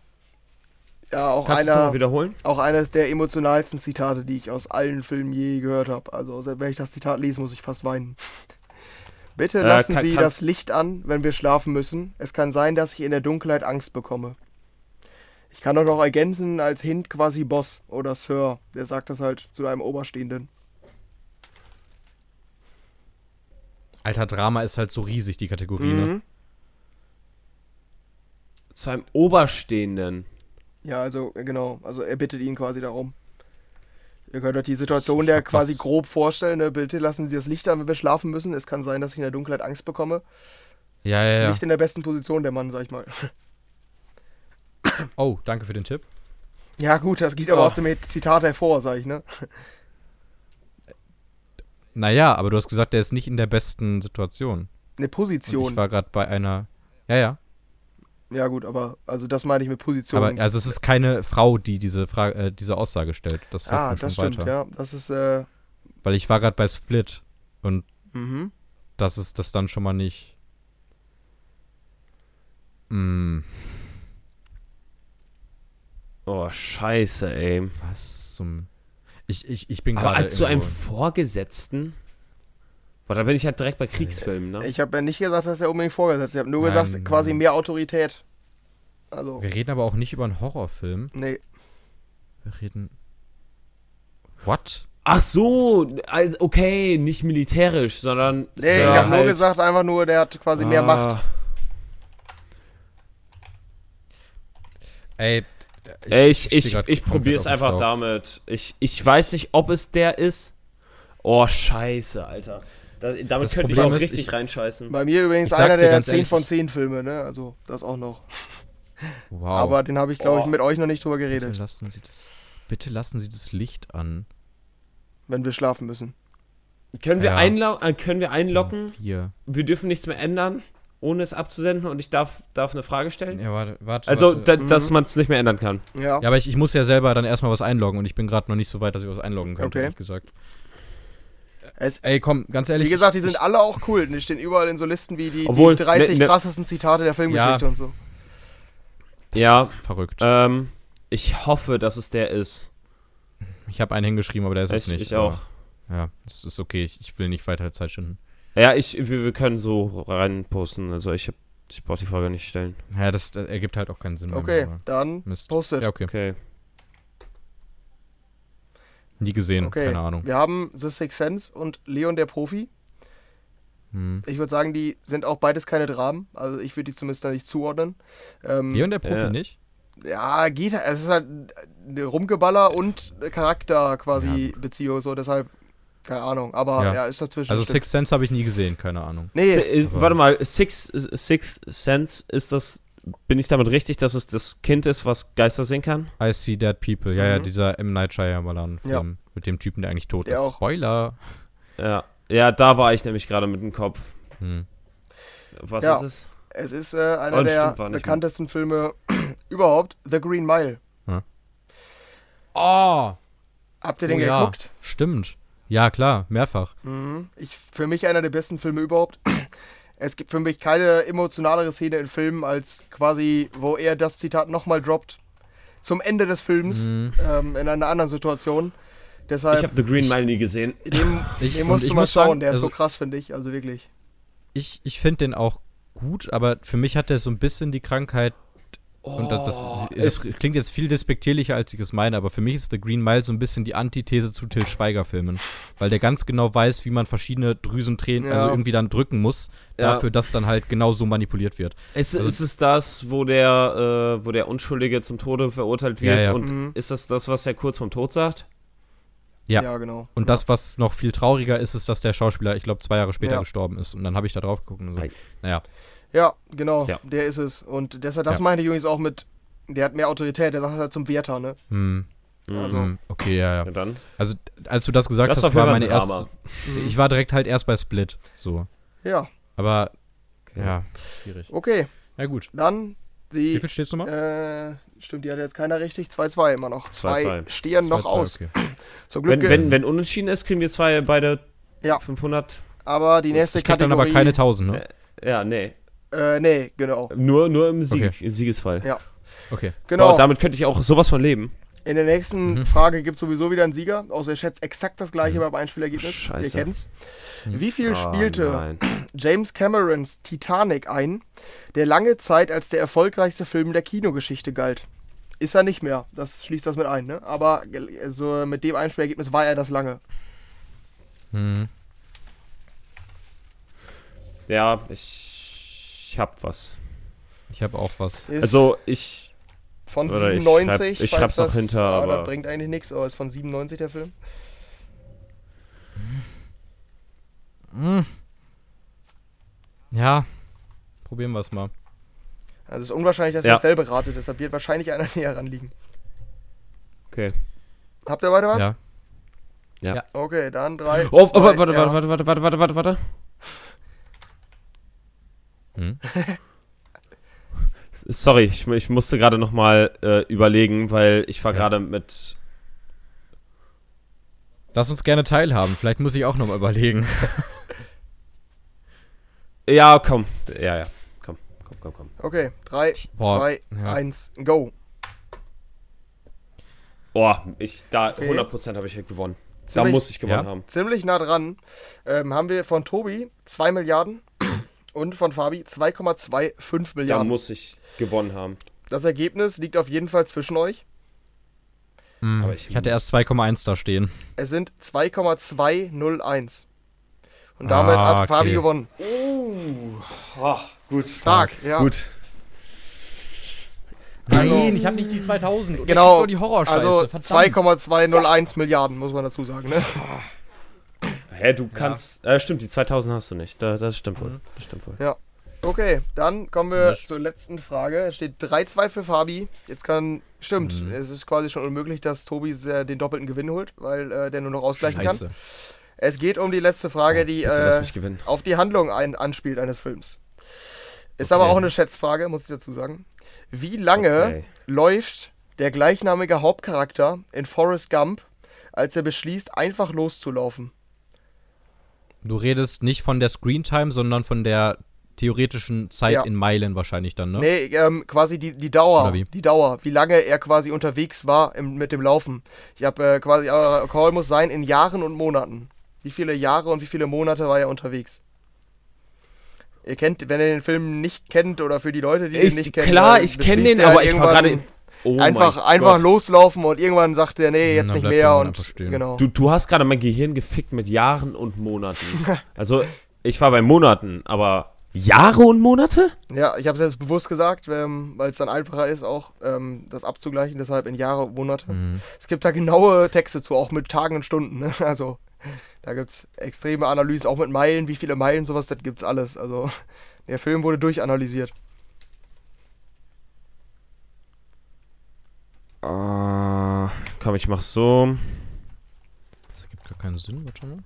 ja auch Kannst einer, wiederholen? auch eines der emotionalsten Zitate, die ich aus allen Filmen je gehört habe. Also wenn ich das Zitat lese, muss ich fast weinen. Bitte Äh, lassen kann- Sie das Licht an, wenn wir schlafen müssen. Es kann sein, dass ich in der Dunkelheit Angst bekomme. Ich kann auch noch ergänzen als Hint quasi Boss oder Sir. Der sagt das halt zu einem Oberstehenden. Alter, Drama ist halt so riesig, die Kategorie, ne? Mhm. Zu einem Oberstehenden. Ja, also genau. Also er bittet ihn quasi darum. Ihr könnt euch die Situation der quasi was- grob vorstellen. Ne? Bitte lassen Sie das Licht an, wenn wir schlafen müssen. Es kann sein, dass ich in der Dunkelheit Angst bekomme. Ja, Ist ja, ja. nicht in der besten Position, der Mann, sag ich mal. Oh, danke für den Tipp. Ja, gut, das geht aber Oh. aus dem Zitat hervor, sag ich, ne? Naja, aber du hast gesagt, der ist nicht in der besten Situation. Eine Und Position. ich war gerade bei einer. Ja, ja. Ja, gut, aber also das meine ich mit Position. Aber also es ist keine Frau, die diese Frage, äh, diese Aussage stellt. Das hilft ah, mir schon das stimmt, weiter. ja. Das ist, äh, Weil ich war gerade bei Split und mhm. das ist das dann schon mal nicht. Mm, Oh, scheiße, ey. was zum. Ich, ich, ich bin Aber gerade. als zu einem irgendwo- Vorgesetzten? Boah, da bin ich halt direkt bei Kriegsfilmen, ne? Ich habe ja nicht gesagt, dass er unbedingt vorgesetzt ist. Ich habe nur Nein, gesagt, nein. quasi mehr Autorität. Also, Wir reden aber auch nicht über einen Horrorfilm. nee. Wir reden. What? Ach so, also okay, nicht militärisch, sondern. Nee, ich habe nur halt- gesagt, einfach nur, der hat quasi mehr Ah, Macht. Ey. Ich, ich, ich komplett probiere es einfach damit. Ich, ich weiß nicht, ob es der ist. Oh, scheiße, Alter. Da, damit Das könnte ich Problem auch ist, richtig ich- reinscheißen. Bei mir übrigens Ich einer der ganz 10 ehrlich, von ich- 10 Filme, ne? Also, das auch noch. Wow. Aber den habe ich, glaube ich, Oh. mit euch noch nicht drüber bitte geredet, lassen Sie das. Bitte lassen Sie das Licht an. wenn wir schlafen müssen. Können wir, Ja. einlo äh, können wir einloggen? Vier. Wir dürfen nichts mehr ändern, ohne es abzusenden und ich darf, darf eine Frage stellen? Ja, warte, warte. also, warte. da, Mhm. dass man es nicht mehr ändern kann. Ja. Ja, aber ich, ich muss ja selber dann erstmal was einloggen und ich bin gerade noch nicht so weit, dass ich was einloggen könnte, Okay. ehrlich gesagt. Es, Ey, komm, ganz ehrlich. wie gesagt, die ich, sind alle auch cool. Die stehen überall in so Listen wie die, Obwohl, die 30 ne- ne- krassesten Zitate der Filmgeschichte Ja. und so. Das Ja, ist verrückt. ähm, ich hoffe, dass es der ist. ich habe einen hingeschrieben, aber der ist es Ich, nicht. ich aber- auch. Ja, das ist okay. Ich, ich will nicht weiter Zeit schinden. Ja, ich, wir, wir können so reinposten. Also ich, hab- ich brauche die Frage nicht stellen. Ja, das, das ergibt halt auch keinen Sinn. Okay, aber dann Mist. postet. Ja, okay. Okay. Nie gesehen, Okay, keine Ahnung. wir haben The Sixth Sense und Leon der Profi. Hm. Ich würde sagen, die sind auch beides keine Dramen. Also ich würde die zumindest da nicht zuordnen. Ähm, Leon der Profi Ja. nicht? Ja, geht. Es ist halt eine Rumgeballer und Charakter quasi Beziehung, so deshalb, keine Ahnung. Aber ja, Ja. ist dazwischen. Also stimmt. Six Sense habe ich nie gesehen, keine Ahnung. Nee, Si- äh, aber- warte mal, Six, Six Sense, ist das, bin ich damit richtig, dass es das Kind ist, was Geister sehen kann? I See Dead People. Ja, ja, Mhm. dieser M. Night Shyamalan-Film mit dem Typen, der eigentlich tot Der ist. auch. Spoiler. Ja. Ja, da war ich nämlich gerade mit dem Kopf. Hm. Was Ja. ist es? es ist äh, einer Oh, der bekanntesten Filme überhaupt. The Green Mile. Oh, Habt ihr den Oh ja. geguckt? stimmt. Ja, klar, mehrfach. Mhm. Ich, für mich einer der besten Filme überhaupt. Es gibt für mich keine emotionalere Szene in Filmen, als quasi, wo er das Zitat nochmal droppt. Zum Ende des Films, Mhm. ähm, in einer anderen Situation. Ich Deshalb, habe The Green Mile nie gesehen. den, Ich- den musst ich du mal muss schauen. sagen, der ist so also- krass, finde ich. Also wirklich. Ich, ich finde den auch gut, aber für mich hat er so ein bisschen die Krankheit. Und das, das, Oh, das es- klingt jetzt viel despektierlicher, als ich es meine, aber für mich ist The Green Mile so ein bisschen die Antithese zu Till Schweiger-Filmen. Weil der ganz genau weiß, wie man verschiedene Drüsentränen, Ja. also irgendwie dann drücken muss, Ja. dafür, dass dann halt genau so manipuliert wird. Ist, Also- ist es das, wo der, äh, wo der Unschuldige zum Tode verurteilt Ja, wird? ja. Und Mhm. ist das das, was er kurz vorm Tod sagt? Ja. Ja, genau. Und das, was noch viel trauriger ist, ist, dass der Schauspieler, ich glaube, zwei Jahre später Ja. gestorben ist. Und dann habe ich da drauf geguckt und so. Ei. Naja, Ja, genau, Ja. der ist es. Und deshalb, das Ja. meinte ich übrigens auch mit, der hat mehr Autorität, der sagt halt zum Werther, ne? Hm. Also, Hm. Okay, ja, ja. Ja, dann. Also, als du das gesagt Das hast, war meine erste. Ich war direkt halt erst bei Split. So. ja, Aber, Okay. ja, schwierig. okay. Ja, gut. Dann Wie die, viel steht's nochmal? äh, stimmt, die hat jetzt keiner richtig. 2-2 immer noch. Zwei 2-2. stehen noch Zwei, aus. okay. Zum Glück, Wenn, wenn, wenn unentschieden ist, kriegen wir zwei beide Ja. 500. aber die nächste Ich krieg dann Kategorie. aber keine 1000, ne? Ja, nee. Äh, nee, genau. Nur, nur im Sieg, Okay. Siegesfall. Ja. Okay. Genau. Aber damit könnte ich auch sowas von leben. In der nächsten Mhm. Frage gibt es sowieso wieder einen Sieger. Außer ihr schätzt exakt das gleiche beim Einspielergebnis. Scheiße. Ihr kennt's. Mhm. Wie viel Ah, spielte nein. James Camerons Titanic ein, der lange Zeit als der erfolgreichste Film der Kinogeschichte galt? Ist er nicht mehr. Das schließt das mit ein, ne? Aber also mit dem Einspielergebnis war er das lange. Hm. Ja, ich, ich hab was. Ich habe auch was. Ist Also ich. von oder ich 97. schreib- ich falls schreib's noch das- hinter, ah, aber- Das bringt eigentlich nichts, aber ist von 97 der Film. Hm. Ja. Probieren wir es mal. Also es ist unwahrscheinlich, dass ihr Ja. dasselbe ratet, deshalb wird wahrscheinlich einer näher ranliegen. Okay. Habt ihr weiter was? Ja. Okay, dann drei. Oh, oh zwei, warte, warte, ja. warte, warte, warte, warte, warte, warte. Hm? Sorry, ich, ich musste gerade noch mal äh, überlegen, weil ich war Ja. gerade mit. Lass uns gerne teilhaben. Vielleicht muss ich auch nochmal überlegen. Ja, komm. Ja, ja. Komm, komm, komm, komm. Okay, drei, Boah, zwei, ja. eins, go. Oh, ich, da, Okay. 100% habe ich gewonnen. Da Ziemlich- muss ich gewonnen Ja. haben. Ziemlich nah dran ähm, haben wir von Tobi 2 Milliarden und von Fabi 2,25 Da Milliarden. muss ich gewonnen haben. Das Ergebnis liegt auf jeden Fall zwischen euch. Hm. Aber Ich, ich- hatte erst 2,1 da stehen. Es sind 2,201. Und damit Ah, hat Fabi okay. gewonnen. Oh, gut. Stark, ja. Gut. Also- ich habe nicht die 2000. Und Genau, die Horrorscheiße. Also verdammt. 2,201 Milliarden, muss man dazu sagen. Ne? Hä, du kannst. Äh, stimmt, die 2000 hast du nicht. Da, das stimmt wohl. Mhm. Das stimmt wohl. Ja. Okay, dann kommen wir Nicht. zur letzten Frage. Es steht 3-2 für Fabi. Jetzt kann. Stimmt, Mhm. es ist quasi schon unmöglich, dass Tobi den doppelten Gewinn holt, weil äh, der nur noch ausgleichen kann. Scheiße. Es geht um die letzte Frage, die äh, auf die Handlung ein, anspielt eines Films. Ist Okay. aber auch eine Schätzfrage, muss ich dazu sagen. Wie lange Okay. läuft der gleichnamige Hauptcharakter in Forrest Gump, als er beschließt, einfach loszulaufen? Du redest nicht von der Screentime, sondern von der theoretischen Zeit Ja. in Meilen wahrscheinlich dann, ne? Nee, ähm, quasi die, die Dauer. Die Dauer, wie lange er quasi unterwegs war im, mit dem Laufen. Ich habe äh, quasi, euer Call muss sein in Jahren und Monaten. Wie viele Jahre und wie viele Monate war er unterwegs? Ihr kennt, wenn ihr den Film nicht kennt oder für die Leute, die den Ich, nicht kennen. klar, ich kenne den, er aber halt ich war gerade. Oh einfach einfach Gott. loslaufen und irgendwann sagt er, nee, jetzt Dann nicht mehr und genau. Du, du hast gerade mein Gehirn gefickt mit Jahren und Monaten. Also, ich war bei Monaten, aber Jahre und Monate? Ja, ich habe es jetzt bewusst gesagt, ähm, weil es dann einfacher ist, auch ähm, das abzugleichen, deshalb in Jahre und Monate. Mhm. Es gibt da genaue Texte zu, auch mit Tagen und Stunden. Ne? Also da gibt es extreme Analysen, auch mit Meilen, wie viele Meilen, sowas, das gibt's alles. Also der Film wurde durchanalysiert. Ah, komm, ich mach so. Das ergibt gar keinen Sinn, warte mal.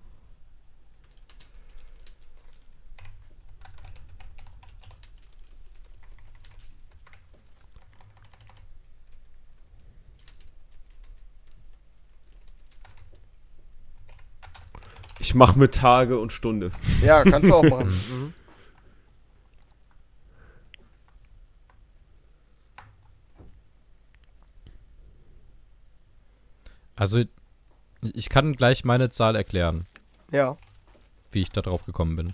Ich mach mit Tage und Stunde. Ja, kannst du auch machen. Mhm. Also, ich kann gleich meine Zahl erklären, Ja. wie ich da drauf gekommen bin.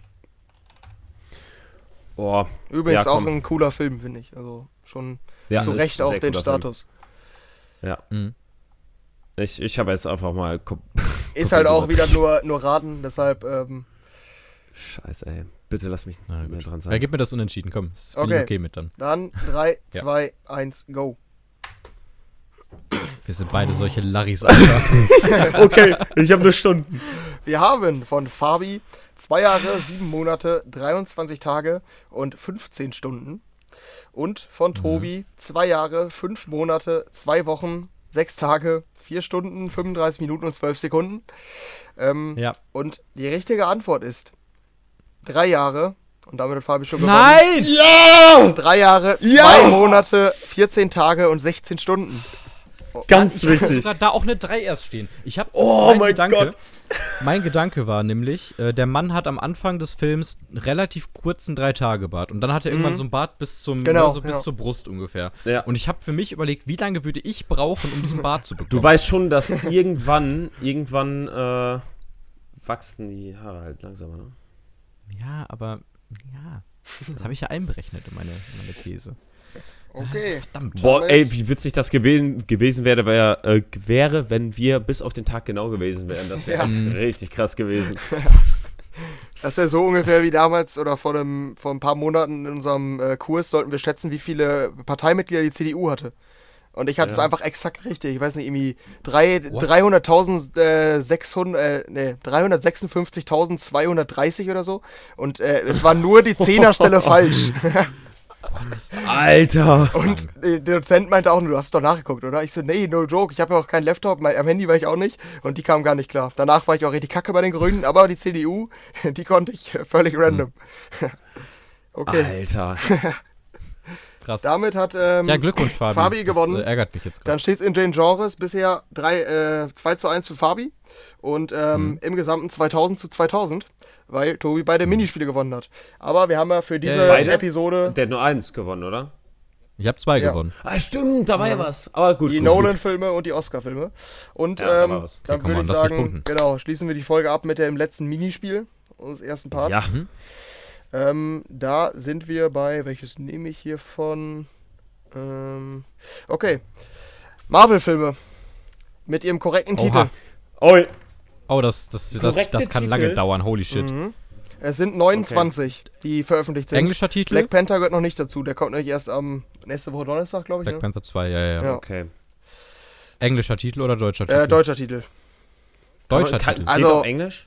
Boah, Übrigens Ja, auch ein cooler Film, finde ich. Also schon ja, zu Recht auch den cooler Film. Status. Mhm. Ich, ich habe jetzt einfach mal. Ist halt auch wieder nur, nur raten, deshalb, ähm, Scheiße, ey. Bitte lass mich Na mehr dran Ja, sein. gib mir das unentschieden, komm. Das Okay. okay mit dann. dann 3, Ja. 2, 1, go. Wir sind beide solche Larrys, Alter. okay, ich habe nur Stunden. Wir haben von Fabi zwei Jahre, sieben Monate, 23 Tage und 15 Stunden. Und von Mhm. Tobi zwei Jahre, fünf Monate, zwei Wochen, sechs Tage, vier Stunden, 35 Minuten und 12 Sekunden. Ähm, Ja. Und die richtige Antwort ist drei Jahre. Und damit hat Fabi schon gewonnen. Nein! Ja! Drei Jahre, Ja! zwei Monate, 14 Tage und 16 Stunden. Ganz Ich hatte wichtig. sogar da auch eine 3 erst stehen. Ich habe Oh mein Gott. Mein Gedanke war nämlich, äh, der Mann hat am Anfang des Films einen relativ kurzen Drei-Tage-Bart und dann hat er irgendwann so einen Bart bis zum Genau, so bis ja. zur Brust ungefähr. Ja. Und ich habe für mich überlegt, wie lange würde ich brauchen, um diesen Bart zu bekommen. Du weißt schon, dass irgendwann, irgendwann äh, wachsen die Haare halt langsamer, ne? Ja, aber ja, das habe ich ja einberechnet in meine, in meine These. Okay. Verdammt. Boah, ey, wie witzig das gewesen, gewesen wäre, wär, äh, wäre, wenn wir bis auf den Tag genau gewesen wären. Das wäre Ja. richtig krass gewesen. Das ist ja so ungefähr wie damals oder vor, einem, vor ein paar Monaten in unserem äh, Kurs sollten wir schätzen, wie viele Parteimitglieder die CDU hatte. Und ich hatte es Ja. einfach exakt richtig. Ich weiß nicht, irgendwie drei- What? 300.000, äh, 600, äh, nee, 356.230 oder so. Und äh, es war nur die Zehnerstelle falsch. Alter! Und äh, der Dozent meinte auch, nur, du hast doch nachgeguckt, oder? Ich so, nee, no joke, ich habe ja auch keinen Laptop, mein, am Handy war ich auch nicht und die kamen gar nicht klar. Danach war ich auch richtig kacke bei den Grünen, aber die CDU, die konnte ich völlig random. okay, Alter. Krass. damit hat ähm, ja, Glückwunsch, Fabi. Fabi gewonnen. Das äh, ärgert mich jetzt gerade. Dann steht es in den Genres bisher drei, äh, 2 zu 1 für Fabi und ähm, Mhm. im Gesamten 2000 zu 2000, weil Tobi beide Minispiele gewonnen hat. Aber wir haben ja für diese. Beide? Episode Der hat nur eins gewonnen, oder? Ich habe zwei Ja. gewonnen. Ah, stimmt, da war ja was. Aber gut. die. Nolan-Filme und die Oscar-Filme. Und Ja, ähm, dann würde ich sagen, genau, schließen wir die Folge ab mit dem letzten Minispiel unseres ersten Parts. Ja. Ähm, da sind wir bei, welches nehme ich hier von? Ähm, okay. Marvel-Filme. Mit ihrem korrekten Oha. Titel. Oh, Oh, das, das, das, das kann Titel? lange dauern. Holy shit. Mhm. Es sind 29, die veröffentlicht sind. Englischer Titel? Black Panther gehört noch nicht dazu. Der kommt nämlich erst am nächste Woche Donnerstag, glaube ich. Black Ne? Panther 2, ja, ja, ja. Okay. Englischer Titel oder deutscher Titel? Äh, deutscher Titel. Deutscher Kann, Titel. Geht Also- auf Englisch?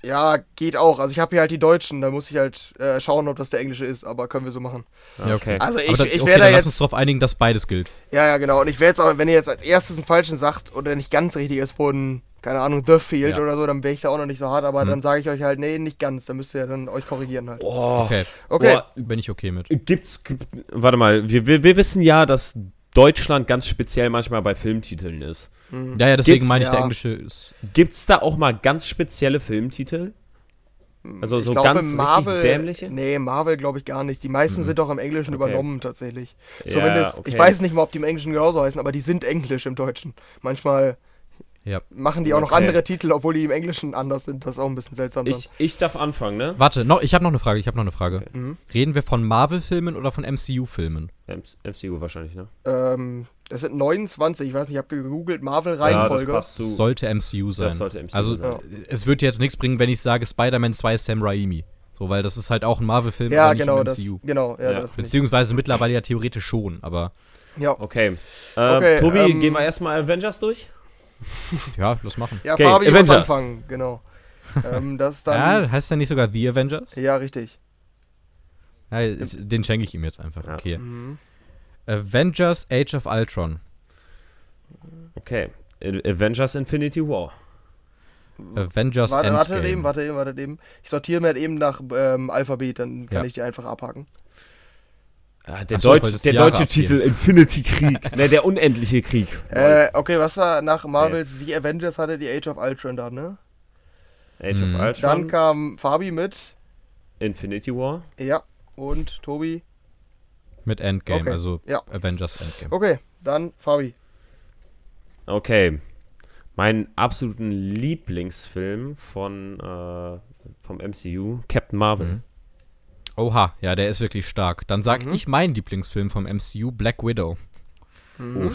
Ja, geht auch. Also ich habe hier halt die Deutschen. Da muss ich halt äh, schauen, ob das der englische ist. Aber können wir so machen. Ja, okay. Also ich, Aber da, ich okay, werde da lass uns jetzt. darauf einigen, dass beides gilt. Ja, ja, genau. Und ich werde jetzt auch, wenn ihr jetzt als erstes einen falschen sagt oder nicht ganz richtig ist von, keine Ahnung, The Field Ja. oder so, dann wäre ich da auch noch nicht so hart. Aber Hm. dann sage ich euch halt, nee, nicht ganz. Dann müsst ihr dann euch korrigieren halt. Oh. Okay, Okay. Boah, bin ich okay mit. Gibt's, gibt, warte mal, wir, wir, wir wissen ja, dass Deutschland ganz speziell manchmal bei Filmtiteln ist. Mhm. Ja, ja, deswegen Gibt's- meine ich, der ja. englische ist. Gibt's da auch mal ganz spezielle Filmtitel? Also Ich so glaube, ganz richtig dämliche? Nee, Marvel glaube ich gar nicht. Die meisten Mhm. sind doch im Englischen Okay. übernommen tatsächlich. Ja, Zumindest, okay. ich weiß nicht mal, ob die im Englischen genauso heißen, aber die sind Englisch im Deutschen. Manchmal Ja. machen die auch noch Okay. andere Titel, obwohl die im Englischen anders sind. Das ist auch ein bisschen seltsam. dann. Ich, ich darf anfangen, ne? Warte, noch, ich habe noch eine Frage, ich habe noch eine Frage. Mhm. Reden wir von Marvel-Filmen oder von MCU-Filmen? MCU wahrscheinlich, ne? Ähm, das sind 29, ich weiß nicht, ich habe gegoogelt, Ja, Marvel-Reihenfolge. das passt zu. Es sollte MCU sein. sollte MCU also, sein. es wird jetzt nichts bringen, wenn ich sage Spider-Man 2 Sam Raimi. So, weil das ist halt auch ein Marvel-Film, ja, aber nicht genau, das, MCU. genau, ja, Ja. das nicht. Beziehungsweise mittlerweile ja theoretisch schon, aber Ja, Okay. Äh, Okay, Tobi, ähm, gehen wir erstmal Avengers durch? Ja, los machen. ja Okay, Fabi muss Avengers. anfangen, genau. ähm, das ist dann, Ja, heißt der nicht sogar The Avengers? ja, richtig. Ja, ist, den schenke ich ihm jetzt einfach. Ja. Okay. Mhm. Avengers Age of Ultron. Okay. Avengers Infinity War. Avengers Warte, Endgame. warte eben, warte eben, warte eben. Ich sortiere mir halt eben nach ähm, Alphabet, dann kann Ja. ich die einfach abhaken. Ah, der so, Deutsch, der Jahre deutsche abgehen. Titel Infinity Krieg. ne, der unendliche Krieg. Äh, okay, was war nach Marvels The Avengers hatte die Age of Ultron dann, ne? Age Mhm. of Ultron. Dann kam Fabi mit, Infinity War. ja, und Tobi. Mit Endgame, Okay, also ja. Avengers Endgame. Okay, dann Fabi. Okay. Mein absoluten Lieblingsfilm von äh, vom MCU, Captain Marvel. Mhm. Oha, ja, der ist wirklich stark. Dann sag Mhm. ich meinen Lieblingsfilm vom MCU, Black Widow. Mhm.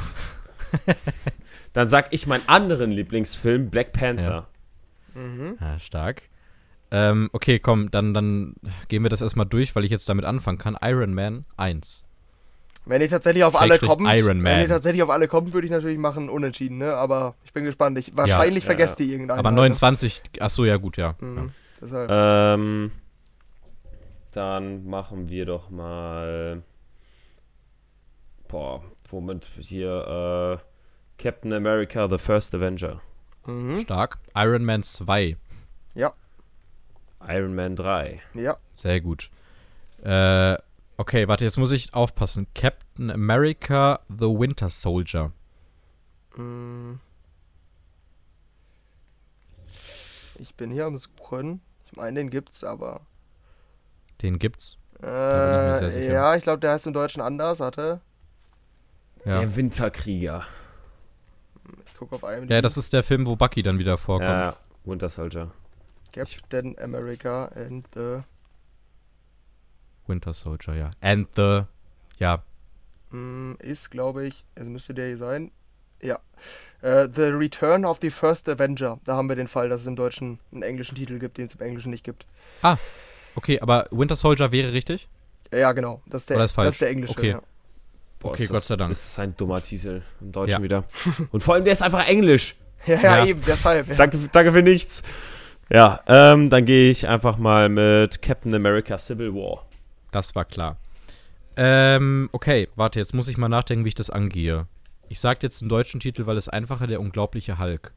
Dann sag ich meinen anderen Lieblingsfilm, Black Panther. Mhm. Ja, stark. Ähm, okay, komm, dann, dann gehen wir das erstmal durch, weil ich jetzt damit anfangen kann. Iron Man 1. Wenn die tatsächlich auf alle kommt, Iron Man. wenn die tatsächlich auf alle kommt, würde ich natürlich machen unentschieden, ne? Aber ich bin gespannt. Ich, wahrscheinlich Ja, vergesst ja. ihr irgendeinen. Aber ne? 29, ach so, ja gut, ja. Mhm. Ähm, dann machen wir doch mal. Boah, womit hier äh, Captain America: The First Avenger, Mhm. Stark. Iron Man 2, Ja, Iron Man 3, ja. sehr gut. Äh, okay, warte, jetzt muss ich aufpassen. Captain America, The Winter Soldier. Mm. Ich bin hier am Suchen. Ich meine, den gibt's, aber. Den gibt's. Äh, ich ja, ich glaube, der heißt im Deutschen anders. Warte. Ja. der Winterkrieger. Ich gucke auf einen. ja, das ist der Film, wo Bucky dann wieder vorkommt. Ja, Winter Soldier. Captain America and the. Winter Soldier, ja. And the, ja, Mm, ist, glaube ich, es müsste der hier sein. Ja. Äh, the Return of the First Avenger. Da haben wir den Fall, dass es im Deutschen einen englischen Titel gibt, den es im Englischen nicht gibt. Okay, aber Winter Soldier wäre richtig? Ja, genau. Das ist der, Oder ist falsch? Das ist der englische. Okay. Ja. Boah, Okay, ist Gott das, sei Dank. Ist das ein dummer Titel im Deutschen Ja. wieder. Und vor allem, der ist einfach Englisch. Ja, ja, Ja. eben, deshalb. Ja. Danke, danke für nichts. Ja, ähm, dann gehe ich einfach mal mit Captain America Civil War. Das war klar. Ähm, okay, warte, jetzt muss ich mal nachdenken, wie ich das angehe. Ich sag jetzt den deutschen Titel, weil es einfacher der unglaubliche Hulk.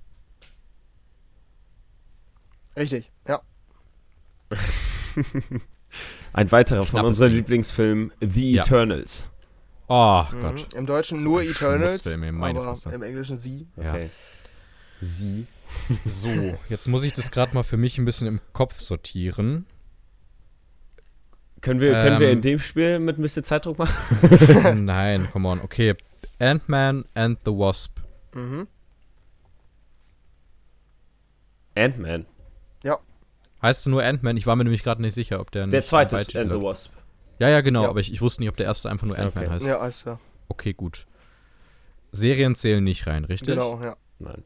Richtig, ja. Ein weiterer von Knappes unseren Ding. Lieblingsfilmen, The Ja. Eternals. Oh Mhm. Gott. Im Deutschen nur Eternals, meine aber im Englischen sie. Ja. Okay. Sie. So, jetzt muss ich das gerade mal für mich ein bisschen im Kopf sortieren. Können wir, können wir Ähm. in dem Spiel mit ein bisschen Zeitdruck machen? Nein, come on. Okay. Ant-Man and the Wasp. Mhm. Ant-Man. Heißt du nur Ant-Man? Ich war mir nämlich gerade nicht sicher, ob der Der nicht zweite ist And the hat. Wasp. Ja, ja, genau, Ja. aber ich, ich wusste nicht, ob der erste einfach nur Ant-Man Okay. heißt. Ja, ist ja. Okay, gut. Serien zählen nicht rein, richtig? Genau, ja. Nein.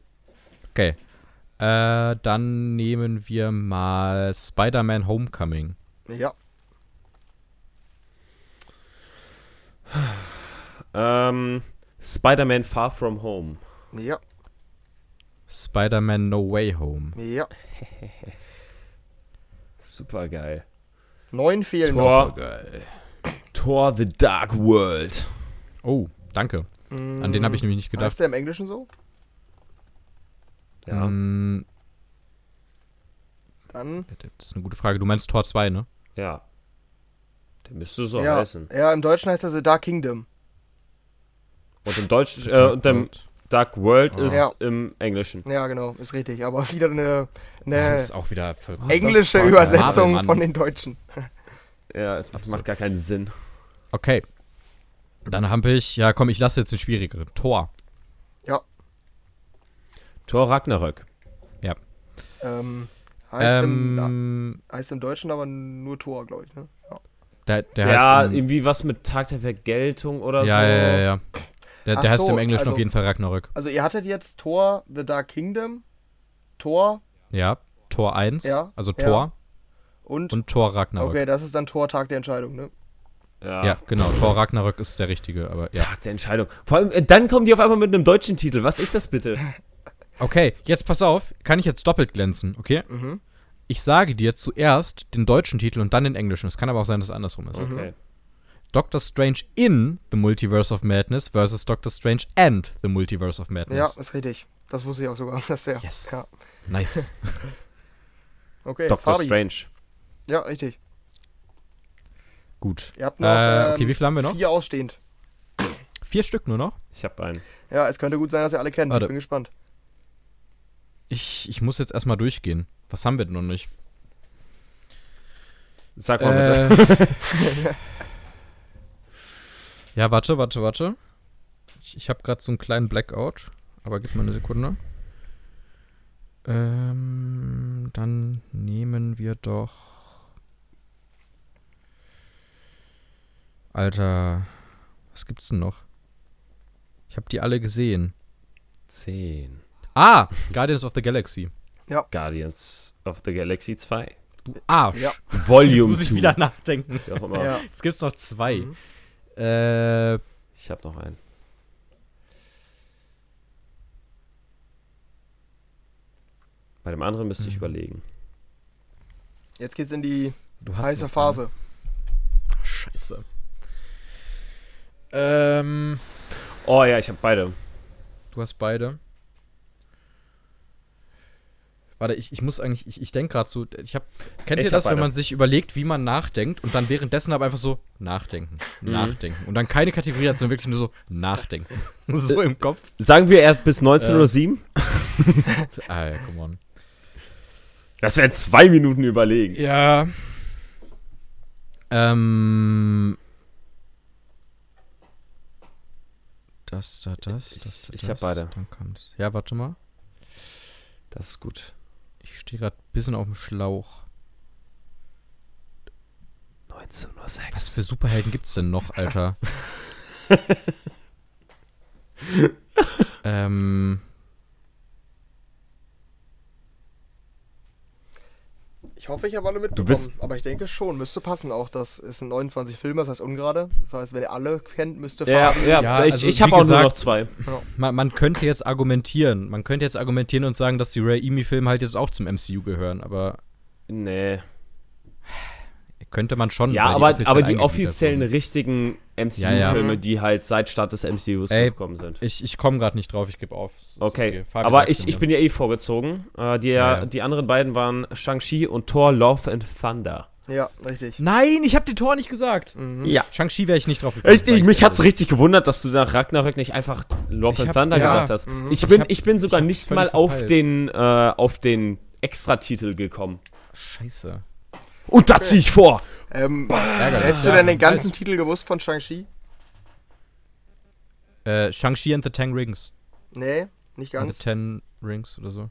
Okay. Äh, dann nehmen wir mal Spider-Man Homecoming. Ja. Ähm, Spider-Man Far From Home. Ja. Spider-Man No Way Home. Ja. Super geil. Neun fehlen noch. Tor, Geil. Thor The Dark World. Oh, danke. An den habe ich nämlich nicht gedacht. Heißt der im Englischen so? Ja. Mm, Dann. das ist eine gute Frage. Du meinst Tor 2, ne? Ja. Der müsste so ja. heißen. ja, im Deutschen heißt er The Dark Kingdom. Und im Deutschen, äh, und dem Dark World Oh. ist Ja. im Englischen. Ja, genau, ist richtig. Aber wieder eine, Ja, eine das ist auch wieder englische fuck, Übersetzung Marvel, von den Deutschen. Ja, Das das, macht gar keinen Sinn. Okay. Dann habe ich, ja komm, ich lasse jetzt den schwierigeren. Tor. Thor Ragnarök. Ähm, heißt, im, Ähm, heißt im Deutschen aber nur Tor, glaube ich. Ne? Ja. der, der ja, heißt im, irgendwie was mit Tag der Vergeltung oder ja, so. ja, ja, ja. Der, der heißt so, im Englischen also- auf jeden Fall Ragnarök. Also ihr hattet jetzt Tor, The Dark Kingdom, Tor Ja, Tor 1, Ja, also ja. Tor und. und Tor Ragnarök. okay, das ist dann Tor Tag der Entscheidung, ne? Ja. Ja, genau, Tor Ragnarök ist der richtige, aber ja. Tag der Entscheidung. Vor allem, äh, dann kommen die auf einmal mit einem deutschen Titel. Was ist das bitte? Okay, jetzt pass auf, kann ich jetzt doppelt glänzen, okay? Mhm. Ich sage dir zuerst den deutschen Titel und dann den englischen. Es kann aber auch sein, dass es andersrum ist. Okay. Doctor Strange in The Multiverse of Madness versus Doctor Strange and The Multiverse of Ja, Madness. ist richtig. Das wusste ich auch sogar. Das ist ja. Yes. Ja. Nice. Okay, Doctor Fabi. Strange. Ja, richtig. Gut. Ihr habt noch Äh, okay, ähm, wie viel haben wir noch? vier ausstehend. Vier Stück nur noch? Ich habe einen. Ja, es könnte gut sein, dass ihr alle kennt. Warte. Ich bin gespannt. Ich, ich muss jetzt erstmal durchgehen. Was haben wir denn noch nicht? Sag mal bitte. Ja, warte, warte, warte. Ich, ich habe gerade so einen kleinen Blackout, aber gib mal eine Sekunde. Ähm, dann nehmen wir doch. Alter, was gibt's denn noch? Ich habe die alle gesehen. Zehn. Ah, Guardians of the Galaxy. Guardians of the Galaxy 2. Du Arsch. Ja. Volume Jetzt muss ich 2. wieder nachdenken. Ja. Jetzt gibt's noch zwei. Mhm. Äh, Ich habe noch einen. Bei dem anderen müsste ich Mhm. überlegen. Jetzt geht's in die Du heiße Phase. einen. Scheiße. Ähm, Oh ja, ich habe beide. du hast beide. Warte, ich, ich muss eigentlich, ich, ich denke gerade so, ich hab, kennt Ich ihr das, wenn man sich überlegt, wie man nachdenkt und dann währenddessen aber einfach so nachdenken, Mhm. nachdenken und dann keine Kategorie hat, sondern wirklich nur so nachdenken. so im Kopf. Sagen wir erst bis 1907? Ah, ja, come on. Das wären zwei Minuten überlegen. Ja. Ähm. Das, da, das, Ich- das, da, ich das. hab beide. Dann kann's. Ja, warte mal. Das ist gut. Ich stehe gerade ein bisschen auf dem Schlauch. 1906. Was für Superhelden gibt's denn noch, Alter? ähm. Ich hoffe, ich habe alle mitbekommen. bist- aber ich denke schon, müsste passen auch. Das sind 29 Filme, das heißt ungerade. Das heißt, wenn ihr alle kennt, müsste Ja, ja, Ja, ich, also ich wie habe auch nur noch zwei. Man, man könnte jetzt argumentieren. Man könnte jetzt argumentieren und sagen, dass die Ray Emi-Filme halt jetzt auch zum MCU gehören, aber Nee. Könnte man schon. Ja, aber, offiziell aber die offiziellen richtigen MCU-Filme, ja. die halt seit Start des MCUs Ey, gekommen sind. Ich, ich komme gerade nicht drauf, ich gebe auf. Okay, Fabi aber ich, ich bin ja eh vorgezogen. Äh, die, Ja, ja. die anderen beiden waren Shang-Chi und Thor Love and Thunder. Ja, richtig. Nein, ich habe den Tor nicht gesagt. Mhm. Ja. Shang-Chi wäre ich nicht drauf gekommen. Richtig, mich hat's richtig gewundert, dass du nach Ragnarök nicht einfach Love Ich and hab- Thunder ja, gesagt hast. mhm. Ich Ich bin, hab- ich bin sogar ich nicht mal auf den, äh, auf den Extratitel gekommen. Scheiße. Und da zieh ich vor. Ähm, Ärgerlich. hättest du denn den ganzen. Titel gewusst von Shang-Chi? Äh, Shang-Chi and the Ten Rings. Nee, nicht And ganz. the Ten Rings oder so.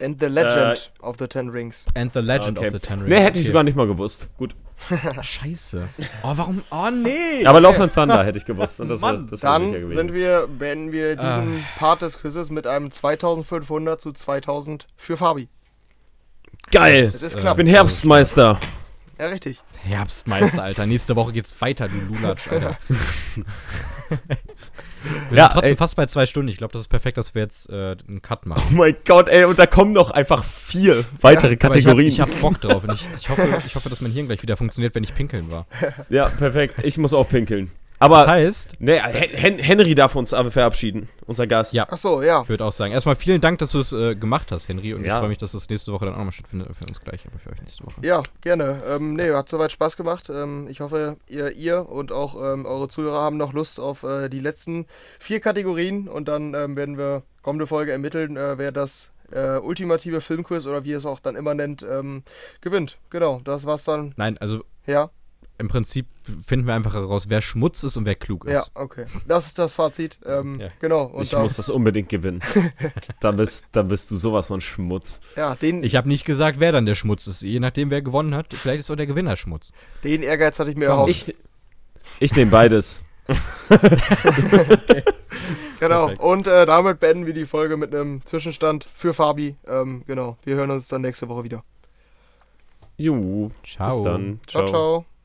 And the Legend of the Ten Rings. And the Legend Okay. of the Ten Rings. Nee, hätte ich Okay. sogar nicht mal gewusst. Gut. Scheiße. Oh, warum? Oh, nee. Aber Love and Thunder hätte ich gewusst. Und das war, Mann. das war sicher Dann gewesen. sind wir, beenden wir diesen Ah. Part des Quizzes mit einem 2500 zu 2000 für Fabi. Geil. Es ist knapp. Ich bin Herbstmeister. Ja, richtig. Herbstmeister, Alter. Nächste Woche geht's weiter, du Lulatsch, Alter. wir Ja, sind trotzdem ey. fast bei zwei Stunden. Ich glaube, das ist perfekt, dass wir jetzt äh, einen Cut machen. Oh mein Gott, ey, und da kommen noch einfach vier weitere Kategorien. Ich habe hab Bock drauf. Und ich, ich, hoffe, ich hoffe, dass mein Hirn gleich wieder funktioniert, wenn ich pinkeln war. ja, perfekt. Ich muss auch pinkeln. Aber, Das heißt, nee, Hen Hen Henry darf uns aber verabschieden. Unser Gast. Ja. Ach so, ja. ich würde auch sagen, erstmal vielen Dank, dass du es äh, gemacht hast, Henry. Und Ja. ich freue mich, dass das nächste Woche dann auch nochmal stattfindet. Für uns gleich, aber für euch nächste Woche. Ja, gerne. Ähm, nee, hat soweit Spaß gemacht. Ähm, ich hoffe, ihr, ihr und auch ähm, eure Zuhörer haben noch Lust auf äh, die letzten vier Kategorien und dann ähm, werden wir kommende Folge ermitteln, äh, wer das äh, ultimative Filmquiz oder wie ihr es auch dann immer nennt, ähm, gewinnt. Genau, das war's dann. Nein, also Ja, im Prinzip finden wir einfach heraus, wer Schmutz ist und wer klug ist. ja, okay. Das ist das Fazit. Ähm, Ja. Genau. Und Ich da, muss das unbedingt gewinnen. dann, bist, dann bist du sowas von Schmutz. ja, den, Ich habe nicht gesagt, wer dann der Schmutz ist. Je nachdem, wer gewonnen hat, vielleicht ist auch der Gewinner Schmutz. den Ehrgeiz hatte ich mir erhofft. Ich, ich nehme beides. Genau. Perfekt. Und äh, damit beenden wir die Folge mit einem Zwischenstand für Fabi. Ähm, genau. Wir hören uns dann nächste Woche wieder. Juhu. Ciao. Bis dann. ciao. ciao.